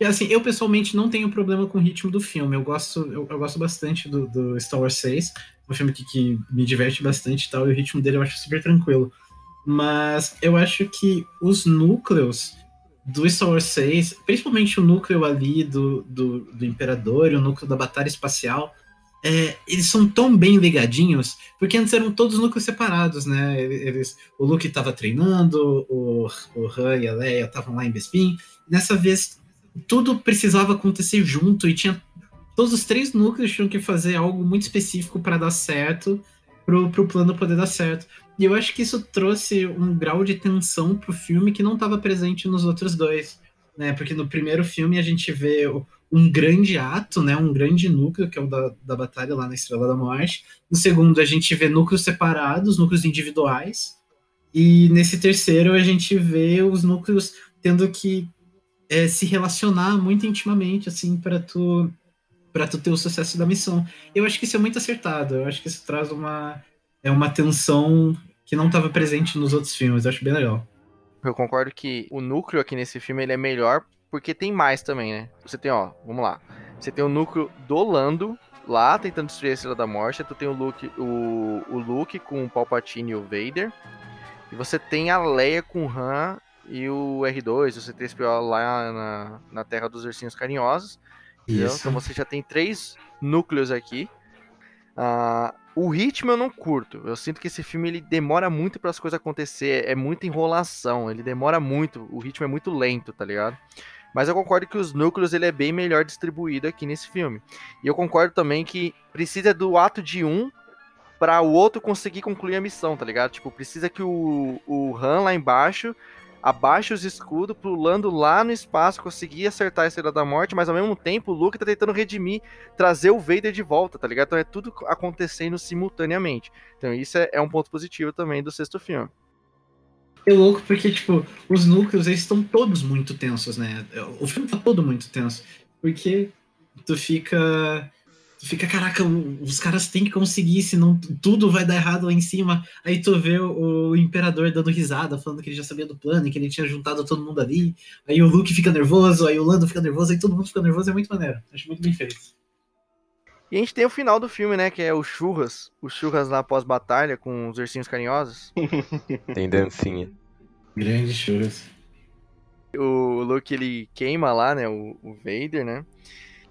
assim, eu pessoalmente não tenho problema com o ritmo do filme. Eu gosto, eu, eu gosto bastante do, do Star Wars 6. É um filme que, que me diverte bastante e tal, e o ritmo dele eu acho super tranquilo. Mas eu acho que os núcleos do Star Wars 6, principalmente o núcleo ali do, do, do Imperador e o núcleo da Batalha Espacial, é, eles são tão bem ligadinhos, porque antes eram todos núcleos separados, né? Eles, o Luke estava treinando, o, o Han e a Leia estavam lá em Bespin. Dessa vez, tudo precisava acontecer junto e tinha todos os três núcleos tinham que fazer algo muito específico para dar certo, pro, pro plano poder dar certo. E eu acho que isso trouxe um grau de tensão pro filme que não estava presente nos outros dois, né? Porque no primeiro filme a gente vê um grande ato, né? Um grande núcleo, que é o da, da batalha lá na Estrela da Morte. No segundo a gente vê núcleos separados, núcleos individuais. E nesse terceiro a gente vê os núcleos tendo que é, se relacionar muito intimamente, assim, para tu para tu ter o sucesso da missão. Eu acho que isso é muito acertado. Eu acho que isso traz uma é uma tensão que não estava presente nos outros filmes. Eu acho bem legal. Eu concordo que o núcleo aqui nesse filme ele é melhor porque tem mais também, né? Você tem, ó, vamos lá. Você tem o núcleo do Lando lá tentando destruir a Estrela da Morte. Tu tem o Luke, o, o Luke com o Palpatine e o Vader. E você tem a Leia com o Han e o R2, o C3PO lá na, na Terra dos Ursinhos Carinhosos. Então você já tem três núcleos aqui. Ah, o ritmo eu não curto. Eu sinto que esse filme ele demora muito para as coisas acontecer. É muita enrolação. Ele demora muito. O ritmo é muito lento, tá ligado? Mas eu concordo que os núcleos ele é bem melhor distribuído aqui nesse filme. E eu concordo também que precisa do ato de um para o outro conseguir concluir a missão, tá ligado? Tipo, precisa que o, o Han lá embaixo abaixe os escudos pro Lando lá no espaço conseguir acertar a Estrela da Morte, mas ao mesmo tempo o Luke tá tentando redimir, trazer o Vader de volta, tá ligado? Então é tudo acontecendo simultaneamente. Então isso é, é um ponto positivo também do sexto filme. É louco porque, tipo, os núcleos, eles estão todos muito tensos, né? O filme tá todo muito tenso. Porque tu fica. Tu fica, caraca, os caras têm que conseguir, senão tudo vai dar errado lá em cima. Aí tu vê o, o imperador dando risada, falando que ele já sabia do plano, que ele tinha juntado todo mundo ali. Aí o Luke fica nervoso, aí o Lando fica nervoso, aí todo mundo fica nervoso, é muito maneiro. Acho muito bem feito. E a gente tem o final do filme, né? Que é o churras. O churras lá pós-batalha com os ursinhos carinhosos. Tem dancinha. Grande churras. O Luke, ele queima lá, né? O, o Vader, né?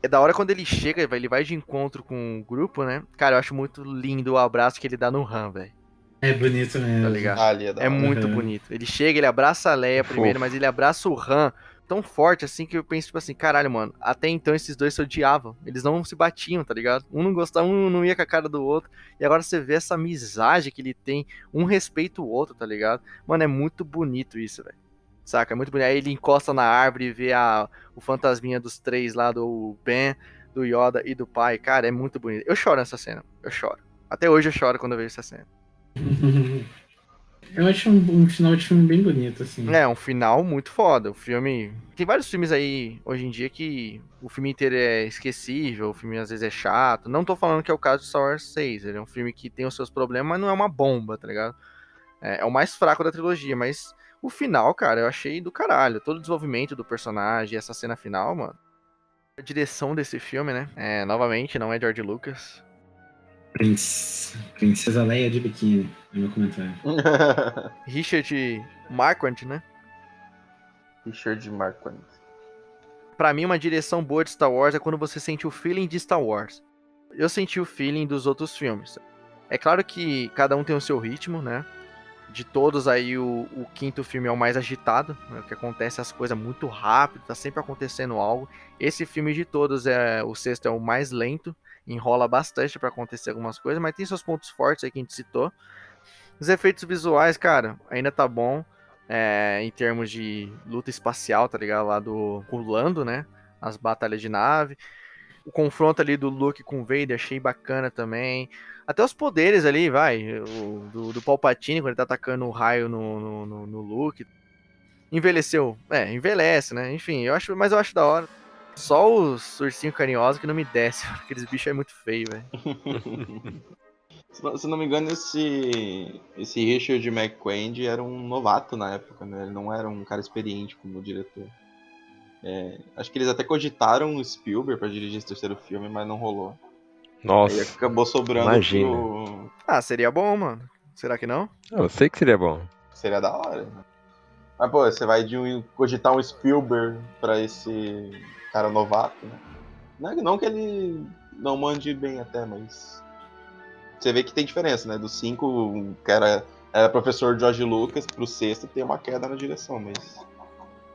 É da hora quando ele chega, ele vai de encontro com o grupo, né? Cara, eu acho muito lindo o abraço que ele dá no Han, velho. É bonito mesmo. Tá ligado? Ah, ali é É muito Uhum. bonito. Ele chega, ele abraça a Leia Fofo. primeiro, mas ele abraça o Han tão forte assim que eu penso, tipo assim, caralho, mano, até então esses dois se odiavam. Eles não se batiam, tá ligado? Um não gostava, um não ia com a cara do outro. E agora você vê essa amizade que ele tem, um respeita o outro, tá ligado? Mano, é muito bonito isso, velho. Saca? É muito bonito. Aí ele encosta na árvore e vê a, o fantasminha dos três lá, do Ben, do Yoda e do pai. Cara, é muito bonito. Eu choro nessa cena. Eu choro. Até hoje eu choro quando eu vejo essa cena. Eu acho um, um final de filme bem bonito, assim. É, um final muito foda. O filme. Tem vários filmes aí hoje em dia que o filme inteiro é esquecível, o filme às vezes é chato. Não tô falando que é o caso de Star Wars 6. Ele é um filme que tem os seus problemas, mas não é uma bomba, tá ligado? É, é o mais fraco da trilogia, mas o final, cara, eu achei do caralho. Todo o desenvolvimento do personagem, essa cena final, mano. A direção desse filme, né? É, novamente, não é George Lucas. Prince- Princesa Leia de biquíni, é meu comentário. Richard Marquand, né? Richard Marquand. Pra mim, uma direção boa de Star Wars é quando você sente o feeling de Star Wars. Eu senti o feeling dos outros filmes. É claro que cada um tem o seu ritmo, né? De todos aí, o, o quinto filme é o mais agitado, né? que acontece as coisas muito rápido, tá sempre acontecendo algo. Esse filme de todos é o sexto é o mais lento, enrola bastante pra acontecer algumas coisas, mas tem seus pontos fortes aí que a gente citou. Os efeitos visuais, cara, ainda tá bom é, em termos de luta espacial, tá ligado? Lá do com o Lando, né? As batalhas de nave. O confronto ali do Luke com o Vader, achei bacana também. Até os poderes ali, vai. O, do, do Palpatine, quando ele tá atacando o raio no, no, no, no Luke. Envelheceu. É, envelhece, né? Enfim, eu acho, mas eu acho da hora. Só os ursinhos carinhosos que não me desce. Aqueles bichos é muito feio, velho. Se não, se não me engano, esse, esse Richard McQuaid era um novato na época, né? Ele não era um cara experiente como diretor. É, acho que eles até cogitaram o Spielberg pra dirigir esse terceiro filme, mas não rolou. Aí Nossa, acabou sobrando imagina. pro... Ah, seria bom, mano. Será que não? eu sei que seria bom. Seria da hora. né? Mas, pô, você vai de um, cogitar um Spielberg pra esse cara novato, né? Não, é- não que ele não mande bem até, mas... Você vê que tem diferença, né? Do 5, que era, era professor George Lucas, pro sexto tem uma queda na direção, mas...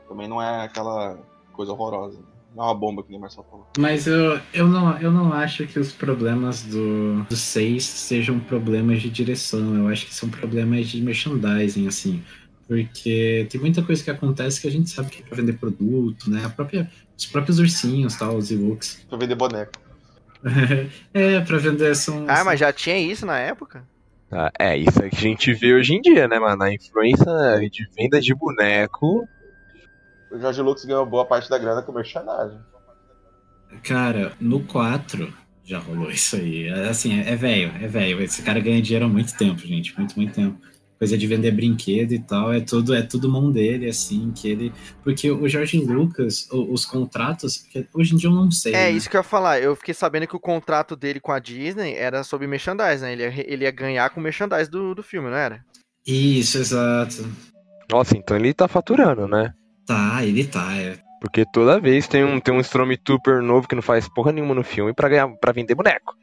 Também não é aquela coisa horrorosa. Não é uma bomba que nem Marcelo falou. Mas eu, eu, não, eu não acho que os problemas do, do 6 sejam problemas de direção. Eu acho que são problemas de merchandising, assim. Porque tem muita coisa que acontece que a gente sabe que é pra vender produto, né? A própria, os próprios ursinhos, tal, os e-books. Pra vender boneco. é, pra vender são. Ah, mas já tinha isso na época? Ah, é, isso é que a gente vê hoje em dia, né, mano? A influência de venda de boneco. O George Lucas ganhou boa parte da grana com merchandising. Cara, no 4 já rolou isso aí. É, Assim, é velho, é velho. Esse cara ganha dinheiro há muito tempo, gente. Muito, muito tempo. Coisa de vender brinquedo e tal, é tudo, é tudo mão dele, assim, que ele. Porque o Jorge Lucas, o- os contratos, hoje em dia eu não sei. É né? isso que eu ia falar. Eu fiquei sabendo que o contrato dele com a Disney era sobre merchandise, né? Ele ia, ele ia ganhar com merchandise do, do filme, não era? Isso, exato. Nossa, então ele tá faturando, né? Tá, ele tá. É. Porque toda vez tem um, tem um Stormtrooper novo que não faz porra nenhuma no filme pra, ganhar, pra vender boneco.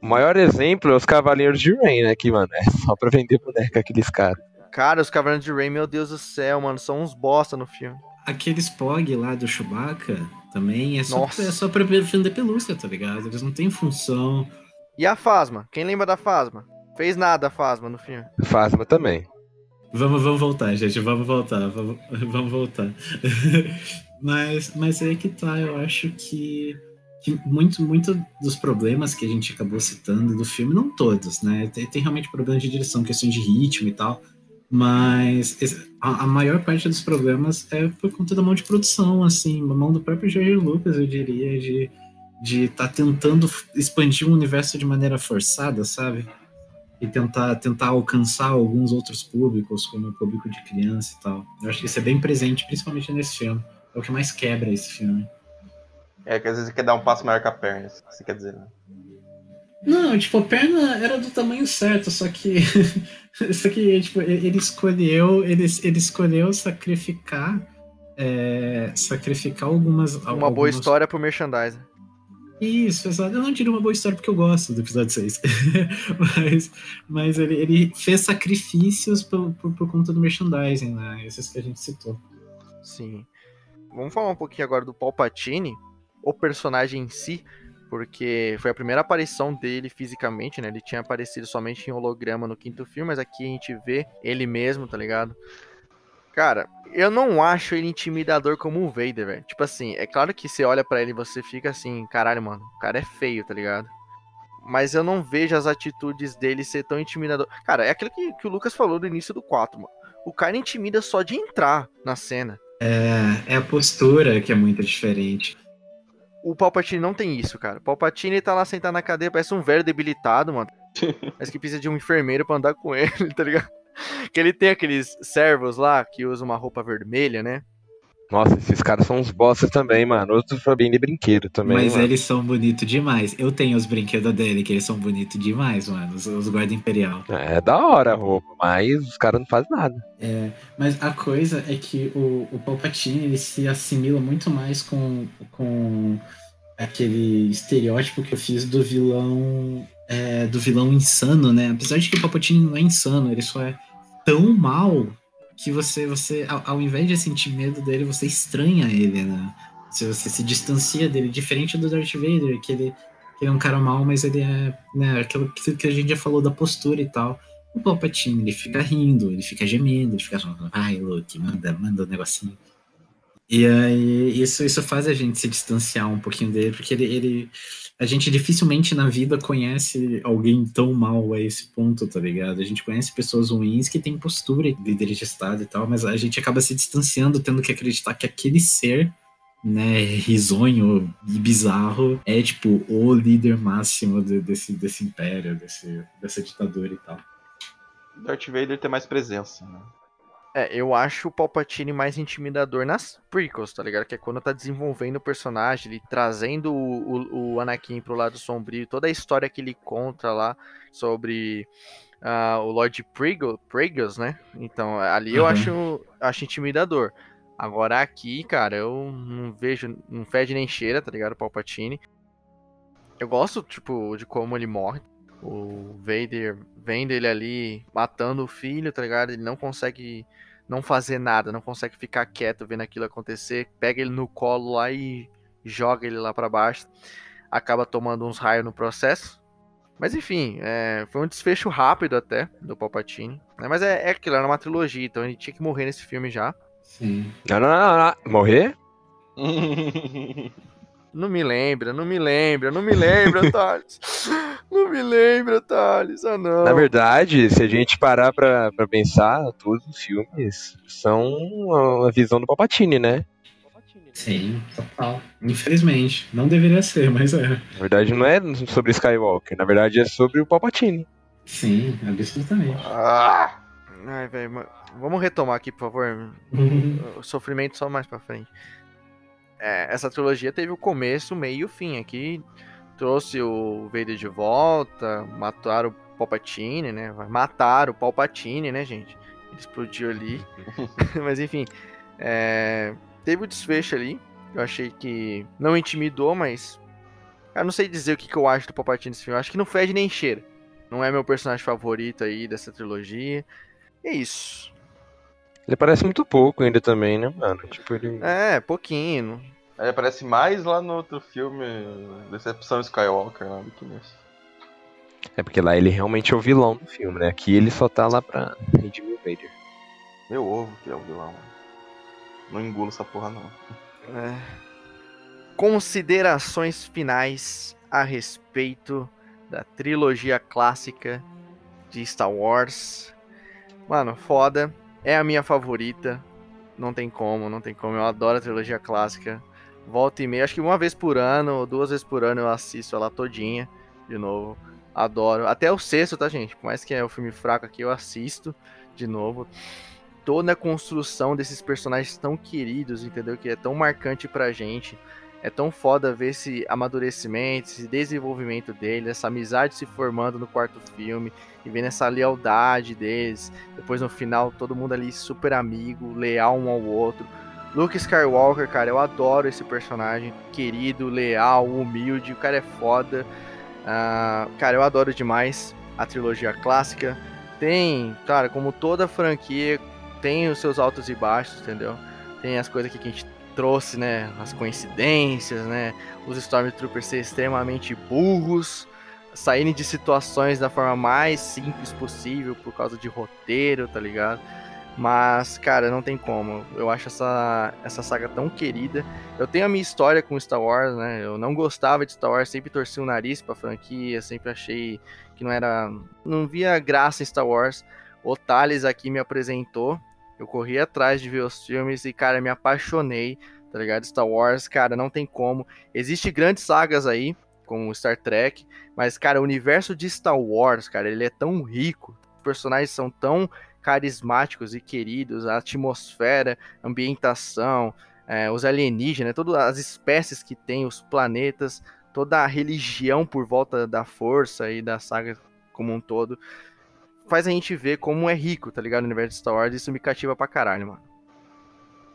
O maior exemplo é os Cavaleiros de Rain, né? Que, mano, é só pra vender boneco aqueles caras. Cara, os Cavaleiros de Rey, meu Deus do céu, mano, são uns bosta no filme. Aqueles POG lá do Chewbacca também é só, Nossa. é só pra vender pelúcia, tá ligado? Eles não têm função. E a Fasma? Quem lembra da Fasma? Fez nada a Fasma no filme. Phasma também. Vamos, vamos voltar, gente. Vamos voltar. Vamos, vamos voltar. mas, mas é que tá. Eu acho que, que muito, muito dos problemas que a gente acabou citando do filme, não todos, né? Tem, tem realmente problemas de direção, questões de ritmo e tal. Mas a, a maior parte dos problemas é por conta da mão de produção, assim, mão do próprio George Lucas, eu diria, de de estar tentando expandir o universo de maneira forçada, sabe? E tentar, tentar alcançar alguns outros públicos, como o público de criança e tal. Eu acho que isso é bem presente, principalmente nesse filme. É o que mais quebra esse filme. É que às vezes quer dar um passo maior que a perna, isso que você quer dizer, né? Não, tipo, a perna era do tamanho certo, só que. só que, tipo, ele escolheu. Ele, ele escolheu sacrificar. é, sacrificar algumas. Uma boa algumas- história pro merchandising. Isso, exato. Eu não diria uma boa história porque eu gosto do episódio 6. mas mas ele, ele fez sacrifícios por, por, por conta do merchandising, né? Esses que a gente citou. Sim. Vamos falar um pouquinho agora do Palpatine, o personagem em si, porque foi a primeira aparição dele fisicamente, né? Ele tinha aparecido somente em holograma no quinto filme, mas aqui a gente vê ele mesmo, tá ligado? Cara, eu não acho ele intimidador como o Vader, velho. Tipo assim, é claro que você olha pra ele e você fica assim, caralho, mano, o cara é feio, tá ligado? Mas eu não vejo as atitudes dele ser tão intimidador. Cara, é aquilo que, que o Lucas falou no início do 4, mano. O cara intimida só de entrar na cena. É, é a postura que é muito diferente. O Palpatine não tem isso, cara. O Palpatine tá lá sentado na cadeira, parece um velho debilitado, mano. Parece que precisa de um enfermeiro pra andar com ele, tá ligado? Que ele tem aqueles servos lá que usam uma roupa vermelha, né? Nossa, esses caras são uns bostas também, mano. Outros foi bem de brinquedo também. Mas mano. eles são bonitos demais. Eu tenho os brinquedos dele, que eles são bonitos demais, mano. Os, os guarda imperial. É da hora a roupa, mas os caras não fazem nada. É, mas a coisa é que o, o Palpatine ele se assimila muito mais com, com aquele estereótipo que eu fiz do vilão é, do vilão insano, né? Apesar de que o Palpatine não é insano, ele só é tão mal que você, você ao, ao invés de sentir medo dele, você estranha ele, né? Se você se distancia dele, diferente do Darth Vader, que ele, ele é um cara mal, mas ele é né, aquilo que a gente já falou da postura e tal. O Palpatine, ele fica rindo, ele fica gemendo, ele fica falando, vai, Luke, manda, manda o negocinho. E aí, isso, isso faz a gente se distanciar um pouquinho dele, porque ele, ele. A gente dificilmente na vida conhece alguém tão mal a esse ponto, tá ligado? A gente conhece pessoas ruins que têm postura, líderes de Estado e tal, mas a gente acaba se distanciando, tendo que acreditar que aquele ser, né, risonho e bizarro, é tipo o líder máximo de- desse, desse império, desse, dessa ditadura e tal. Darth Vader tem mais presença, né? É, eu acho o Palpatine mais intimidador nas prequels, tá ligado? Que é quando tá desenvolvendo o personagem, ele trazendo o, o, o Anakin pro lado sombrio, toda a história que ele conta lá sobre ah, o Lord Prigel, Prigels, né? Então, ali eu Uhum. acho, acho intimidador. Agora aqui, cara, eu não vejo, não fede nem cheira, tá ligado? O Palpatine. Eu gosto, tipo, de como ele morre. O Vader vendo ele ali matando o filho, tá ligado? Ele não consegue não fazer nada, não consegue ficar quieto vendo aquilo acontecer. Pega ele no colo lá e joga ele lá pra baixo. Acaba tomando uns raios no processo. Mas enfim, é, foi um desfecho rápido até do Palpatine. né? Mas é, é aquilo, era uma trilogia, então ele tinha que morrer nesse filme já. Sim. Não, não, não, não. Morrer? Não me lembra, não me lembra, não me lembra, Thales. Não me lembra, Thales. Ah, não. Na verdade, se a gente parar pra, pra pensar, todos os filmes são a visão do Palpatine, né? Sim, total. Infelizmente. Não deveria ser, mas é. Na verdade, não é sobre Skywalker, na verdade é sobre o Palpatine. Sim, absolutamente. Ah! Ai, velho, vamos retomar aqui, por favor. O sofrimento só mais pra frente. É, essa trilogia teve o começo, meio e o fim. Aqui trouxe o Vader de volta, mataram o Palpatine, né? Mataram o Palpatine, né, gente? Ele explodiu ali. Mas enfim, é, teve o desfecho ali. Eu achei que não intimidou, mas. Eu não sei dizer o que, que eu acho do Palpatine nesse filme. Eu acho que não fede nem cheira. Não é meu personagem favorito aí dessa trilogia. E é isso. Ele parece muito pouco ainda também, né, mano? Tipo, ele. É, pouquinho. Ele aparece mais lá no outro filme, Decepção Skywalker, lá do que nesse. É porque lá ele realmente é o vilão do filme, né? Aqui ele só tá lá pra redimir o Vader. Meu ovo que é o vilão. Não engulo essa porra, não. É. Considerações finais a respeito da trilogia clássica de Star Wars. Mano, foda. É a minha favorita. Não tem como, não tem como. Eu adoro a trilogia clássica. Volta e meia, acho que uma vez por ano, ou duas vezes por ano eu assisto ela todinha de novo. Adoro. Até o sexto, tá, gente? Por mais que é um filme fraco aqui, eu assisto de novo. Toda a construção desses personagens tão queridos, entendeu? Que é tão marcante pra gente. É tão foda ver esse amadurecimento, esse desenvolvimento deles, essa amizade se formando no quarto filme e vendo essa lealdade deles. Depois no final, todo mundo ali super amigo, leal um ao outro. Luke Skywalker, cara, eu adoro esse personagem. Querido, leal, humilde, o cara é foda. Uh, cara, eu adoro demais a trilogia clássica. Tem, cara, como toda franquia, tem os seus altos e baixos, entendeu? Tem as coisas que a gente trouxe, né? As coincidências, né? Os Stormtroopers ser extremamente burros, saírem de situações da forma mais simples possível por causa de roteiro, tá ligado? Mas, cara, não tem como. Eu acho essa, essa saga tão querida. Eu tenho a minha história com Star Wars, né? Eu não gostava de Star Wars, sempre torci o nariz pra franquia, sempre achei que não era. Não via graça em Star Wars. O Thales aqui me apresentou eu corri atrás de ver os filmes e, cara, me apaixonei, tá ligado? Star Wars, cara, não tem como. Existem grandes sagas aí, como Star Trek, mas, cara, o universo de Star Wars, cara, ele é tão rico, os personagens são tão carismáticos e queridos, a atmosfera, ambientação, é, os alienígenas, todas as espécies que tem, os planetas, toda a religião por volta da força e da saga como um todo faz a gente ver como é rico, tá ligado? O universo de Star Wars, isso me cativa pra caralho, mano.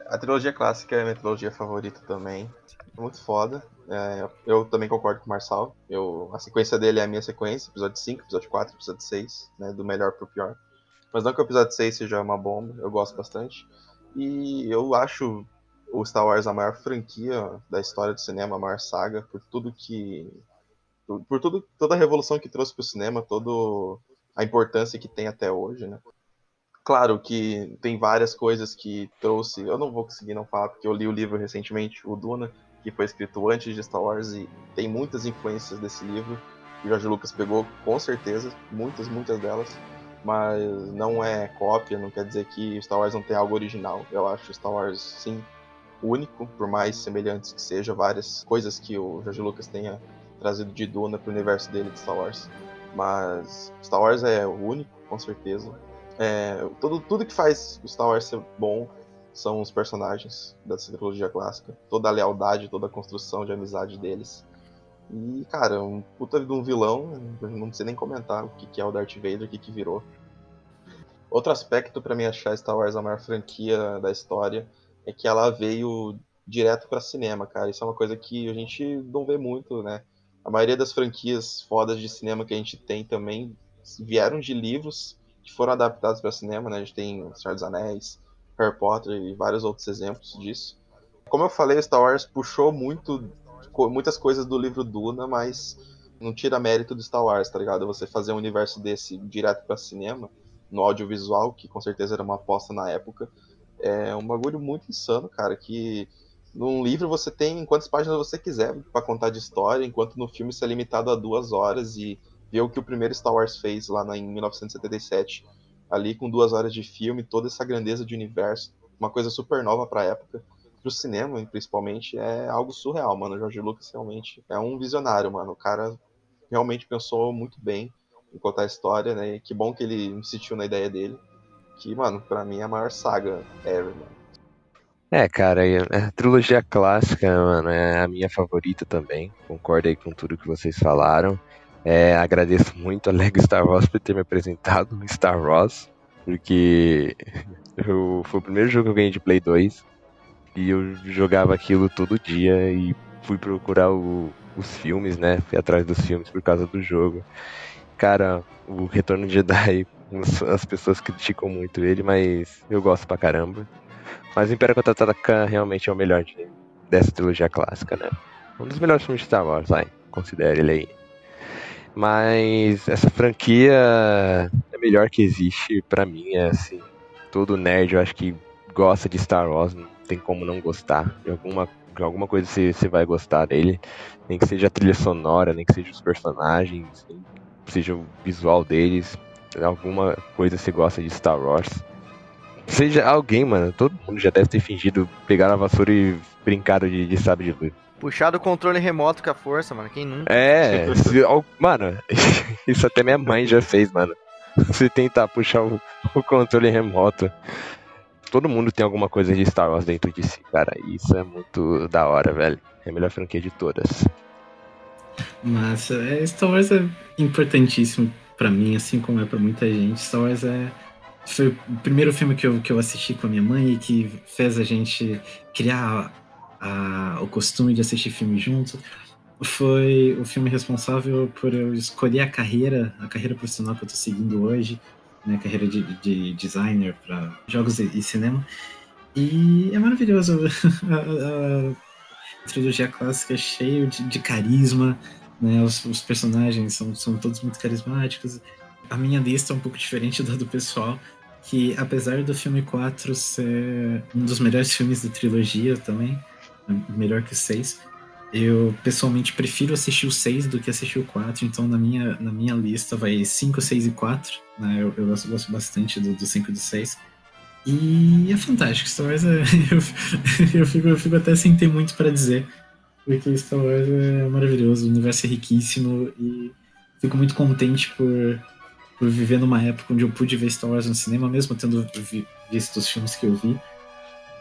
A trilogia clássica é a minha trilogia favorita também. Muito foda. É, eu também concordo com o Marçal. Eu, a sequência dele é a minha sequência, episódio 5, episódio 4, episódio 6, né? Do melhor pro pior. Mas não que o episódio 6 seja uma bomba, eu gosto bastante. E eu acho o Star Wars a maior franquia da história do cinema, a maior saga, por tudo que. Por, tudo, toda a revolução que trouxe pro cinema, todo a importância que tem até hoje, né? Claro que tem várias coisas que trouxe. Eu não vou conseguir não falar, porque eu li o livro recentemente, o Duna, que foi escrito antes de Star Wars, e tem muitas influências desse livro. O George Lucas pegou, com certeza, muitas, muitas delas. Mas não é cópia, não quer dizer que Star Wars não tem algo original. Eu acho Star Wars, sim, único, por mais semelhantes que sejam várias coisas que o George Lucas tenha trazido de Duna para o universo dele de Star Wars. Mas Star Wars é o único, com certeza. É, tudo, tudo que faz o Star Wars ser bom são os personagens dessa trilogia clássica. Toda a lealdade, toda a construção de amizade deles. E, cara, um puta de um vilão, não sei nem comentar o que, que é o Darth Vader, o que, que virou. Outro aspecto para mim achar Star Wars a maior franquia da história é que ela veio direto para cinema, cara. Isso é uma coisa que a gente não vê muito, né? A maioria das franquias fodas de cinema que a gente tem também vieram de livros que foram adaptados para cinema, né? A gente tem O Senhor dos Anéis, Harry Potter e vários outros exemplos disso. Como eu falei, Star Wars puxou muito muitas coisas do livro Duna, mas não tira mérito do Star Wars, tá ligado? Você fazer um universo desse direto para cinema, no audiovisual, que com certeza era uma aposta na época, é um bagulho muito insano, cara, que num livro você tem quantas páginas você quiser para contar de história, enquanto no filme você é limitado a duas horas e ver o que o primeiro Star Wars fez lá em 1977, ali com duas horas de filme, toda essa grandeza de universo, uma coisa super nova para a época, pro cinema principalmente, é algo surreal, mano. O George Lucas realmente é um visionário, mano. O cara realmente pensou muito bem em contar a história, né? E que bom que ele insistiu na ideia dele. Que, mano, para mim é a maior saga ever, mano. É, cara, a trilogia clássica, mano, é a minha favorita também. Concordo aí com tudo que vocês falaram. É, agradeço muito a Lego Star Wars por ter me apresentado Star Wars, porque eu, foi o primeiro jogo que eu ganhei de Play 2 e eu jogava aquilo todo dia e fui procurar o, os filmes, né? Fui atrás dos filmes por causa do jogo. Cara, o Retorno de Jedi, as pessoas criticam muito ele, mas eu gosto pra caramba. Mas o Império Contra-Ataca realmente é o melhor de, dessa trilogia clássica, né? Um dos melhores filmes de Star Wars, vai. Considere ele aí. Mas essa franquia é a melhor que existe para mim, é assim. Todo nerd, eu acho que gosta de Star Wars, não tem como não gostar. De alguma, de alguma coisa você, vai gostar dele. Nem que seja a trilha sonora, nem que seja os personagens, nem que seja o visual deles. alguma coisa você gosta de Star Wars. Seja alguém, mano, todo mundo já deve ter fingido pegar a vassoura e brincado de, de sabre de luz. Puxar o controle remoto com a força, mano. Quem nunca? É, se, mano, isso até minha mãe já fez, mano. Se tentar puxar o, o controle remoto. Todo mundo tem alguma coisa de Star Wars dentro de si, cara. Isso é muito da hora, velho. É a melhor franquia de todas. Mas é, Star Wars é importantíssimo pra mim, assim como é pra muita gente. Star Wars é foi o primeiro filme que eu, que eu assisti com a minha mãe e que fez a gente criar a- o costume de assistir filme junto. Foi o filme responsável por eu escolher a carreira, a carreira profissional que eu tô seguindo hoje, né, carreira de, de designer para jogos e, e cinema. E é maravilhoso. a, a- trilogia clássica é cheio de, de carisma, né? Os, os personagens são, são todos muito carismáticos. A minha lista é um pouco diferente da do pessoal, que apesar do filme 4 ser um dos melhores filmes da trilogia também, melhor que o 6, eu pessoalmente prefiro assistir o 6 do que assistir o 4, então na minha, na minha lista vai 5, 6 e 4, né? Eu, eu gosto, gosto bastante do, do 5 e do 6. E é fantástico, Star Wars é, eu, eu, fico, eu fico até sem ter muito para dizer, porque Star Wars é maravilhoso, o universo é riquíssimo e fico muito contente por, por viver numa época onde eu pude ver Star Wars no cinema, mesmo tendo vi- visto os filmes que eu vi.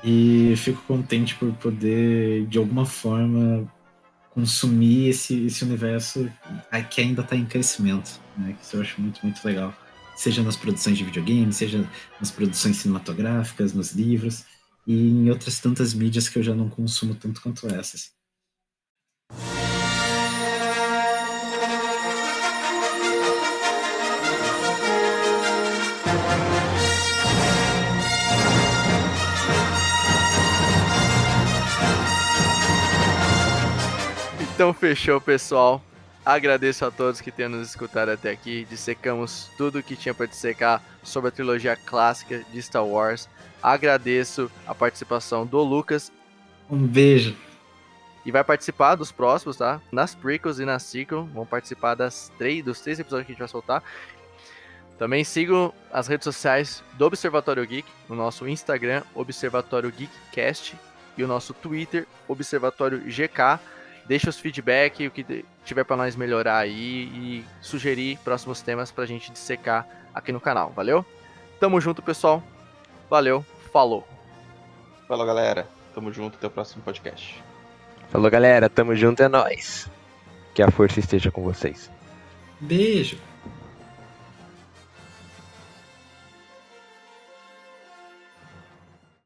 E fico contente por poder, de alguma forma, consumir esse, esse universo que ainda está em crescimento, né? Que eu acho muito, muito legal. Seja nas produções de videogame, seja nas produções cinematográficas, nos livros e em outras tantas mídias que eu já não consumo tanto quanto essas. Então fechou, pessoal. Agradeço a todos que tenham nos escutado até aqui. Dissecamos tudo que tinha para dissecar sobre a trilogia clássica de Star Wars. Agradeço a participação do Lucas Um beijo. e vai participar dos próximos, tá? Nas prequels e na sequel, vão participar das três, dos três episódios que a gente vai soltar. Também sigam as redes sociais do Observatório Geek, o nosso Instagram, Observatório Geekcast, e o nosso Twitter, Observatório GK. Deixa os feedback, o que tiver para nós melhorar aí e sugerir próximos temas pra gente dissecar aqui no canal, valeu? Tamo junto, pessoal. Valeu, falou. Falou, galera. Tamo junto, até o próximo podcast. Falou, galera. Tamo junto, é nóis. Que a força esteja com vocês. Beijo.